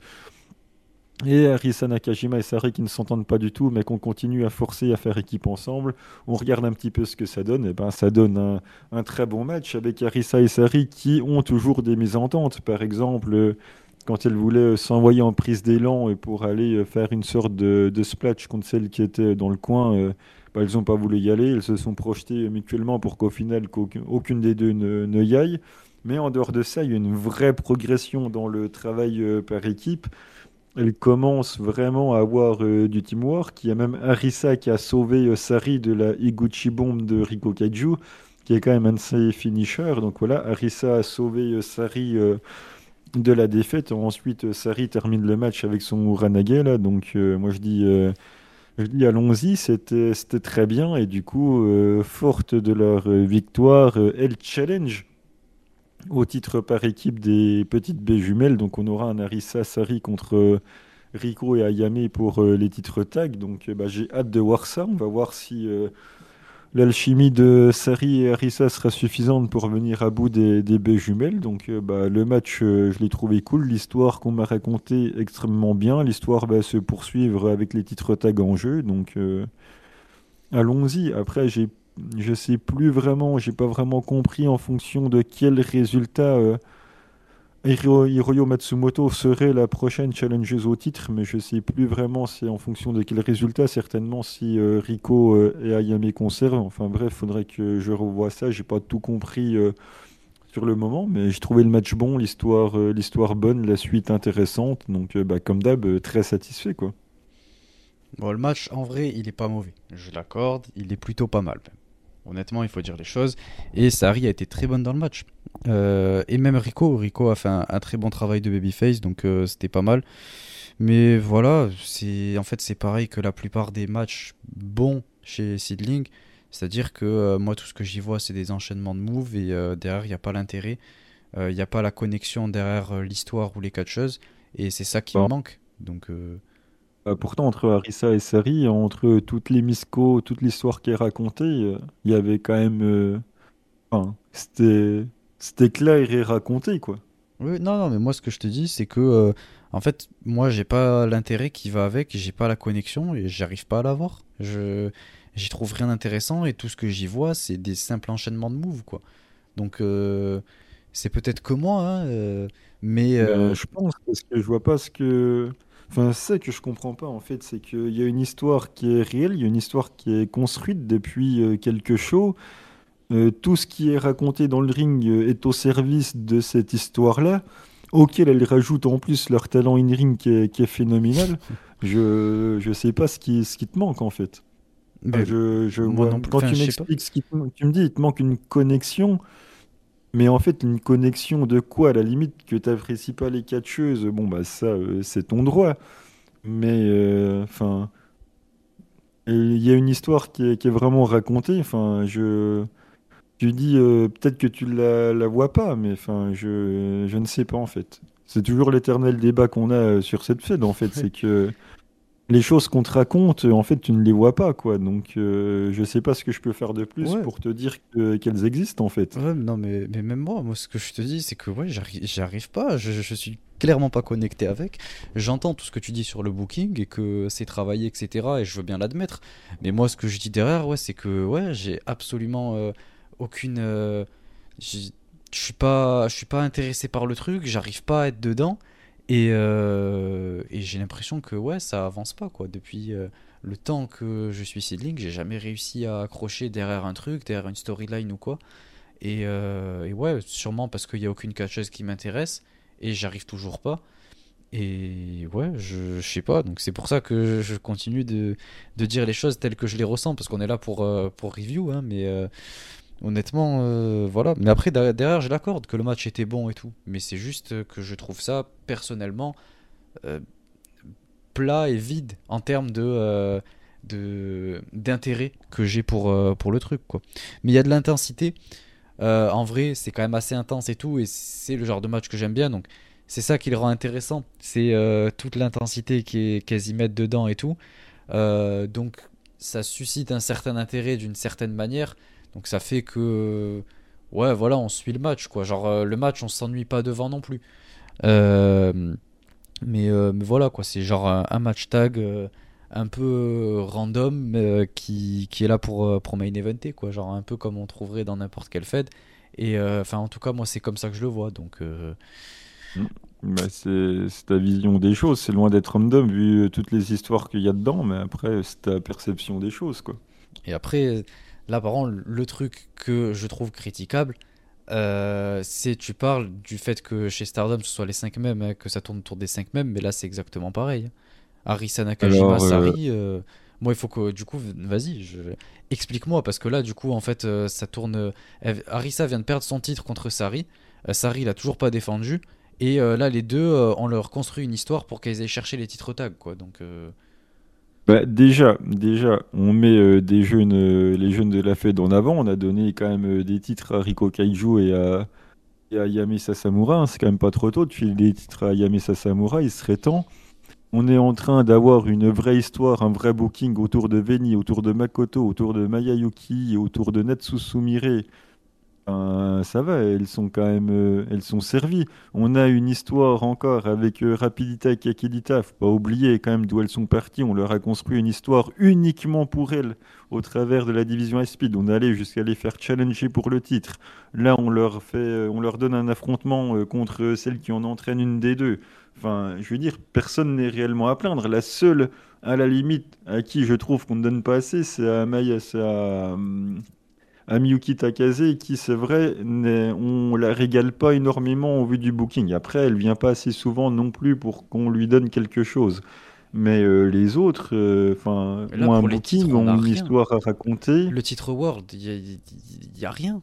Et Arisa Nakajima et Sari qui ne s'entendent pas du tout, mais qu'on continue à forcer à faire équipe ensemble. On regarde un petit peu ce que ça donne. Et ben, ça donne un, très bon match avec Arisa et Sari qui ont toujours des mésententes. Par exemple, quand elles voulaient s'envoyer en prise d'élan pour aller faire une sorte de, splash contre celle qui était dans le coin, euh, ben, elles n'ont pas voulu y aller. Elles se sont projetées mutuellement pour qu'au final, aucune des deux ne, ne y aille. Mais en dehors de ça, il y a une vraie progression dans le travail euh, par équipe elle commence vraiment à avoir euh, du teamwork. Il y a même Arisa qui a sauvé euh, Sari de la Iguchi Bomb de Riko Kaiju, qui est quand même un de ses. Donc voilà, Arisa a sauvé euh, Sari de la défaite. Ensuite, Sari termine le match avec son Uranage. Là. Donc moi je dis, je dis allons-y, c'était très bien. Et du coup, forte de leur victoire, elle challenge au titre par équipe des petites B jumelles. Donc on aura un Arisa Sari contre euh, Rico et Ayame pour euh, les titres tag. Donc euh, bah, j'ai hâte de voir ça. On va voir si l'alchimie de Sari et Arisa sera suffisante pour venir à bout des, des jumelles. Donc bah, le match, je l'ai trouvé cool. L'histoire qu'on m'a racontée extrêmement bien. L'histoire va se poursuivre avec les titres tag en jeu. Donc allons-y. Après, j'ai je sais plus vraiment, j'ai pas vraiment compris en fonction de quel résultat euh, Hiroyo Matsumoto serait la prochaine challengeuse au titre, mais je sais plus vraiment c'est en fonction de quel résultat, certainement si euh, Rico euh, et Ayame conservent. Enfin bref, faudrait que je revoie ça, j'ai pas tout compris sur le moment, mais j'ai trouvé le match bon, l'histoire bonne, la suite intéressante, donc bah, comme d'hab, très satisfait quoi. Bon, le match, en vrai, il est pas mauvais. Je l'accorde, il est plutôt pas mal. Honnêtement, il faut dire les choses. Et Sari a été très bonne dans le match. Euh, et même Rico. Rico a fait un, très bon travail de babyface, donc euh, c'était pas mal. Mais voilà, c'est en fait c'est pareil que la plupart des matchs bons chez Seedling. C'est-à-dire que euh, moi tout ce que j'y vois c'est des enchaînements de moves et derrière il n'y a pas l'intérêt, il n'y a pas la connexion derrière l'histoire ou les catcheuses. Et c'est ça qui me manque. Donc, Euh, pourtant, entre Arisa et Sari, entre toutes les miscos, toute l'histoire qui est racontée, euh, il y avait quand même. euh, Enfin, c'était c'était clair et raconté, quoi. Oui, non, non, mais moi, ce que je te dis, c'est que, euh, en fait, moi, j'ai pas l'intérêt qui va avec, j'ai pas la connexion et j'arrive pas à l'avoir. Je, j'y trouve rien d'intéressant et tout ce que j'y vois, c'est des simples enchaînements de moves, quoi. Donc, euh, c'est peut-être que moi, hein, euh, mais Euh, euh, je pense, parce que je vois pas ce que. Enfin, c'est que je comprends pas, en fait, c'est qu'il y a une histoire qui est réelle, il y a une histoire qui est construite depuis euh, quelques shows. Euh, tout ce qui est raconté dans le ring euh, est au service de cette histoire-là, auquel elles rajoutent en plus leur talent in-ring qui est, qui est phénoménal. Je, je sais pas ce qui, ce qui te manque, en fait. Je, je moi non plus, Quand enfin, tu m'expliques ce qui te- tu me dis, il te manque une connexion. Mais en fait, une connexion de quoi? À la limite, que tu n'apprécies pas les catcheuses, bon, bah ça, euh, c'est ton droit. Mais, euh, enfin, il y a une histoire qui est, qui est vraiment racontée. Enfin, je, tu dis, euh, peut-être que tu la, la vois pas, mais enfin, je, je ne sais pas, en fait. C'est toujours l'éternel débat qu'on a sur cette fête, en fait. C'est que les choses qu'on te raconte, en fait, tu ne les vois pas, quoi. Donc, euh, je sais pas ce que je peux faire de plus Ouais. pour te dire que- qu'elles existent, en fait. Ouais, non, mais, mais même moi, moi, ce que je te dis, c'est que ouais, j'arrive, j'y arrive pas. Je, je suis clairement pas connecté avec. J'entends tout ce que tu dis sur le booking et que c'est travaillé, etc. Et je veux bien l'admettre. Mais moi, ce que je dis derrière, ouais, c'est que ouais, j'ai absolument euh, aucune. euh, je suis pas, je suis pas intéressé par le truc. J'arrive pas à être dedans. Et, euh, et j'ai l'impression que ouais, ça avance pas quoi. Depuis euh, le temps que je suis seedling, j'ai jamais réussi à accrocher derrière un truc, derrière une storyline ou quoi. Et, euh, ouais, sûrement parce qu'il n'y a aucune catcheuse qui m'intéresse et j'arrive toujours pas. Et ouais, je, je sais pas, donc c'est pour ça que je continue de, de dire les choses telles que je les ressens, parce qu'on est là pour, pour review, hein, mais honnêtement, euh, voilà. Mais après, derrière, je l'accorde que le match était bon et tout, mais c'est juste que je trouve ça personnellement euh, plat et vide en termes de, euh, d'intérêt que j'ai pour, pour le truc, quoi. Mais il y a de l'intensité. En vrai, c'est quand même assez intense et tout, et c'est le genre de match que j'aime bien, donc c'est ça qui le rend intéressant. C'est toute l'intensité est quasi mettre dedans et tout. Donc ça suscite un certain intérêt d'une certaine manière. Donc ça fait que ouais, voilà, on suit le match quoi. Genre euh, le match, on s'ennuie pas devant non plus. Euh, mais, euh, mais voilà quoi, c'est genre un, un match tag euh, un peu random qui, qui est là pour, pour main eventer quoi. Genre un peu comme on trouverait dans n'importe quelle fed. Et enfin, en tout cas, moi, c'est comme ça que je le vois. Donc, euh, Bah, c'est c'est ta vision des choses. C'est loin d'être random vu toutes les histoires qu'il y a dedans, mais après, c'est ta perception des choses, quoi. Et après, là, par contre, le truc que je trouve critiquable, euh, c'est tu parles du fait que chez Stardom ce soit les 5 mêmes, hein, que ça tourne autour des 5 mêmes, mais là c'est exactement pareil. Arisa Nakajima, Alors, euh, Sari, euh, moi il faut que du coup, vas-y, je... explique-moi parce que là du coup en fait ça tourne. Arisa vient de perdre son titre contre Sari, Sari il a toujours pas défendu, et euh, là les deux euh, on leur construit une histoire pour qu'elles aient cherché les titres tag quoi. Donc euh, Bah, déjà, déjà, on met euh, euh, les jeunes de la Fed en avant. On a donné quand même euh, des titres à Riko Kaiju et à, et à Yame Sasamura. hein. C'est quand même pas trop tôt de filer des titres à Yame Sasamura. Il serait temps. On est en train d'avoir une vraie histoire, un vrai booking autour de Veni, autour de Makoto, autour de Mayayuki, autour de Natsu Sumire. Ça va, elles sont quand même, euh, elles sont servies. On a une histoire encore avec euh, Rapidita et Kakidita. Faut pas oublier quand même d'où elles sont parties. On leur a construit une histoire uniquement pour elles au travers de la division Speed. On allait jusqu'à les faire challenger pour le titre. Là, on leur fait, euh, on leur donne un affrontement contre celle qui en entraîne une des deux. Enfin, je veux dire, personne n'est réellement à plaindre. La seule, à la limite, à qui je trouve qu'on ne donne pas assez, c'est à Maya, à Miyuki Takase, qui, c'est vrai, on la régale pas énormément au vu du booking. Après, elle vient pas assez souvent non plus pour qu'on lui donne quelque chose. Mais euh, les autres, euh, enfin, ont un booking, titres, on ont une rien. histoire à raconter. le titre World, il y, a- rien.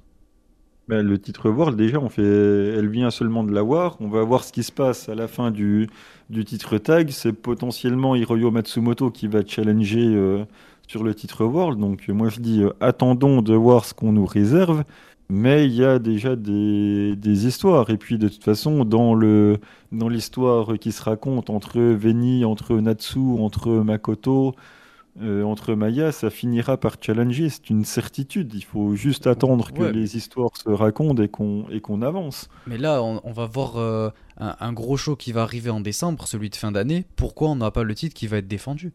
Ben, le titre World, déjà, on fait, elle vient seulement de l'avoir. On va voir ce qui se passe à la fin du, du titre tag. C'est potentiellement Hiroyo Matsumoto qui va challenger euh, sur le titre World. Donc, euh, moi, je dis, euh, attendons de voir ce qu'on nous réserve. mais il y a déjà des, des histoires. Et puis de toute façon, dans le dans l'histoire qui se raconte entre Veni, entre Natsu, entre Makoto, euh, entre Maya, ça finira par challenger. C'est une certitude. Il faut juste attendre que Ouais, les histoires se racontent et qu'on et qu'on avance. Mais là, on, on va voir euh, un, un gros show qui va arriver en décembre, celui de fin d'année. Pourquoi on n'a pas le titre qui va être défendu?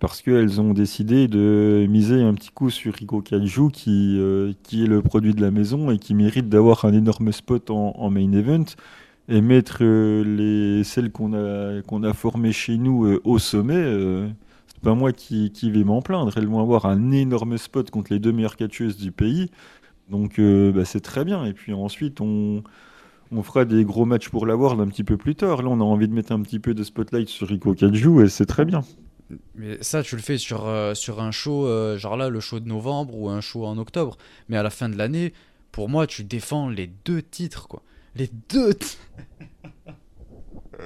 Parce qu'elles ont décidé de miser un petit coup sur Riko Kaiju, qui, euh, qui est le produit de la maison et qui mérite d'avoir un énorme spot en, main event. Et mettre euh, les, celles qu'on a, qu'on a formées chez nous euh, au sommet, c'est pas moi qui, vais m'en plaindre. Elles vont avoir un énorme spot contre les deux meilleures catcheuses du pays. Donc bah, c'est très bien. Et puis ensuite, on, on fera des gros matchs pour la World un petit peu plus tard. Là, on a envie de mettre un petit peu de spotlight sur Riko Kaiju et c'est très bien. Mais ça, tu le fais sur, euh, sur un show, euh, genre là, le show de novembre ou un show en octobre. Mais à la fin de l'année, pour moi, tu défends les deux titres, quoi. Les deux titres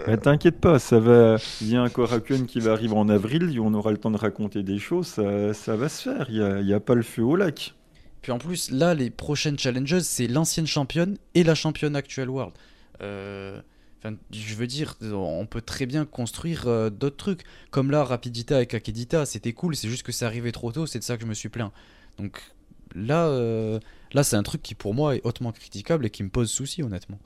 Mais t'inquiète pas, ça va. Il y a un Korakuen qui va arriver en avril, et on aura le temps de raconter des choses, ça, ça va se faire. Il n'y a, y a pas le feu au lac. Puis en plus, là, les prochaines challenges, c'est l'ancienne championne et la championne actuelle World. Euh, Enfin, je veux dire, on peut très bien construire euh, d'autres trucs. Comme là, Rapidita avec Akedita, c'était cool, c'est juste que c'est arrivé trop tôt, c'est de ça que je me suis plaint. Donc là, euh, là c'est un truc qui pour moi est hautement critiquable et qui me pose souci, honnêtement.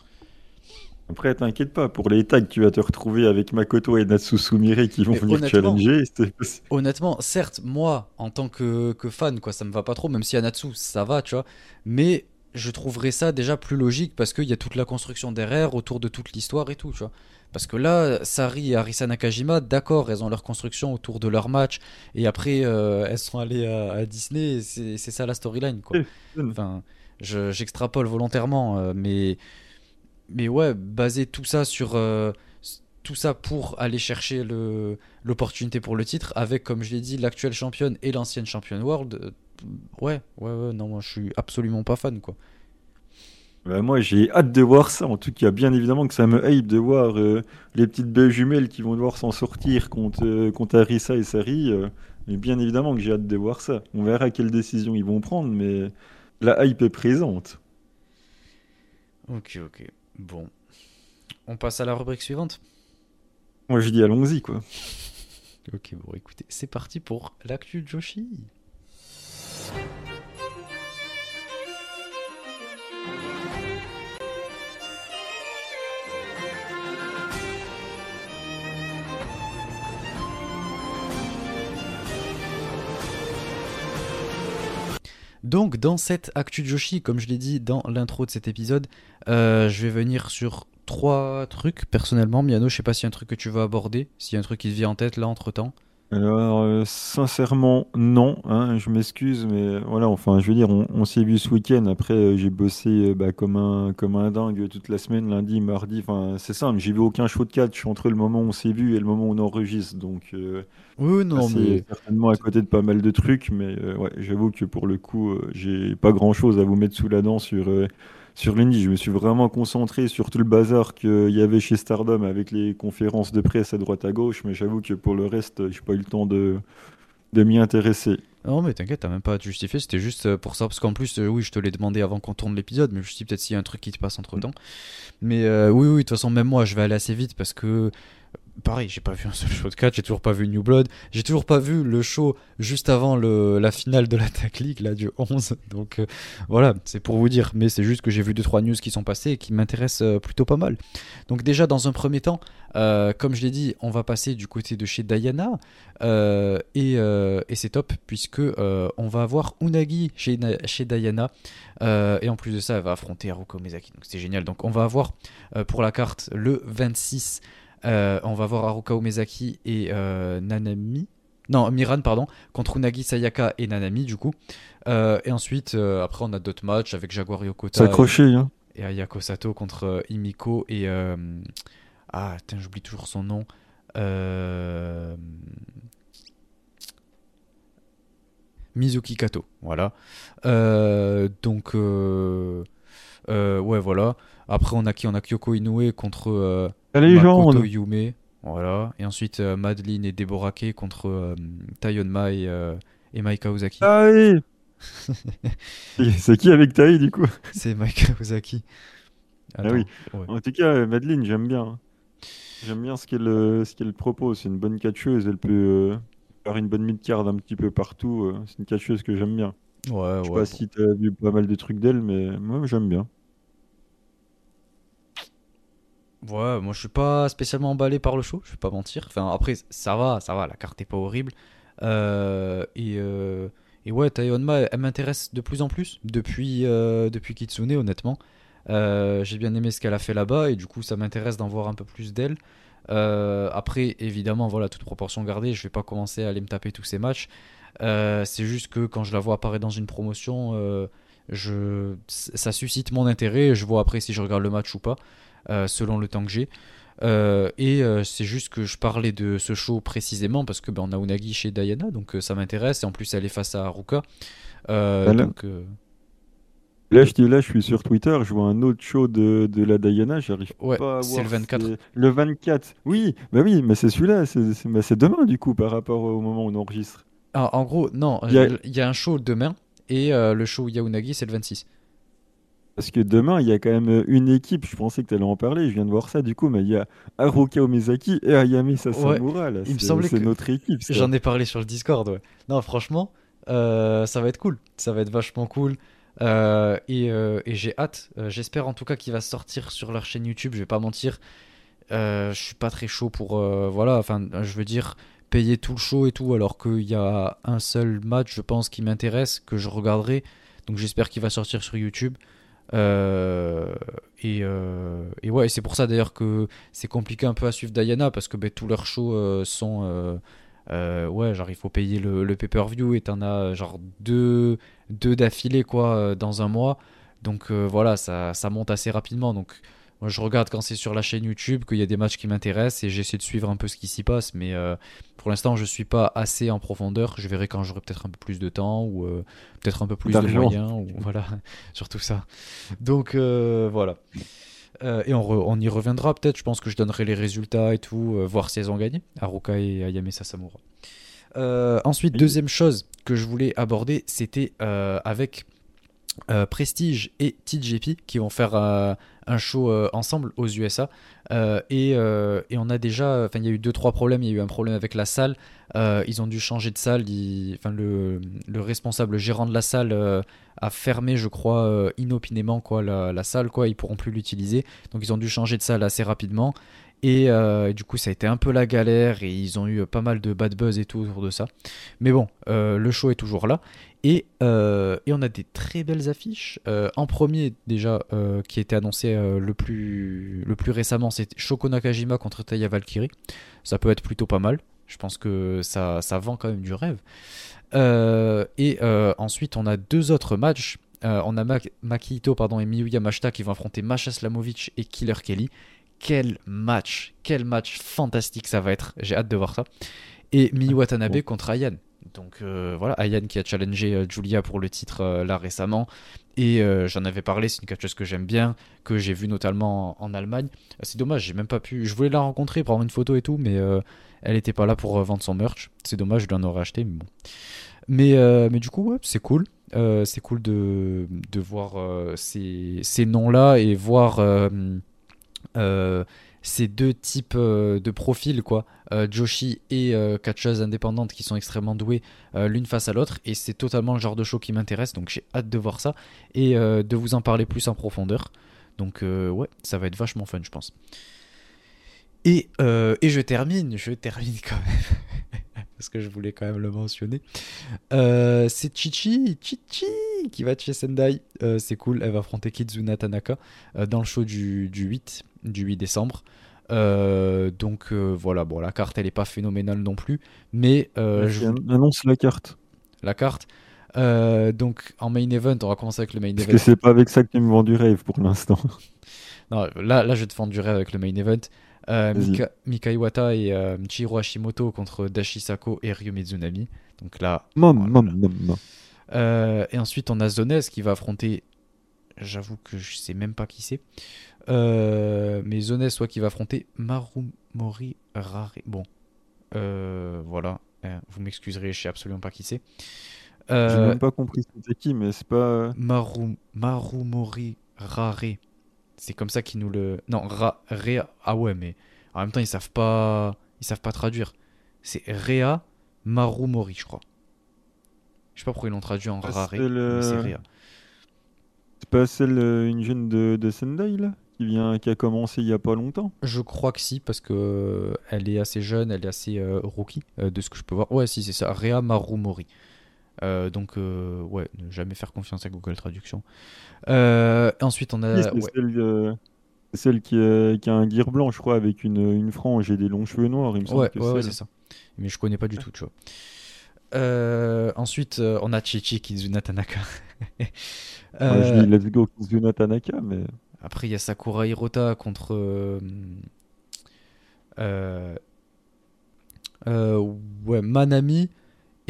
Après, t'inquiète pas, pour les tags, tu vas te retrouver avec Makoto et Natsu Sumire qui vont Mais venir challenger. Honnêtement, certes, moi, en tant que, que fan, quoi, ça me va pas trop, même si Anatsu, ça va, tu vois. Mais je trouverais ça déjà plus logique parce qu'il y a toute la construction derrière, autour de toute l'histoire et tout, tu vois. Parce que là, Sari et Arisa Nakajima, d'accord, elles ont leur construction autour de leur match, et après, euh, elles sont allées à, à Disney, c'est ça la storyline, quoi. Enfin, je- j'extrapole volontairement, euh, mais, mais ouais, baser tout ça sur. euh, tout ça pour aller chercher l'opportunité pour le titre, avec, comme je l'ai dit, l'actuelle championne et l'ancienne championne world. Ouais, ouais, ouais, non, moi je suis absolument pas fan, quoi. Bah, moi, j'ai hâte de voir ça. En tout cas, bien évidemment que ça me hype de voir euh, les petites belles jumelles qui vont devoir s'en sortir contre, euh, contre Arisa et Sari. euh, mais bien évidemment que j'ai hâte de voir ça. On verra quelles décisions ils vont prendre, mais la hype est présente. Ok, ok. Bon. On passe à la rubrique suivante Moi, je dis allons-y, quoi. Ok, bon, écoutez, c'est parti pour l'actu Joshi. Donc, dans cette Actu Joshi, comme je l'ai dit dans l'intro de cet épisode, euh, je vais venir sur trois trucs personnellement. Miano, je sais pas s'il y a un truc que tu veux aborder, s'il y a un truc qui te vient en tête là entre temps. Alors, euh, sincèrement, non. hein, je m'excuse, mais voilà, enfin, je veux dire, on, on s'est vu ce week-end. Après, euh, j'ai bossé euh, bah, comme un, comme un dingue toute la semaine, lundi, mardi. Enfin, c'est simple, j'ai vu aucun show de catch entre le moment où on s'est vu et le moment où on enregistre. Donc, euh, Oui, non, c'est mais certainement à côté de pas mal de trucs. Mais ouais, j'avoue que pour le coup, j'ai pas grand-chose à vous mettre sous la dent sur, euh, sur l'indie. Je me suis vraiment concentré sur tout le bazar qu'il y avait chez Stardom avec les conférences de presse à droite à gauche. Mais j'avoue que pour le reste, j'ai pas eu le temps de, de m'y intéresser. Non, mais t'inquiète, t'as même pas à te justifier, c'était juste euh, pour ça, parce qu'en plus, euh, oui, je te l'ai demandé avant qu'on tourne l'épisode, mais je me suis dit peut-être s'il y a un truc qui te passe entre temps. Mais euh, oui, oui, de toute façon, même moi, je vais aller assez vite parce que, pareil, j'ai pas vu un seul show de catch, j'ai toujours pas vu New Blood, j'ai toujours pas vu le show juste avant le, la finale de l'Attack League, là, du 11. Donc euh, voilà, c'est pour vous dire, mais c'est juste que j'ai vu 2-3 news qui sont passées et qui m'intéressent euh, plutôt pas mal. Donc, déjà, dans un premier temps, euh, comme je l'ai dit, on va passer du côté de chez Diana. Et et c'est top puisque on va avoir Unagi chez, chez Diana et en plus de ça elle va affronter Haruka Umezaki donc c'est génial donc on va avoir pour la carte le 26 euh, on va avoir Haruka Umezaki et euh, Nanami non Miran pardon contre Unagi Sayaka et Nanami du coup Euh, et ensuite euh, après on a d'autres matchs avec Jaguar Yokota et, hein. et Ayako Sato contre euh, Imiko et euh, ah j'oublie toujours son nom euh, Mizuki Kato, voilà. Euh, donc, euh, euh, ouais, voilà. Après, on a qui? On a Kyoko Inoue contre La Makoto légende. Yume, voilà. Et ensuite, euh, Madeline et Deborah Kei contre euh, euh, et Mai Kawasaki. Allez C'est qui avec Taï du coup? C'est Mike Ozaki. Ah oui. ouais. En tout cas, euh, Madeleine, j'aime bien. J'aime bien ce qu'elle euh, ce qu'elle propose. C'est une bonne catcheuse. Elle peut faire une bonne mid-card un petit peu partout. C'est une catcheuse que j'aime bien. Ouais, Je sais ouais, pas bon. si tu as vu pas mal de trucs d'elle, mais moi j'aime bien. Ouais, moi je suis pas spécialement emballé par le show, je vais pas mentir. Enfin, après, ça va, ça va, la carte est pas horrible. Euh, et, euh, et ouais, Taeyonma, elle m'intéresse de plus en plus depuis, euh, depuis Kitsune, honnêtement. J'ai bien aimé ce qu'elle a fait là-bas et du coup, ça m'intéresse d'en voir un peu plus d'elle. Après, évidemment, voilà, toute proportion gardée, je vais pas commencer à aller me taper tous ces matchs. C'est juste que quand je la vois apparaître dans une promotion, je, ça suscite mon intérêt. Je vois après si je regarde le match ou pas, selon le temps que j'ai. Euh, et euh, c'est juste que je parlais de ce show précisément parce que ben, on a Unagi chez Diana, donc euh, ça m'intéresse. Et en plus, elle est face à Haruka. Euh, Voilà. donc, euh, Là je, là, je suis sur Twitter, je vois un autre show de, de la Diana, j'arrive Ouais, pas à c'est voir. le 24. c'est- Le 24. Oui, bah oui, mais c'est celui-là. C'est c'est- bah, c'est demain du coup par rapport au moment où on enregistre. ah, en gros, non, Il y a- euh, y, a un show demain et euh, le show Yaunagi, c'est le 26. Parce que demain, il y a quand même une équipe, je pensais que tu allais en parler, je viens de voir ça du coup, mais il y a Haruka Omezaki et Ayame Sasamura. il me C'est- semblait c'est que- notre équipe. J'en ai parlé sur le Discord, ouais. Non, franchement, euh, ça va être cool. Ça va être vachement cool. Euh, et euh, et j'ai hâte. Euh, J'espère en tout cas qu'il va sortir sur leur chaîne YouTube. Je vais pas mentir. Euh, je suis pas très chaud pour. euh, voilà, enfin, je veux dire, payer tout le show et tout, alors qu'il y a un seul match, je pense, qui m'intéresse, que je regarderai. Donc j'espère qu'il va sortir sur YouTube. Euh, et, euh, et ouais, c'est pour ça d'ailleurs que c'est compliqué un peu à suivre Diana parce que ben, tous leurs shows euh, sont. ouais, genre il faut payer le, pay-per-view et t'en as genre deux, deux d'affilée quoi dans un mois. Donc voilà, ça, ça monte assez rapidement. Donc moi je regarde quand c'est sur la chaîne YouTube qu'il y a des matchs qui m'intéressent et j'essaie de suivre un peu ce qui s'y passe. Mais euh, pour l'instant, je suis pas assez en profondeur. Je verrai quand j'aurai peut-être un peu plus de temps ou euh, peut-être un peu plus de moyens. Ou, voilà, surtout ça. Donc euh, voilà. Et on, re- on y reviendra peut-être. Je pense que je donnerai les résultats et tout, voir si elles ont gagné. Haruka et Ayame Sasamura. Ensuite, deuxième chose que je voulais aborder, c'était avec euh, Prestige et TJP qui vont faire euh, un show euh, ensemble aux USA. Euh, et, euh, et on a déjà, enfin, il y a eu deux trois problèmes. Il y a eu un problème avec la salle. Ils ont dû changer de salle. Enfin, le, le responsable, le gérant de la salle a fermé, je crois, inopinément quoi la, salle. Quoi, ils pourront plus l'utiliser. Donc ils ont dû changer de salle assez rapidement. Et euh, du coup, ça a été un peu la galère et ils ont eu pas mal de bad buzz et tout autour de ça. Mais bon, le show est toujours là. Et, euh, et on a des très belles affiches. Euh, en premier, déjà, euh, qui était annoncé le, plus, le plus récemment, c'est Shoko Nakajima contre Taya Valkyrie. Ça peut être plutôt pas mal. Je pense que ça, ça vend quand même du rêve. Et ensuite, on a deux autres matchs. On a Ma- Maki Ito pardon, et Miyu Yamashita qui vont affronter Masha Slamovic et Killer Kelly. Quel match, quel match fantastique ça va être. J'ai hâte de voir ça. Et Miyu Watanabe contre Ayan. Donc euh, voilà, Ayan qui a challengé euh, Julia pour le titre euh, là récemment. Et j'en avais parlé, c'est une catcheuse que j'aime bien, que j'ai vue notamment en, Allemagne. Euh, C'est dommage, j'ai même pas pu. Je voulais la rencontrer, prendre une photo et tout, mais elle était pas là pour vendre son merch. C'est dommage, je lui en aurais acheté, mais bon. Mais, mais du coup, ouais, c'est cool. C'est cool de, de voir ces, ces noms-là et voir ces deux types euh, de profils, quoi. Euh, Joshi et euh, catcheuse indépendante qui sont extrêmement douées euh, l'une face à l'autre. Et c'est totalement le genre de show qui m'intéresse, donc j'ai hâte de voir ça et de vous en parler plus en profondeur. Donc ouais, ça va être vachement fun, je pense. Et, et je termine, je termine quand même, parce que je voulais quand même le mentionner. Euh, c'est Chichi, Chichi qui va chez Sendai. Euh, c'est cool, elle va affronter Kizuna Tanaka euh, dans le show du, du 8, du 8 décembre. Donc voilà, bon, la carte elle est pas phénoménale non plus, mais euh, je vous- Annonce la carte. la carte. Donc en main event, on va commencer avec le main Parce event. que c'est pas avec ça que tu me vends du rêve pour l'instant. Non, là, là, je vais te vendre du rêve avec le main event. Euh, Vas-y. Mika, Mika Iwata et euh, Hashimoto contre Dashi Sako et Ryo Mizunami. Donc là, Voilà. mam, mam, mam. Euh, et ensuite, on a Zones qui va affronter. J'avoue que je sais même pas qui c'est. Euh, mais Zones, soit qui va affronter Marumori Rare. Bon, Euh, voilà. Vous m'excuserez, je sais absolument pas qui c'est. J'ai même pas compris c'était qui, mais c'est pas. Maru, Marumori Rare. C'est comme ça qu'ils nous le. Non, Ra, Rea. Ah ouais, mais en même temps, ils savent pas. Ils savent pas traduire. C'est Rea Marumori, je crois. Je sais pas pourquoi ils l'ont traduit en Rare, c'est le- mais c'est Rea. C'est pas celle, euh, une jeune de, de Sendai, là qui, vient, qui a commencé il y a pas longtemps? Je crois que si, parce que euh, elle est assez jeune, elle est assez euh, rookie, euh, de ce que je peux voir. Ouais, si, c'est ça, Rea Marumori. Euh, donc, euh, ouais, ne jamais faire confiance à Google Traduction. Euh, ensuite, on a. Oui, ouais. celle, qui, a- qui a un gear blanc, je crois, avec une, une frange et des longs cheveux noirs, il me semble Ouais, ouais, ouais, c'est ça. Mais je connais pas du tout, tu vois. Ensuite, on a Chichi Kizuna Tanaka. je dis Let's Go Kizuna Tanaka, mais après, il y a Sakura Hirota contre. ouais, Manami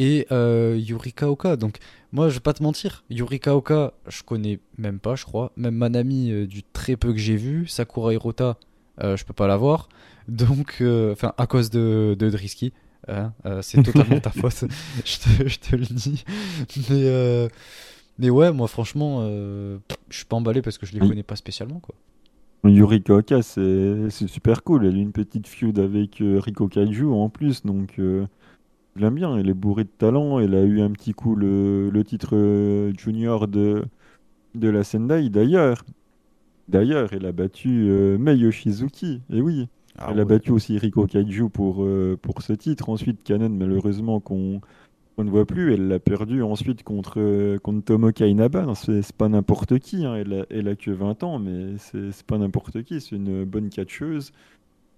et euh, Yurika Oka. Donc, moi, je vais pas te mentir, Yurika Oka, je connais même pas, je crois. Même Manami, euh, du très peu que j'ai vu. Sakura Hirota, euh, je peux pas la voir. Donc, euh, enfin, à cause de, de Drisky. hein, euh, c'est totalement ta faute, je te, je te le dis. Mais, euh, mais ouais, moi, franchement, je suis pas emballé parce que je les connais pas spécialement, quoi. Yurika Oka, c'est super cool. Elle a une petite feud avec Riko Kaiju en plus, donc je l'aime bien. Elle est bourrée de talent. Elle a eu un petit coup le, le titre euh, junior de, de la Sendai d'ailleurs. D'ailleurs, elle a battu euh, Mei Yoshizuki. Et oui, Ah elle a battu aussi Riko Kaiju pour, euh, pour ce titre. Ensuite, Kanen, malheureusement, qu'on qu'on ne voit plus. Elle l'a perdu ensuite contre, euh, contre Tomoka Inaba. C'est pas n'importe qui. hein. Elle, a, elle a que 20 ans, mais c'est c'est pas n'importe qui. C'est une bonne catcheuse.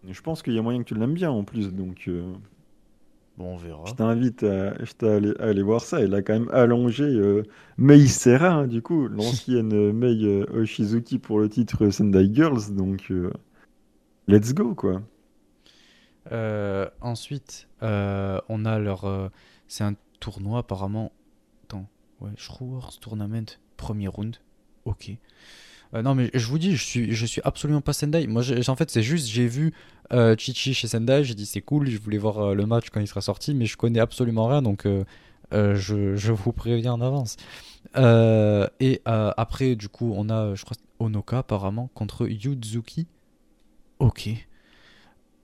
Je pense qu'il y a moyen que tu l'aimes bien en plus. Donc, euh, Bon, on verra. je t'invite à, je t'ai- à aller voir ça. Elle a quand même allongé euh, Mei Sera, hein, du coup, l'ancienne euh, Mei euh, Oshizuki pour le titre Sendai Girls. Donc, euh, let's go, quoi. Euh, ensuite, euh, on a leur. euh, c'est un tournoi apparemment. Attends, ouais, Schwarz Tournament, premier round. Ok. Euh, non, mais je vous dis, je suis, je suis absolument pas Sendai. Moi, en fait, c'est juste, j'ai vu euh, Chichi chez Sendai, j'ai dit c'est cool, je voulais voir euh, le match quand il sera sorti, mais je connais absolument rien, donc je, je vous préviens en avance. Et après, du coup, on a, je crois, Onoka apparemment contre Yuzuki. Ok.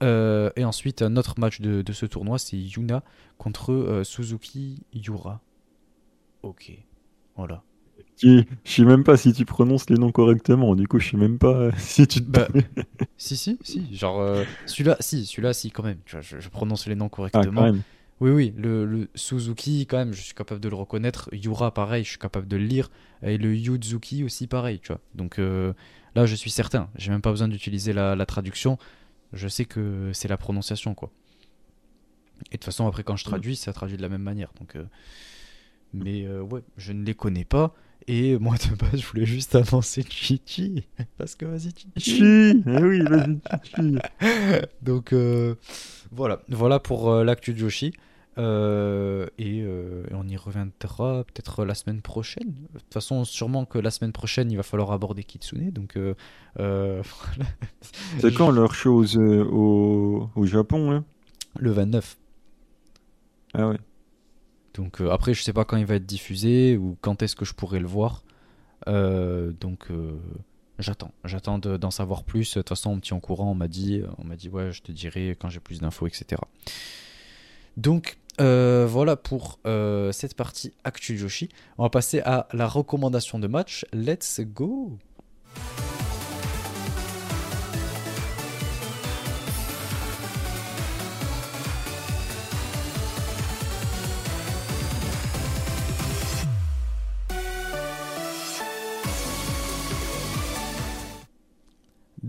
Et ensuite, un autre match de, de ce tournoi, c'est Yuna contre Suzuki Yura. Ok. Voilà. Je sais même pas si tu prononces les noms correctement. Du coup, je sais même pas euh, si tu te. Bah, Si, si, si. Genre, euh, celui-là, si, celui-là, si, quand même. Tu vois, je, je prononce les noms Ah, correctement. Oui, oui, le, le Suzuki, quand même, je suis capable de le reconnaître. Yura, pareil, je suis capable de le lire. Et le Yuzuki aussi, pareil, tu vois. Donc euh, là, je suis certain. J'ai même pas besoin d'utiliser la, la traduction. Je sais que c'est la prononciation, quoi. Et de toute façon, après, quand je traduis, ça traduit de la même manière. Donc, euh, Mais euh, ouais, je ne les connais pas. Et moi, de base, je voulais juste annoncer Chichi. Parce que vas-y, Chichi. Chi Eh oui, vas-y, Chi Donc euh, voilà, voilà pour euh, l'actu de Joshi. Euh, et, et on y reviendra peut-être la semaine prochaine. De toute façon, sûrement que la semaine prochaine, il va falloir aborder Kitsune. Donc voilà. C'est quand leur chose au, au Japon, là? Le 29. Ah ouais. Donc euh, après, je sais pas quand il va être diffusé ou quand est-ce que je pourrai le voir. Euh, donc euh, j'attends, j'attends de- d'en savoir plus. De toute façon, on me tient au courant. On m'a dit, on m'a dit ouais, je te dirai quand j'ai plus d'infos, etc. Donc voilà pour cette partie Actu Joshi. On va passer à la recommandation de match. Let's go.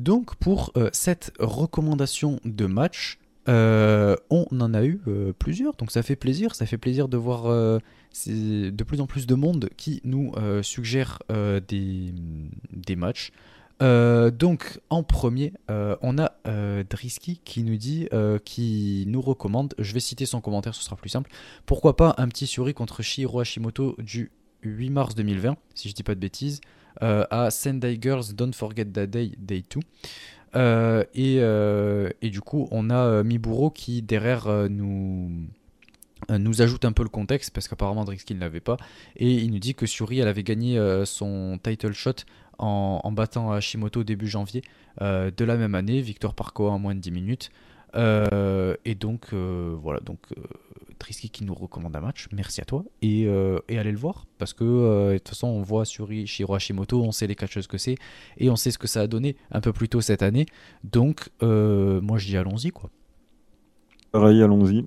Donc pour euh, cette recommandation de match, euh, on en a eu euh, plusieurs, donc ça fait plaisir, ça fait plaisir de voir de plus en plus de monde qui nous suggère des, matchs. Donc en premier, on a Drisky qui nous dit, qui nous recommande, je vais citer son commentaire, ce sera plus simple, pourquoi pas un petit Suri contre Shihiro Hashimoto du 8 mars 2020, si je dis pas de bêtises, à Sendai Girls Don't Forget That Day, Day 2. Euh, et, euh, et du coup, on a euh, Miburo qui derrière euh, nous, euh, nous ajoute un peu le contexte parce qu'apparemment Drixkill ne l'avait pas et il nous dit que Suri elle avait gagné euh, son title shot en, en battant Hashimoto début janvier euh, de la même année, victoire par KO en moins de 10 minutes. Euh, et donc euh, voilà, donc euh, Trisky qui nous recommande un match, merci à toi et, euh, allez le voir parce que euh, de toute façon on voit Suri Shiro Hashimoto, on sait les catcheuses que c'est et on sait ce que ça a donné un peu plus tôt cette année. Donc euh, moi je dis allons-y quoi. Pareil, allons-y.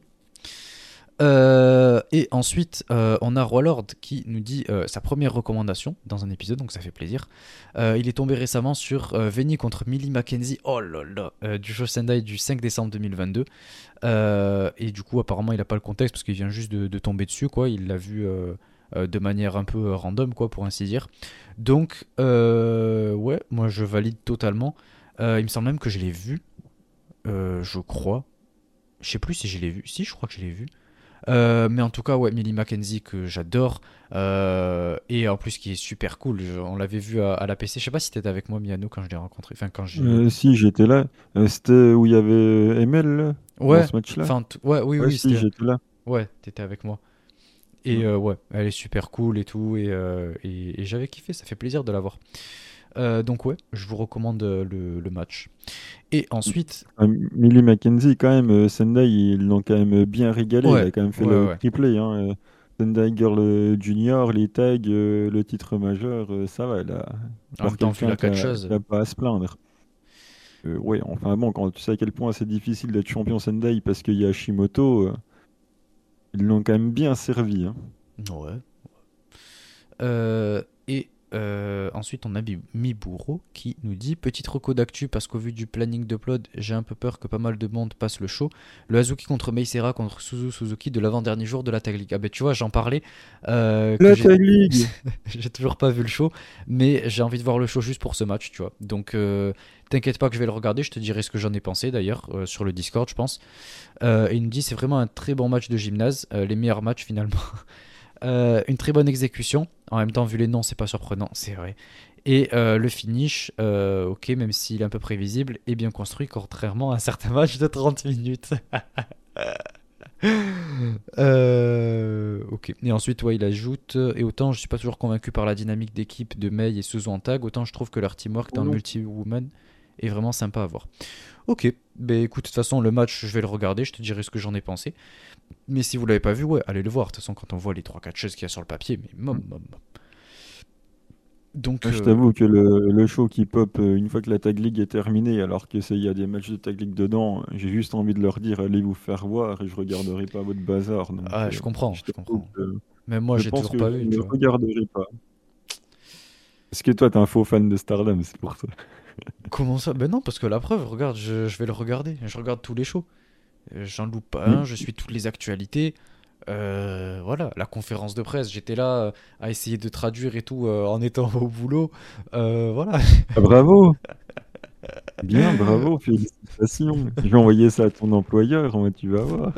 Euh, et ensuite, euh, on a Roilord qui nous dit euh, sa première recommandation dans un épisode, donc ça fait plaisir. Il est tombé récemment sur Veni contre Millie Mackenzie, oh là du show Sendai du 5 décembre 2022. Euh, et du coup, apparemment, il n'a pas le contexte parce qu'il vient juste de, de tomber dessus, quoi. Il l'a vu de manière un peu random, quoi, pour ainsi dire. Donc, ouais, moi je valide totalement. Il me semble même que je l'ai vu, je crois. Je sais plus si je l'ai vu. Si, je crois que je l'ai vu. Euh, mais en tout cas, ouais, Millie Mackenzie que j'adore euh, et en plus qui est super cool. Je- on l'avait vu à, à la PC. Je sais pas si t'étais avec moi, Miano, quand je l'ai rencontré. Enfin, quand. Euh, si, j'étais là. Euh, C'était où il y avait là, ouais. dans ce match-là Enfin, ouais, oui, Ouais, oui, si, j'étais là. Ouais, t'étais avec moi. Et Ouais. ouais, elle est super cool et tout. Et, et, et j'avais kiffé, ça fait plaisir de la voir. Euh, donc ouais, je vous recommande euh, le, le match. Et ensuite, Euh, Millie Mackenzie, quand même, euh, Sendai, ils l'ont quand même bien régalé. Ouais, Il a quand même fait ouais, le ouais. triplé. Hein. euh, Sendai Girl euh, Junior, les tags, euh, le titre majeur, euh, ça va. Il a en même temps, vu la quelqu'un qui a- catcheuse, qui a pas à se plaindre. Euh, ouais, enfin bon, quand tu sais à quel point c'est difficile d'être champion Sendai parce qu'il y a Hashimoto, euh, ils l'ont quand même bien servi. hein. Ouais. Euh, et euh, ensuite, on a Miburo qui nous dit Petite reco d'actu parce qu'au vu du planning d'upload, j'ai un peu peur que pas mal de monde passe le show. Le Hazuki contre Meisera contre Suzu Suzuki de l'avant-dernier jour de la Tag League. Ah ben tu vois, j'en parlais. euh, La j'ai- Tag League j'ai toujours pas vu le show, mais j'ai envie de voir le show juste pour ce match, tu vois. Donc euh, t'inquiète pas que je vais le regarder, je te dirai ce que j'en ai pensé d'ailleurs sur le Discord, je pense. Et il nous dit c'est vraiment un très bon match de gymnase, les meilleurs matchs finalement. Euh, une très bonne exécution. En même temps, vu les noms, c'est pas surprenant, c'est vrai. Et euh, le finish, euh, ok, même s'il est un peu prévisible, est bien construit, contrairement à certains matchs de 30 minutes. Ok. Et ensuite, ouais, il ajoute Et autant je suis pas toujours convaincu par la dynamique d'équipe de Mei et Suzu en tag, autant je trouve que leur teamwork Oh dans le non. multi-woman est vraiment sympa à voir. Ok. Ben écoute, de toute façon, le match, je vais le regarder, je te dirai ce que j'en ai pensé. Mais si vous l'avez pas vu, ouais, allez le voir. De toute façon, quand on voit les 3-4 choses qu'il y a sur le papier, mais mom, mom, mom. Donc, Je euh, t'avoue que le, le show qui pop euh, une fois que la Tag League est terminée, alors que c'est il y a des matchs de Tag League dedans, j'ai juste envie de leur dire allez vous faire voir et je regarderai pas votre bazar. Donc, ah, euh, je comprends, je je comprends. que Même moi, je j'ai toujours que pas je vu. ne tu vois. regarderai pas. Parce que toi, t'es un faux fan de Stardom, c'est pour ça. Comment ça? Ben non, parce que la preuve, regarde, je, je vais le regarder. Je regarde tous les shows. Euh, J'en loupe pas un, je suis toutes les actualités. Euh, voilà, la conférence de presse, j'étais là euh, à essayer de traduire et tout euh, en étant au boulot. Euh, voilà. Ah, bravo Bien, bravo, félicitations. Je vais envoyer ça à ton employeur, moi, tu vas voir.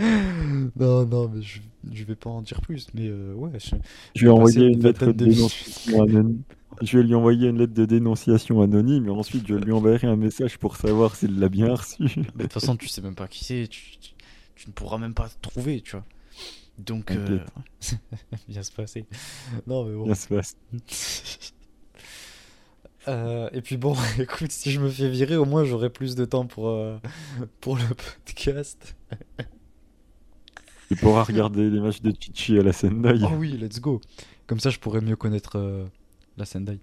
non, non, mais je, je vais pas en dire plus. Mais ouais, je, Je vais envoyer une lettre de dénonciation anonyme. Je vais lui envoyer une lettre de dénonciation anonyme et ensuite je lui enverrai un message pour savoir s'il l'a bien reçu. Mais de toute façon, tu sais même pas qui c'est. Tu, tu, tu ne pourras même pas trouver, tu vois. Donc, euh, bien se passer. Non, mais bon. Bien se passe. Euh, et puis bon, écoute, si je me fais virer, au moins j'aurai plus de temps pour, euh, pour le podcast. Tu pourras regarder les matchs de Chichi à la Sendai. Oh oui, let's go. Comme ça, je pourrais mieux connaître euh, la Sendai.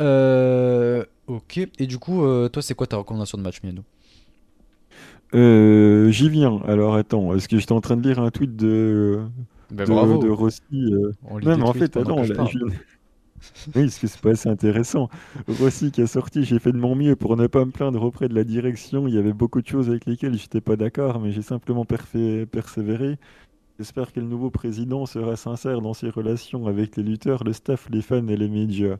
Euh, ok, et du coup, euh, toi, c'est quoi ta recommandation de match, Miano? Euh, J'y viens. Alors attends, est-ce que j'étais en train de lire un tweet de, Ben, de, bravo. de Rossi Non, mais en fait, attends, là, je- Oui, parce que c'est pas assez intéressant. Rossi qui a sorti, j'ai fait de mon mieux pour ne pas me plaindre auprès de la direction. Il y avait beaucoup de choses avec lesquelles j'étais pas d'accord, mais j'ai simplement persévéré. J'espère que le nouveau président sera sincère dans ses relations avec les lutteurs, le staff, les fans et les médias.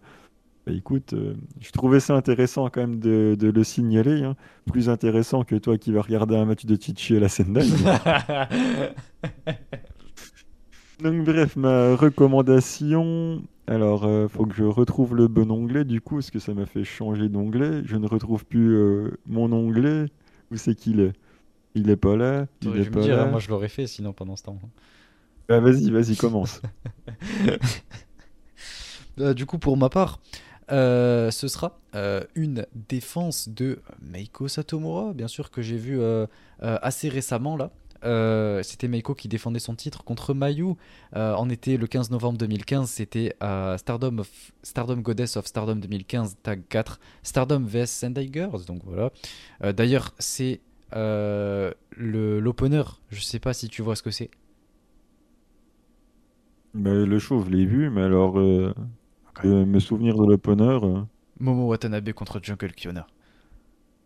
Bah, écoute, euh, je trouvais ça intéressant quand même de, de le signaler. hein. Plus intéressant que toi qui vas regarder un match de Chichi à la Sendai. Donc bref, ma recommandation. Alors, euh, faut que je retrouve le bon onglet du coup, parce que ça m'a fait changer d'onglet. Je ne retrouve plus euh, mon onglet. Où c'est qu'il est? Il est pas là. Il est dû me pas dire, là. moi je l'aurais fait sinon pendant ce temps. Bah, vas-y, vas-y, commence. Euh, du coup, pour ma part, euh, ce sera euh, une défense de Meiko Satomura, bien sûr, que j'ai vu euh, euh, assez récemment là. Euh, c'était Meiko qui défendait son titre contre Mayu. Euh, en été, le 15 novembre 2015, c'était à Stardom, of- Stardom Goddess of Stardom 2015, tag 4, Stardom vs Sendai Girls. Donc voilà. Euh, D'ailleurs, c'est euh, l'opener. Je sais pas si tu vois ce que c'est. Bah, le show, je l'ai vu, mais alors, euh, euh, me souvenir de l'opener. euh, Momo Watanabe contre Jungle Kiona.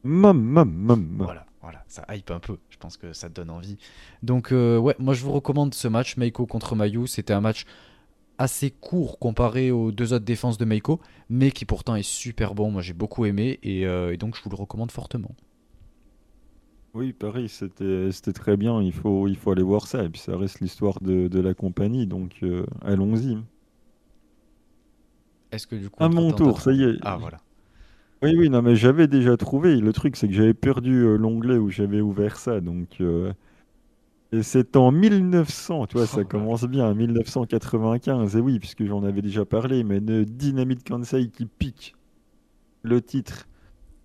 Mam, mam, mam. Voilà, voilà, ça hype un peu. Je pense que ça te donne envie. Donc, euh, ouais, moi je vous recommande ce match, Meiko contre Mayu. C'était un match assez court comparé aux deux autres défenses de Meiko, mais qui pourtant est super bon. Moi j'ai beaucoup aimé et, et donc je vous le recommande fortement. Oui, pareil, c'était c'était très bien. Il faut, il faut aller voir ça. Et puis, ça reste l'histoire de, de la compagnie. Donc, euh, allons-y. Est-ce que du coup. À mon tour, ça y est. Ah voilà. Oui, oui, non, mais j'avais déjà trouvé. Le truc, c'est que j'avais perdu euh, l'onglet où j'avais ouvert ça. Donc, euh, et c'est en 1900, tu vois, Oh ça là commence bien, 1995. Et oui, puisque j'en avais déjà parlé, mais de Dynamite Kansai qui pique le titre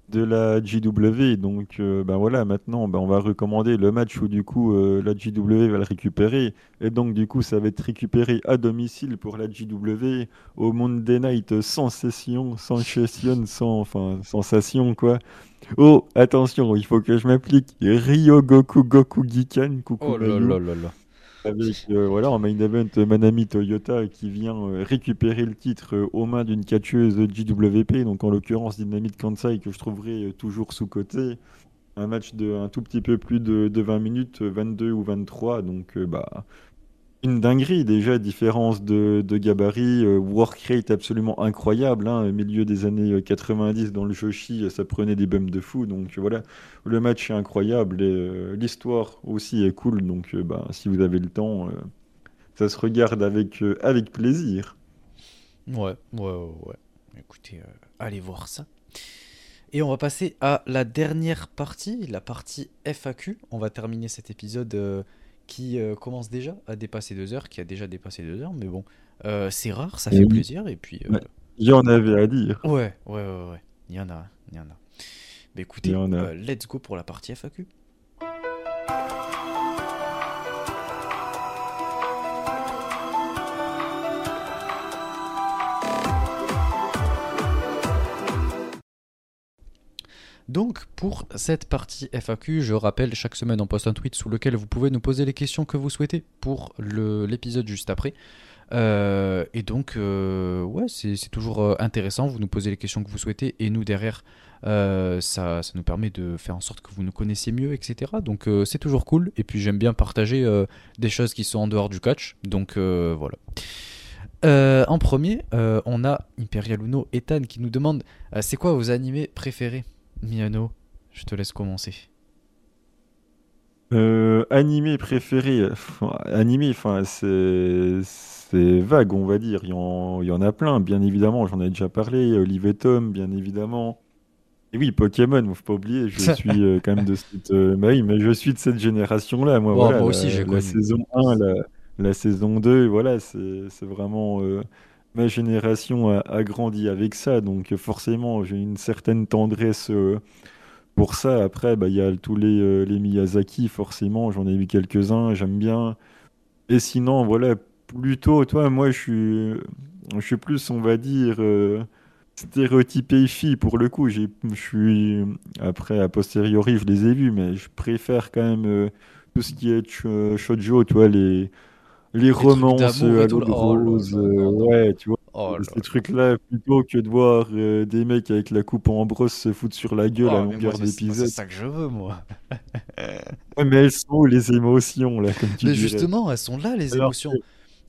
de la JW. Donc, euh, ben voilà, maintenant, ben, on va recommander le match où du coup euh, la JW va le récupérer. Et donc, du coup, ça va être récupéré à domicile pour la JW au Monday Night sans session, sans session, sans enfin, sensation, quoi. Oh, attention, il faut que je m'applique. Ryo Goku Goku Gikan, coucou Oh là là là là. Avec euh, voilà, en main event Manami Toyota qui vient euh, récupérer le titre euh, aux mains d'une catcheuse JWP, donc en l'occurrence Dynamite Kansai que je trouverai euh, toujours sous-côté. Un match de un tout petit peu plus de, de 20 minutes, euh, 22 ou 23, donc euh, bah une dinguerie déjà, différence de, gabarit, euh, work rate absolument incroyable, hein, au milieu des années euh, 90 dans le Joshi, euh, ça prenait des bums de fou, donc euh, voilà, le match est incroyable euh, l'histoire aussi est cool, donc euh, bah, si vous avez le temps, euh, ça se regarde avec, euh, avec plaisir. Ouais, ouais, ouais. Écoutez, euh, allez voir ça. Et on va passer à la dernière partie, la partie FAQ. On va terminer cet épisode euh, qui euh, commence déjà à dépasser deux heures, qui a déjà dépassé deux heures, mais bon, euh, c'est rare, ça Et fait oui. plaisir. Et puis, euh. Il y en avait à dire. ouais, ouais, ouais, ouais. Il y en a, il y en a. Mais écoutez, en a. euh, let's go pour la partie FAQ. Donc, pour cette partie FAQ, je rappelle, chaque semaine on poste un tweet sous lequel vous pouvez nous poser les questions que vous souhaitez pour l'épisode juste après. Euh, et donc, euh, ouais, c'est toujours euh, intéressant. Vous nous posez les questions que vous souhaitez et nous derrière, ça, ça nous permet de faire en sorte que vous nous connaissiez mieux, etc. Donc, c'est toujours cool. Et puis, j'aime bien partager des choses qui sont en dehors du catch. Donc, voilà. En premier, on a Imperial Uno Ethan qui nous demande c'est quoi vos animés préférés? Miano, je te laisse commencer. Euh, animé préféré, animé, enfin, c'est c'est vague, on va dire. Il y en, il y en a plein, bien évidemment. J'en ai déjà parlé. Olive et Tom, bien évidemment. Et oui, Pokémon, faut pas oublier. Je suis euh, quand même de cette, euh, bah oui, mais je suis de cette génération-là. Moi, Oh, voilà, moi aussi, la, j'ai la saison 1, la, la saison 2, voilà, c'est c'est vraiment euh, ma génération a, grandi avec ça. Donc, forcément, j'ai une certaine tendresse. euh, pour ça, après, bah, il y a tous les, euh, les Miyazaki, forcément, j'en ai vu quelques-uns, j'aime bien. Et sinon, voilà, plutôt, toi, moi, je suis, plus, on va dire, euh, stéréotypé fille, pour le coup. Je suis, après, a posteriori, je les ai vus, mais je préfère quand même euh, tout ce qui est shoujo, tu vois, les, les romances à l'eau de Oh rose, euh, ouais, tu vois. Oh là Ces là. trucs-là, plutôt que de voir euh, des mecs avec la coupe en brosse se foutre sur la gueule Oh, à longueur moi, c'est d'épisode. ça que je veux, moi. Ouais, mais elles sont où les émotions, là, comme tu Mais dirais? justement, elles sont là, les Alors émotions.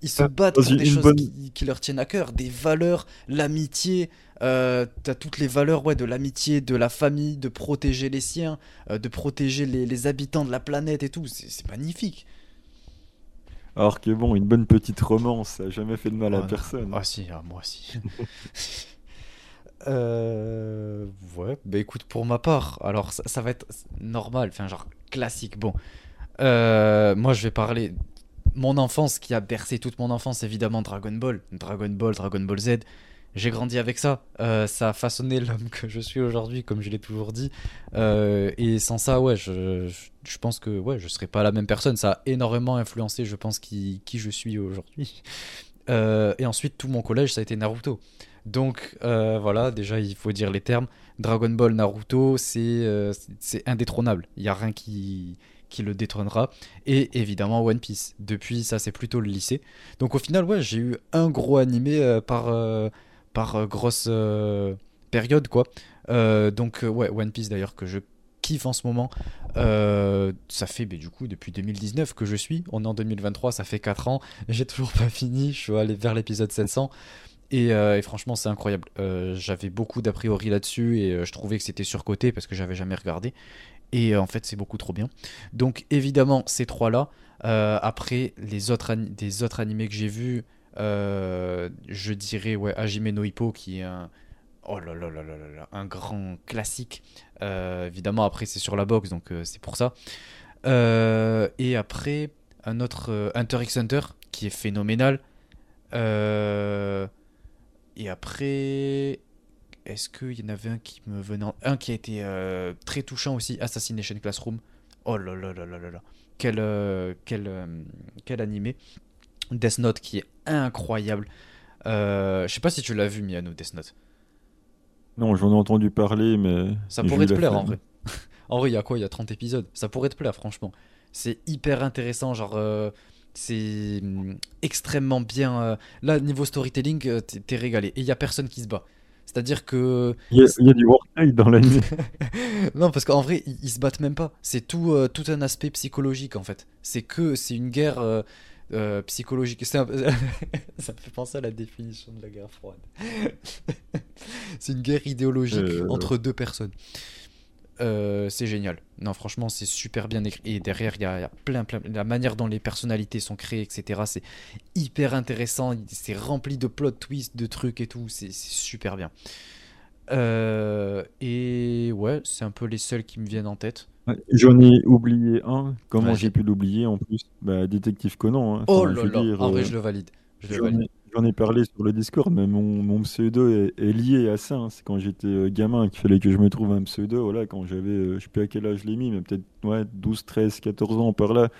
Ils se battent pour des choses bonne- qui, qui leur tiennent à cœur, des valeurs, l'amitié. Euh, T'as toutes les valeurs ouais, de l'amitié, de la famille, de protéger les siens, euh, de protéger les, les habitants de la planète et tout. C'est magnifique. Alors que bon, une bonne petite romance, ça a jamais fait de mal à non. personne. Ah si, ah, moi aussi. Euh, ouais, bah écoute, pour ma part, alors ça, ça va être normal, enfin genre classique. Bon, Euh, moi je vais parler mon enfance qui a bercé toute mon enfance, évidemment Dragon Ball, Dragon Ball, Dragon Ball Z. J'ai grandi avec ça. Euh, ça a façonné l'homme que je suis aujourd'hui, comme je l'ai toujours dit. Euh, et sans ça, ouais, je, pense que ouais, je serais pas la même personne. Ça a énormément influencé, je pense, qui, qui je suis aujourd'hui. Euh, et ensuite, tout mon collège, ça a été Naruto. Donc voilà, déjà, il faut dire les termes. Dragon Ball, Naruto, c'est c'est indétrônable. Il n'y a rien qui, qui le détrônera. Et évidemment, One Piece. Depuis, ça, c'est plutôt le lycée. Donc au final, ouais, j'ai eu un gros animé par, par euh, grosse euh, période, quoi. Euh, donc, ouais, One Piece d'ailleurs, que je kiffe en ce moment. Ça fait du coup depuis 2019 que je suis. On est en 2023, ça fait 4 ans. J'ai toujours pas fini. Je suis allé vers l'épisode 700. Et, franchement, c'est incroyable. J'avais beaucoup d'a priori là-dessus et je trouvais que c'était surcoté parce que j'avais jamais regardé. Et en fait, c'est beaucoup trop bien. Donc, évidemment, ces trois-là. Après, les autres, des autres animés que j'ai vus, je dirais ouais, Hajime no Ippo qui est un. Oh là là là là là un grand classique. Euh, évidemment, après, c'est sur la boxe, donc euh, c'est pour ça. Euh, et après, un autre euh, Hunter x Hunter qui est phénoménal. Euh, et après, est-ce qu'il y en avait un qui me venait en- Un qui a été euh, très touchant aussi, Assassination Classroom. Oh là là là là là là. Quel, euh, quel, euh, quel animé. Death Note qui est incroyable. Euh, je sais pas si tu l'as vu, Miano, Death Note. Non, j'en ai entendu parler, mais. Ça pourrait te la plaire en vrai. en vrai, il y a quoi? Il y a 30 épisodes. Ça pourrait te plaire, franchement. C'est hyper intéressant. Genre, euh, c'est hum, extrêmement bien. euh, Là, niveau storytelling, euh, t'es régalé. Et il y a personne qui se bat. C'est-à-dire que. Il y, a, il y a du workload dans l'anime. non, parce qu'en vrai, ils, ils se battent même pas. C'est tout, euh, tout un aspect psychologique en fait. C'est que c'est une guerre euh, euh, psychologique. Un- Ça me fait penser à la définition de la guerre froide. c'est une guerre idéologique Euh. entre deux personnes. Euh, c'est génial. Non, franchement, c'est super bien écrit. Et derrière, il y, a il y a plein, plein. La manière dont les personnalités sont créées, etc., c'est hyper intéressant. C'est rempli de plot twists, de trucs et tout. C'est c'est super bien. Euh, et ouais, c'est un peu les seuls qui me viennent en tête. J'en ai oublié un. Comment j'ai pu l'oublier en plus? Bah, Détective Conan. hein. Oh là là, en vrai, euh, je le valide. Je le J'en valide. ai, j'en ai parlé sur le Discord, mais mon, mon pseudo est, est lié à ça. hein. C'est quand j'étais euh, gamin qu'il fallait que je me trouve un pseudo. Voilà, quand j'avais, euh, je sais plus à quel âge je l'ai mis, mais peut-être ouais, 12, 13, 14 ans par là.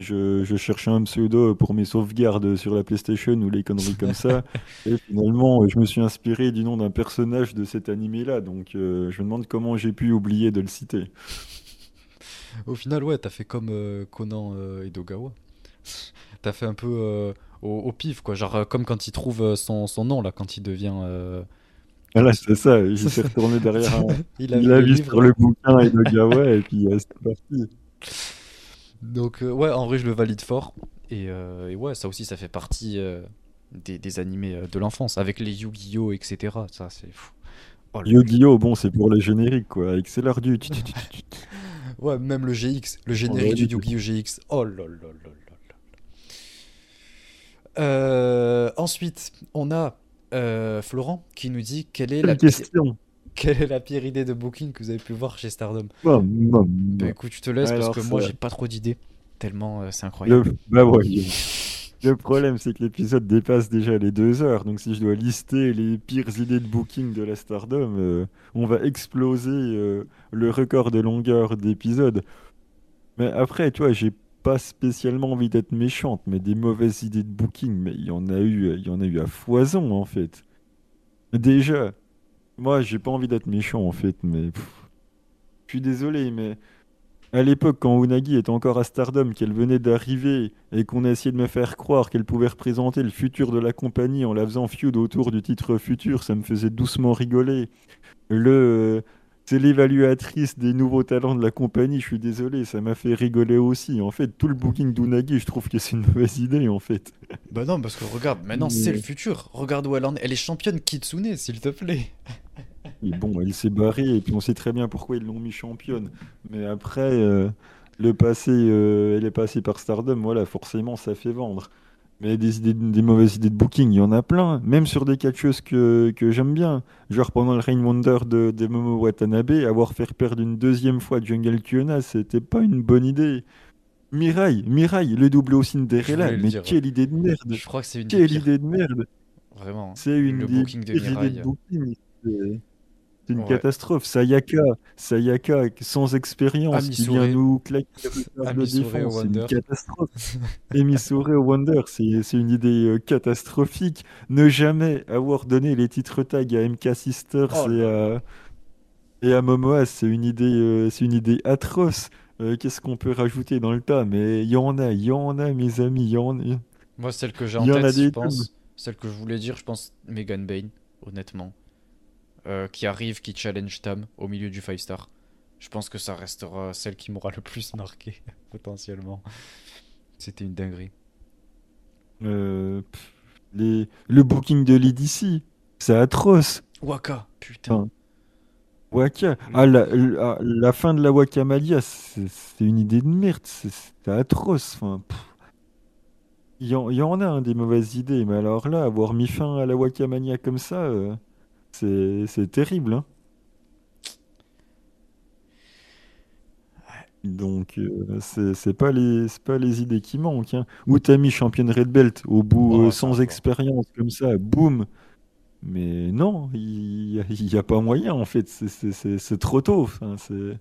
Je, je cherchais un pseudo pour mes sauvegardes sur la PlayStation ou les conneries comme ça. Et finalement, je me suis inspiré du nom d'un personnage de cet animé-là. Donc, euh, je me demande comment j'ai pu oublier de le citer. Au final, ouais, t'as fait comme euh, Conan euh, Edogawa. T'as fait un peu euh, au, au pif, quoi. Genre, euh, comme quand il trouve son, son nom, là, quand il devient. Voilà, c'est ça. Je suis retourné derrière un, il a Il vu a le vu livre. sur le bouquin et le Gawa et puis c'est parti. Donc, ouais, en vrai, je le valide fort. Et, et ouais, ça aussi, ça fait partie des, des animés de l'enfance. Avec les Yu-Gi-Oh! etc. Ça, c'est fou. Oh. Yu-Gi-Oh! bon, c'est pour les génériques quoi, avec Sailor du. Tu- tu- tu- tu- tu- Ouais, même le GX, le générique du. Yu-Gi-Oh! GX. Oh là là là là là. Euh, ensuite, on a euh, Florent qui nous dit quelle est, la question quelle est la pire idée de booking que vous avez pu voir chez Stardom? Bon, bon, Bah bon. écoute, je te laisse parce que moi ça- j'ai pas trop d'idées. Tellement euh, c'est incroyable. Le... Bah ouais, le- problème, c'est que l'épisode dépasse déjà les deux heures. Donc, si je dois lister les pires idées de booking de la Stardom, euh, on va exploser euh, le record de longueur d'épisode. Mais après, tu vois, j'ai pas spécialement envie d'être méchante, mais des mauvaises idées de booking, mais il y en a eu, il y en a eu à foison en fait. Déjà, moi, j'ai pas envie d'être méchant en fait, mais je suis désolé, mais à l'époque, quand Unagi était encore à Stardom, qu'elle venait d'arriver et qu'on a essayé de me faire croire qu'elle pouvait représenter le futur de la compagnie en la faisant feud autour du titre futur, ça me faisait doucement rigoler. Le, euh, c'est l'évaluatrice des nouveaux talents de la compagnie, je suis désolé, ça m'a fait rigoler aussi. En fait, tout le booking d'Unagi, je trouve que c'est une mauvaise idée en fait. Bah non, parce que regarde, maintenant Mais- c'est le futur. Regarde où elle en est. Elle est championne Kitsune, s'il te plaît. Et bon, elle s'est barrée et puis on sait très bien pourquoi ils l'ont mis championne. Mais après, euh, le passé, euh, elle est passée par Stardom, voilà, forcément ça fait vendre. Mais des, idées, des mauvaises idées de booking, il y en a plein. Même sur des catcheuses que, que j'aime bien. Genre pendant le Rain Wonder de, de Momo Watanabe, avoir fait perdre une deuxième fois Jungle Kyona, c'était pas une bonne idée. Mirai, Mirai, le double au Cinderella, mais dire. quelle idée de merde! Je crois que c'est une Quelle idée de merde! Vraiment. C'est une Le booking de Mirai. Une Ouais. catastrophe. Sayaka, Sayaka sans expérience qui vient nous claquer de défense. C'est une catastrophe. Emisore au Wonder, c'est une idée euh, catastrophique. Ne jamais avoir donné les titres tags à MK Sisters Oh et, à, et à Momoa, c'est une idée, euh, c'est une idée atroce. Euh, Qu'est-ce qu'on peut rajouter dans le tas? Mais il y en a, il y en a, mes amis, il y en a. Moi, celle que j'ai en en tête, je pense, celle que je voulais dire, je pense Megan Bane, honnêtement. Euh, qui arrive, qui challenge Tam au milieu du 5 star. Je pense que ça restera celle qui m'aura le plus marqué, potentiellement. C'était une dinguerie. Euh, pff, les... Le booking de l'EDC, c'est atroce. Waka, putain. Enfin, Waka. Ah, la, la, la fin de la Wakamalia, c'est c'est une idée de merde. C'est c'est atroce. Enfin, pff. il y, en, il y en a hein, des mauvaises idées, mais alors là, avoir mis fin à la Wakamania comme ça, euh, c'est c'est terrible. hein. Donc, euh, c'est c'est pas les, c'est pas les idées qui manquent. Hein. Ou t'as mis championne Red Belt au bout, Oh, euh, sans expérience, comme ça, boum. Mais non, il n'y a, pas moyen en fait, c'est- c'est c'est- c'est trop tôt. Enfin, c'est...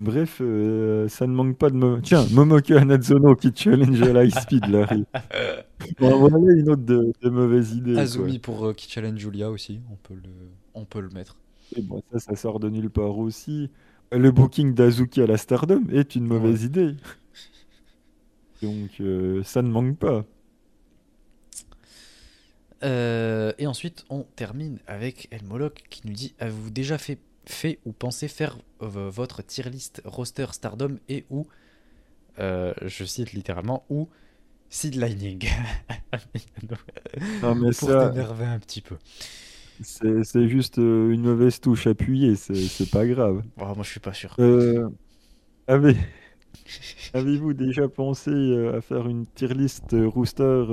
Bref, euh, ça ne manque pas de... Mo... Tiens, Momoka Anazono qui challenge à l'high speed, là. Bon, voilà une autre de, de mauvaise idée. quoi. Azumi pour euh, qui challenge Julia aussi, on peut le, on peut le mettre. Et bon, ça, ça sort de nulle part aussi. Le booking d'Azuki à la Stardom est une mauvaise idée. Donc, euh, ça ne manque pas. Et ensuite, on termine avec El Moloch qui nous dit Avez-vous déjà fait, fait ou pensé faire euh, votre tier list roster Stardom et ou, euh, je cite littéralement, ou Seedlining Non, mais Pour ça, t'énerver un petit peu. c'est c'est juste euh, une mauvaise touche appuyée, c'est c'est pas grave. Oh, moi, je suis pas sûr. Euh, avez- Avez-vous déjà pensé à faire une tier list rooster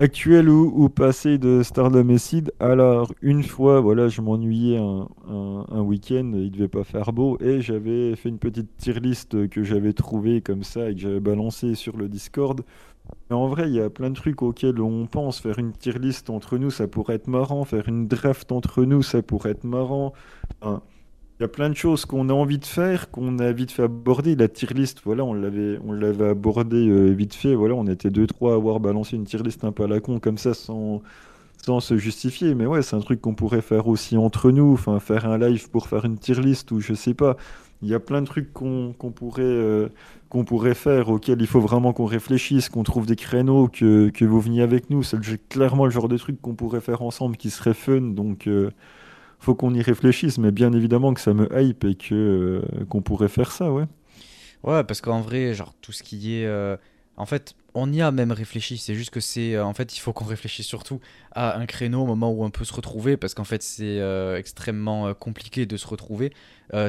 actuelle ou, passée de Stardom et? Alors, une fois, voilà, je m'ennuyais un, un- un week-end, il devait pas faire beau, et j'avais fait une petite tier list que j'avais trouvée comme ça et que j'avais balancée sur le Discord. Mais en vrai, il y a plein de trucs auxquels on pense. Faire une tier list entre nous, ça pourrait être marrant. Faire une draft entre nous, ça pourrait être marrant. Enfin, il y a plein de choses qu'on a envie de faire, qu'on a vite fait aborder. La tier list, voilà, on l'avait, on l'avait abordé euh, vite fait. Voilà, on était deux, trois à avoir balancé une tier list un peu à la con comme ça, sans, sans se justifier. Mais ouais, c'est un truc qu'on pourrait faire aussi entre nous. Enfin, faire un live pour faire une tier list ou je sais pas. Il y a plein de trucs qu'on qu'on pourrait, euh, qu'on pourrait faire, auxquels il faut vraiment qu'on réfléchisse, qu'on trouve des créneaux, que, que vous veniez avec nous. C'est clairement le genre de truc qu'on pourrait faire ensemble qui serait fun. Donc, euh, faut qu'on y réfléchisse. Mais bien évidemment que ça me hype et que, euh, qu'on pourrait faire ça, ouais. Ouais, parce qu'en vrai, genre, tout ce qui est. euh, En fait, on y a même réfléchi. C'est juste que c'est. euh, En fait, il faut qu'on réfléchisse surtout à un créneau au moment où on peut se retrouver. Parce qu'en fait, c'est extrêmement compliqué de se retrouver.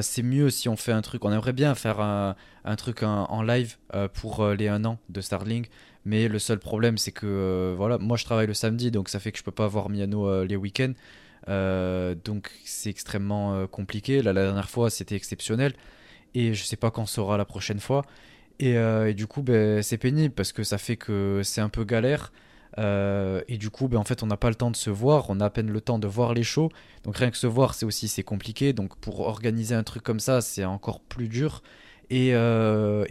C'est mieux si on fait un truc. On aimerait bien faire un, truc en, live pour les 1 an de Starlink. Mais le seul problème, c'est que. voilà, moi, je travaille le samedi. Donc, ça fait que je peux pas voir Miano les week-ends. Euh, donc, c'est extrêmement euh, compliqué. Là, la dernière fois, c'était exceptionnel. Et je sais pas quand sera la prochaine fois. Et, euh, du coup, ben, c'est pénible parce que ça fait que c'est un peu galère. Et du coup, ben, en fait, on n'a pas le temps de se voir, on a à peine le temps de voir les shows. Donc rien que se voir, c'est aussi c'est compliqué. Donc pour organiser un truc comme ça, c'est encore plus dur. Et,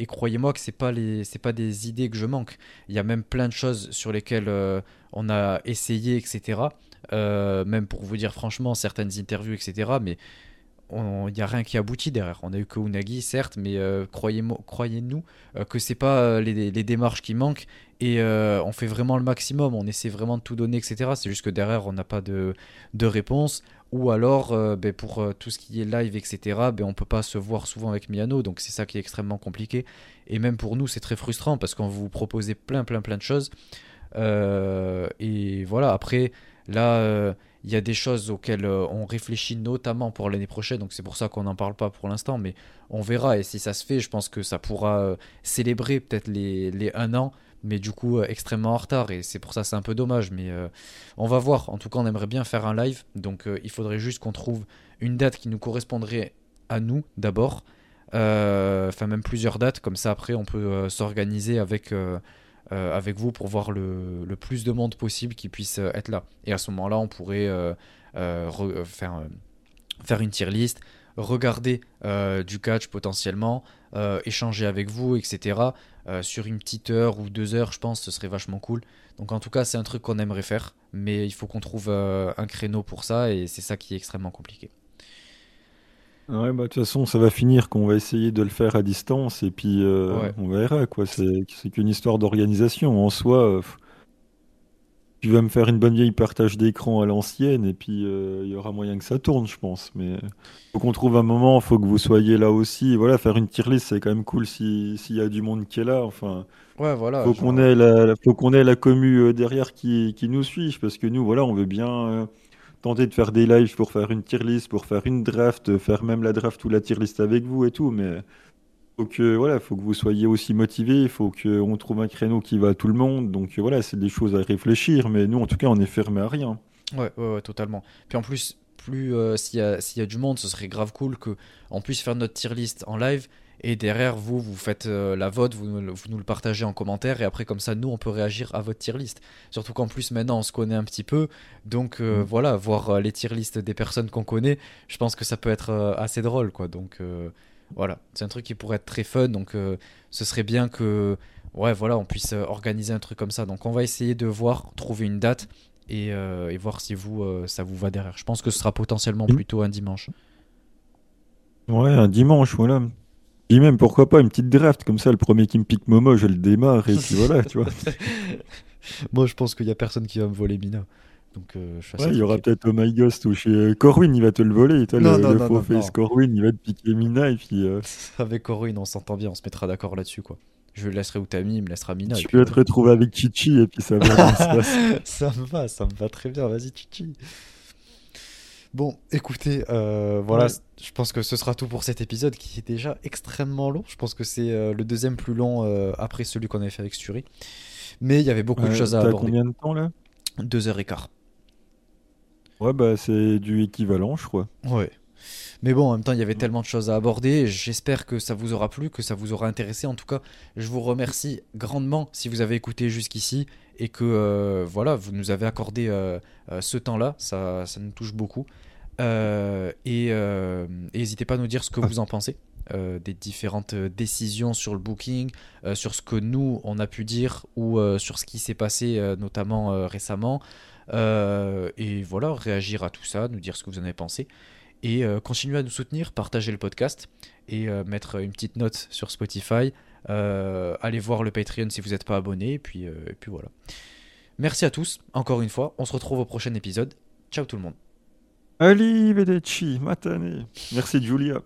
croyez-moi que c'est pas pas des idées que je manque. Il y a même plein de choses sur lesquelles on a essayé, etc. Euh, même pour vous dire franchement, certaines interviews, etc. Mais il n'y a rien qui aboutit derrière. On a eu que Unagi, certes, mais euh, croyez-nous euh, que c'est pas euh, les, démarches qui manquent et on fait vraiment le maximum. On essaie vraiment de tout donner, etc. C'est juste que derrière, on n'a pas de, réponse. Ou alors, ben, pour tout ce qui est live, etc., ben, on peut pas se voir souvent avec Miano, donc c'est ça qui est extrêmement compliqué. Et même pour nous, c'est très frustrant parce qu'on vous proposait plein, plein, plein de choses. Et voilà, après, là, euh, il y a des choses auxquelles euh, on réfléchit notamment pour l'année prochaine, donc c'est pour ça qu'on n'en parle pas pour l'instant, mais on verra. Et si ça se fait, je pense que ça pourra euh, célébrer peut-être les, les un an, mais du coup extrêmement en retard et c'est pour ça c'est un peu dommage. Mais on va voir. En tout cas, on aimerait bien faire un live, donc il faudrait juste qu'on trouve une date qui nous correspondrait à nous d'abord. Enfin, même plusieurs dates, comme ça après on peut s'organiser avec euh, avec vous pour voir le, plus de monde possible qui puisse euh, être là. Et à ce moment-là, on pourrait euh, faire, faire une tier list, regarder du catch potentiellement, échanger avec vous, etc. sur une petite heure ou deux heures, je pense, ce serait vachement cool. Donc en tout cas, c'est un truc qu'on aimerait faire, mais il faut qu'on trouve un créneau pour ça, et c'est ça qui est extrêmement compliqué. Ouais, bah, de toute façon, ça va finir qu'on va essayer de le faire à distance et puis euh, on verra quoi. C'est c'est qu'une histoire d'organisation. En soi, euh, tu vas me faire une bonne vieille partage d'écran à l'ancienne et puis euh, il y aura moyen que ça tourne, je pense. Mais faut qu'on trouve un moment, faut que vous soyez là aussi. Voilà, faire une tier list, c'est quand même cool si s'il y a du monde qui est là. Enfin, Ouais, voilà. faut qu'on ait la, faut qu'on ait la commu derrière qui, qui nous suive parce que nous, voilà, on veut bien tenter de faire des lives pour faire une tier list, pour faire une draft, faire même la draft ou la tier list avec vous et tout, mais faut que voilà, faut que vous soyez aussi motivés, il faut qu'on trouve un créneau qui va à tout le monde. Donc voilà, c'est des choses à réfléchir, mais nous en tout cas, on est fermé à rien. Ouais, ouais, totalement. Puis en plus, plus euh, s'il y, y a du monde, ce serait grave cool que on puisse faire notre tier list en live et derrière, vous, vous faites euh, la vote, vous, vous, nous le partagez en commentaire, et après, comme ça, nous, on peut réagir à votre tier list. Surtout qu'en plus, maintenant, on se connaît un petit peu, donc euh, mm. voilà, voir euh, les tier list des personnes qu'on connaît, je pense que ça peut être assez drôle, quoi. Donc voilà, c'est un truc qui pourrait être très fun, donc ce serait bien que, ouais, voilà, on puisse organiser un truc comme ça. Donc on va essayer de voir, trouver une date, et, et voir si vous, ça vous va derrière. Je pense que ce sera potentiellement mm. plutôt un dimanche. Ouais, un dimanche, voilà. Et même, pourquoi pas une petite draft, comme ça, le premier qui me pique Momo, je le démarre, et puis voilà, tu vois. Moi, je pense qu'il y a personne qui va me voler Mina. Donc, euh, je ouais, il y aura peut-être Oh My Ghost ou chez euh, Corwin, il va te le voler. Et toi, non, le, non, le non, face Corwin, il va te piquer Mina. Et puis, euh, Avec Corwin, on s'entend bien, on se mettra d'accord là-dessus. quoi. Je le laisserai Utami, il me laissera Mina. Tu peux te retrouver avec Chichi et puis ça va. ça me va, ça me va très bien. Vas-y, Chichi. Bon, écoutez, euh, voilà, je pense que ce sera tout pour cet épisode qui est déjà extrêmement long. Je pense que c'est euh, le deuxième plus long euh, après celui qu'on avait fait avec Sturi. Mais il y avait beaucoup de choses à aborder. combien de temps là? Deux heures et quart. Ouais, bah c'est du équivalent, je crois. Ouais. Mais bon, en même temps, il y avait tellement de choses à aborder. J'espère que ça vous aura plu, que ça vous aura intéressé. En tout cas, je vous remercie grandement si vous avez écouté jusqu'ici et que voilà, vous nous avez accordé ce temps-là. Ça, ça nous touche beaucoup. Euh, et n'hésitez pas à nous dire ce que vous en pensez. Euh, des différentes décisions sur le booking, euh, sur ce que nous on a pu dire ou sur ce qui s'est passé notamment récemment. et voilà, réagir à tout ça, nous dire ce que vous en avez pensé. Et continuez à nous soutenir, partager le podcast et mettre une petite note sur Spotify. allez voir le Patreon si vous n'êtes pas abonné. Et puis, voilà. Merci à tous, encore une fois. On se retrouve au prochain épisode. Ciao tout le monde. Arrivederci, matane. Merci Julia.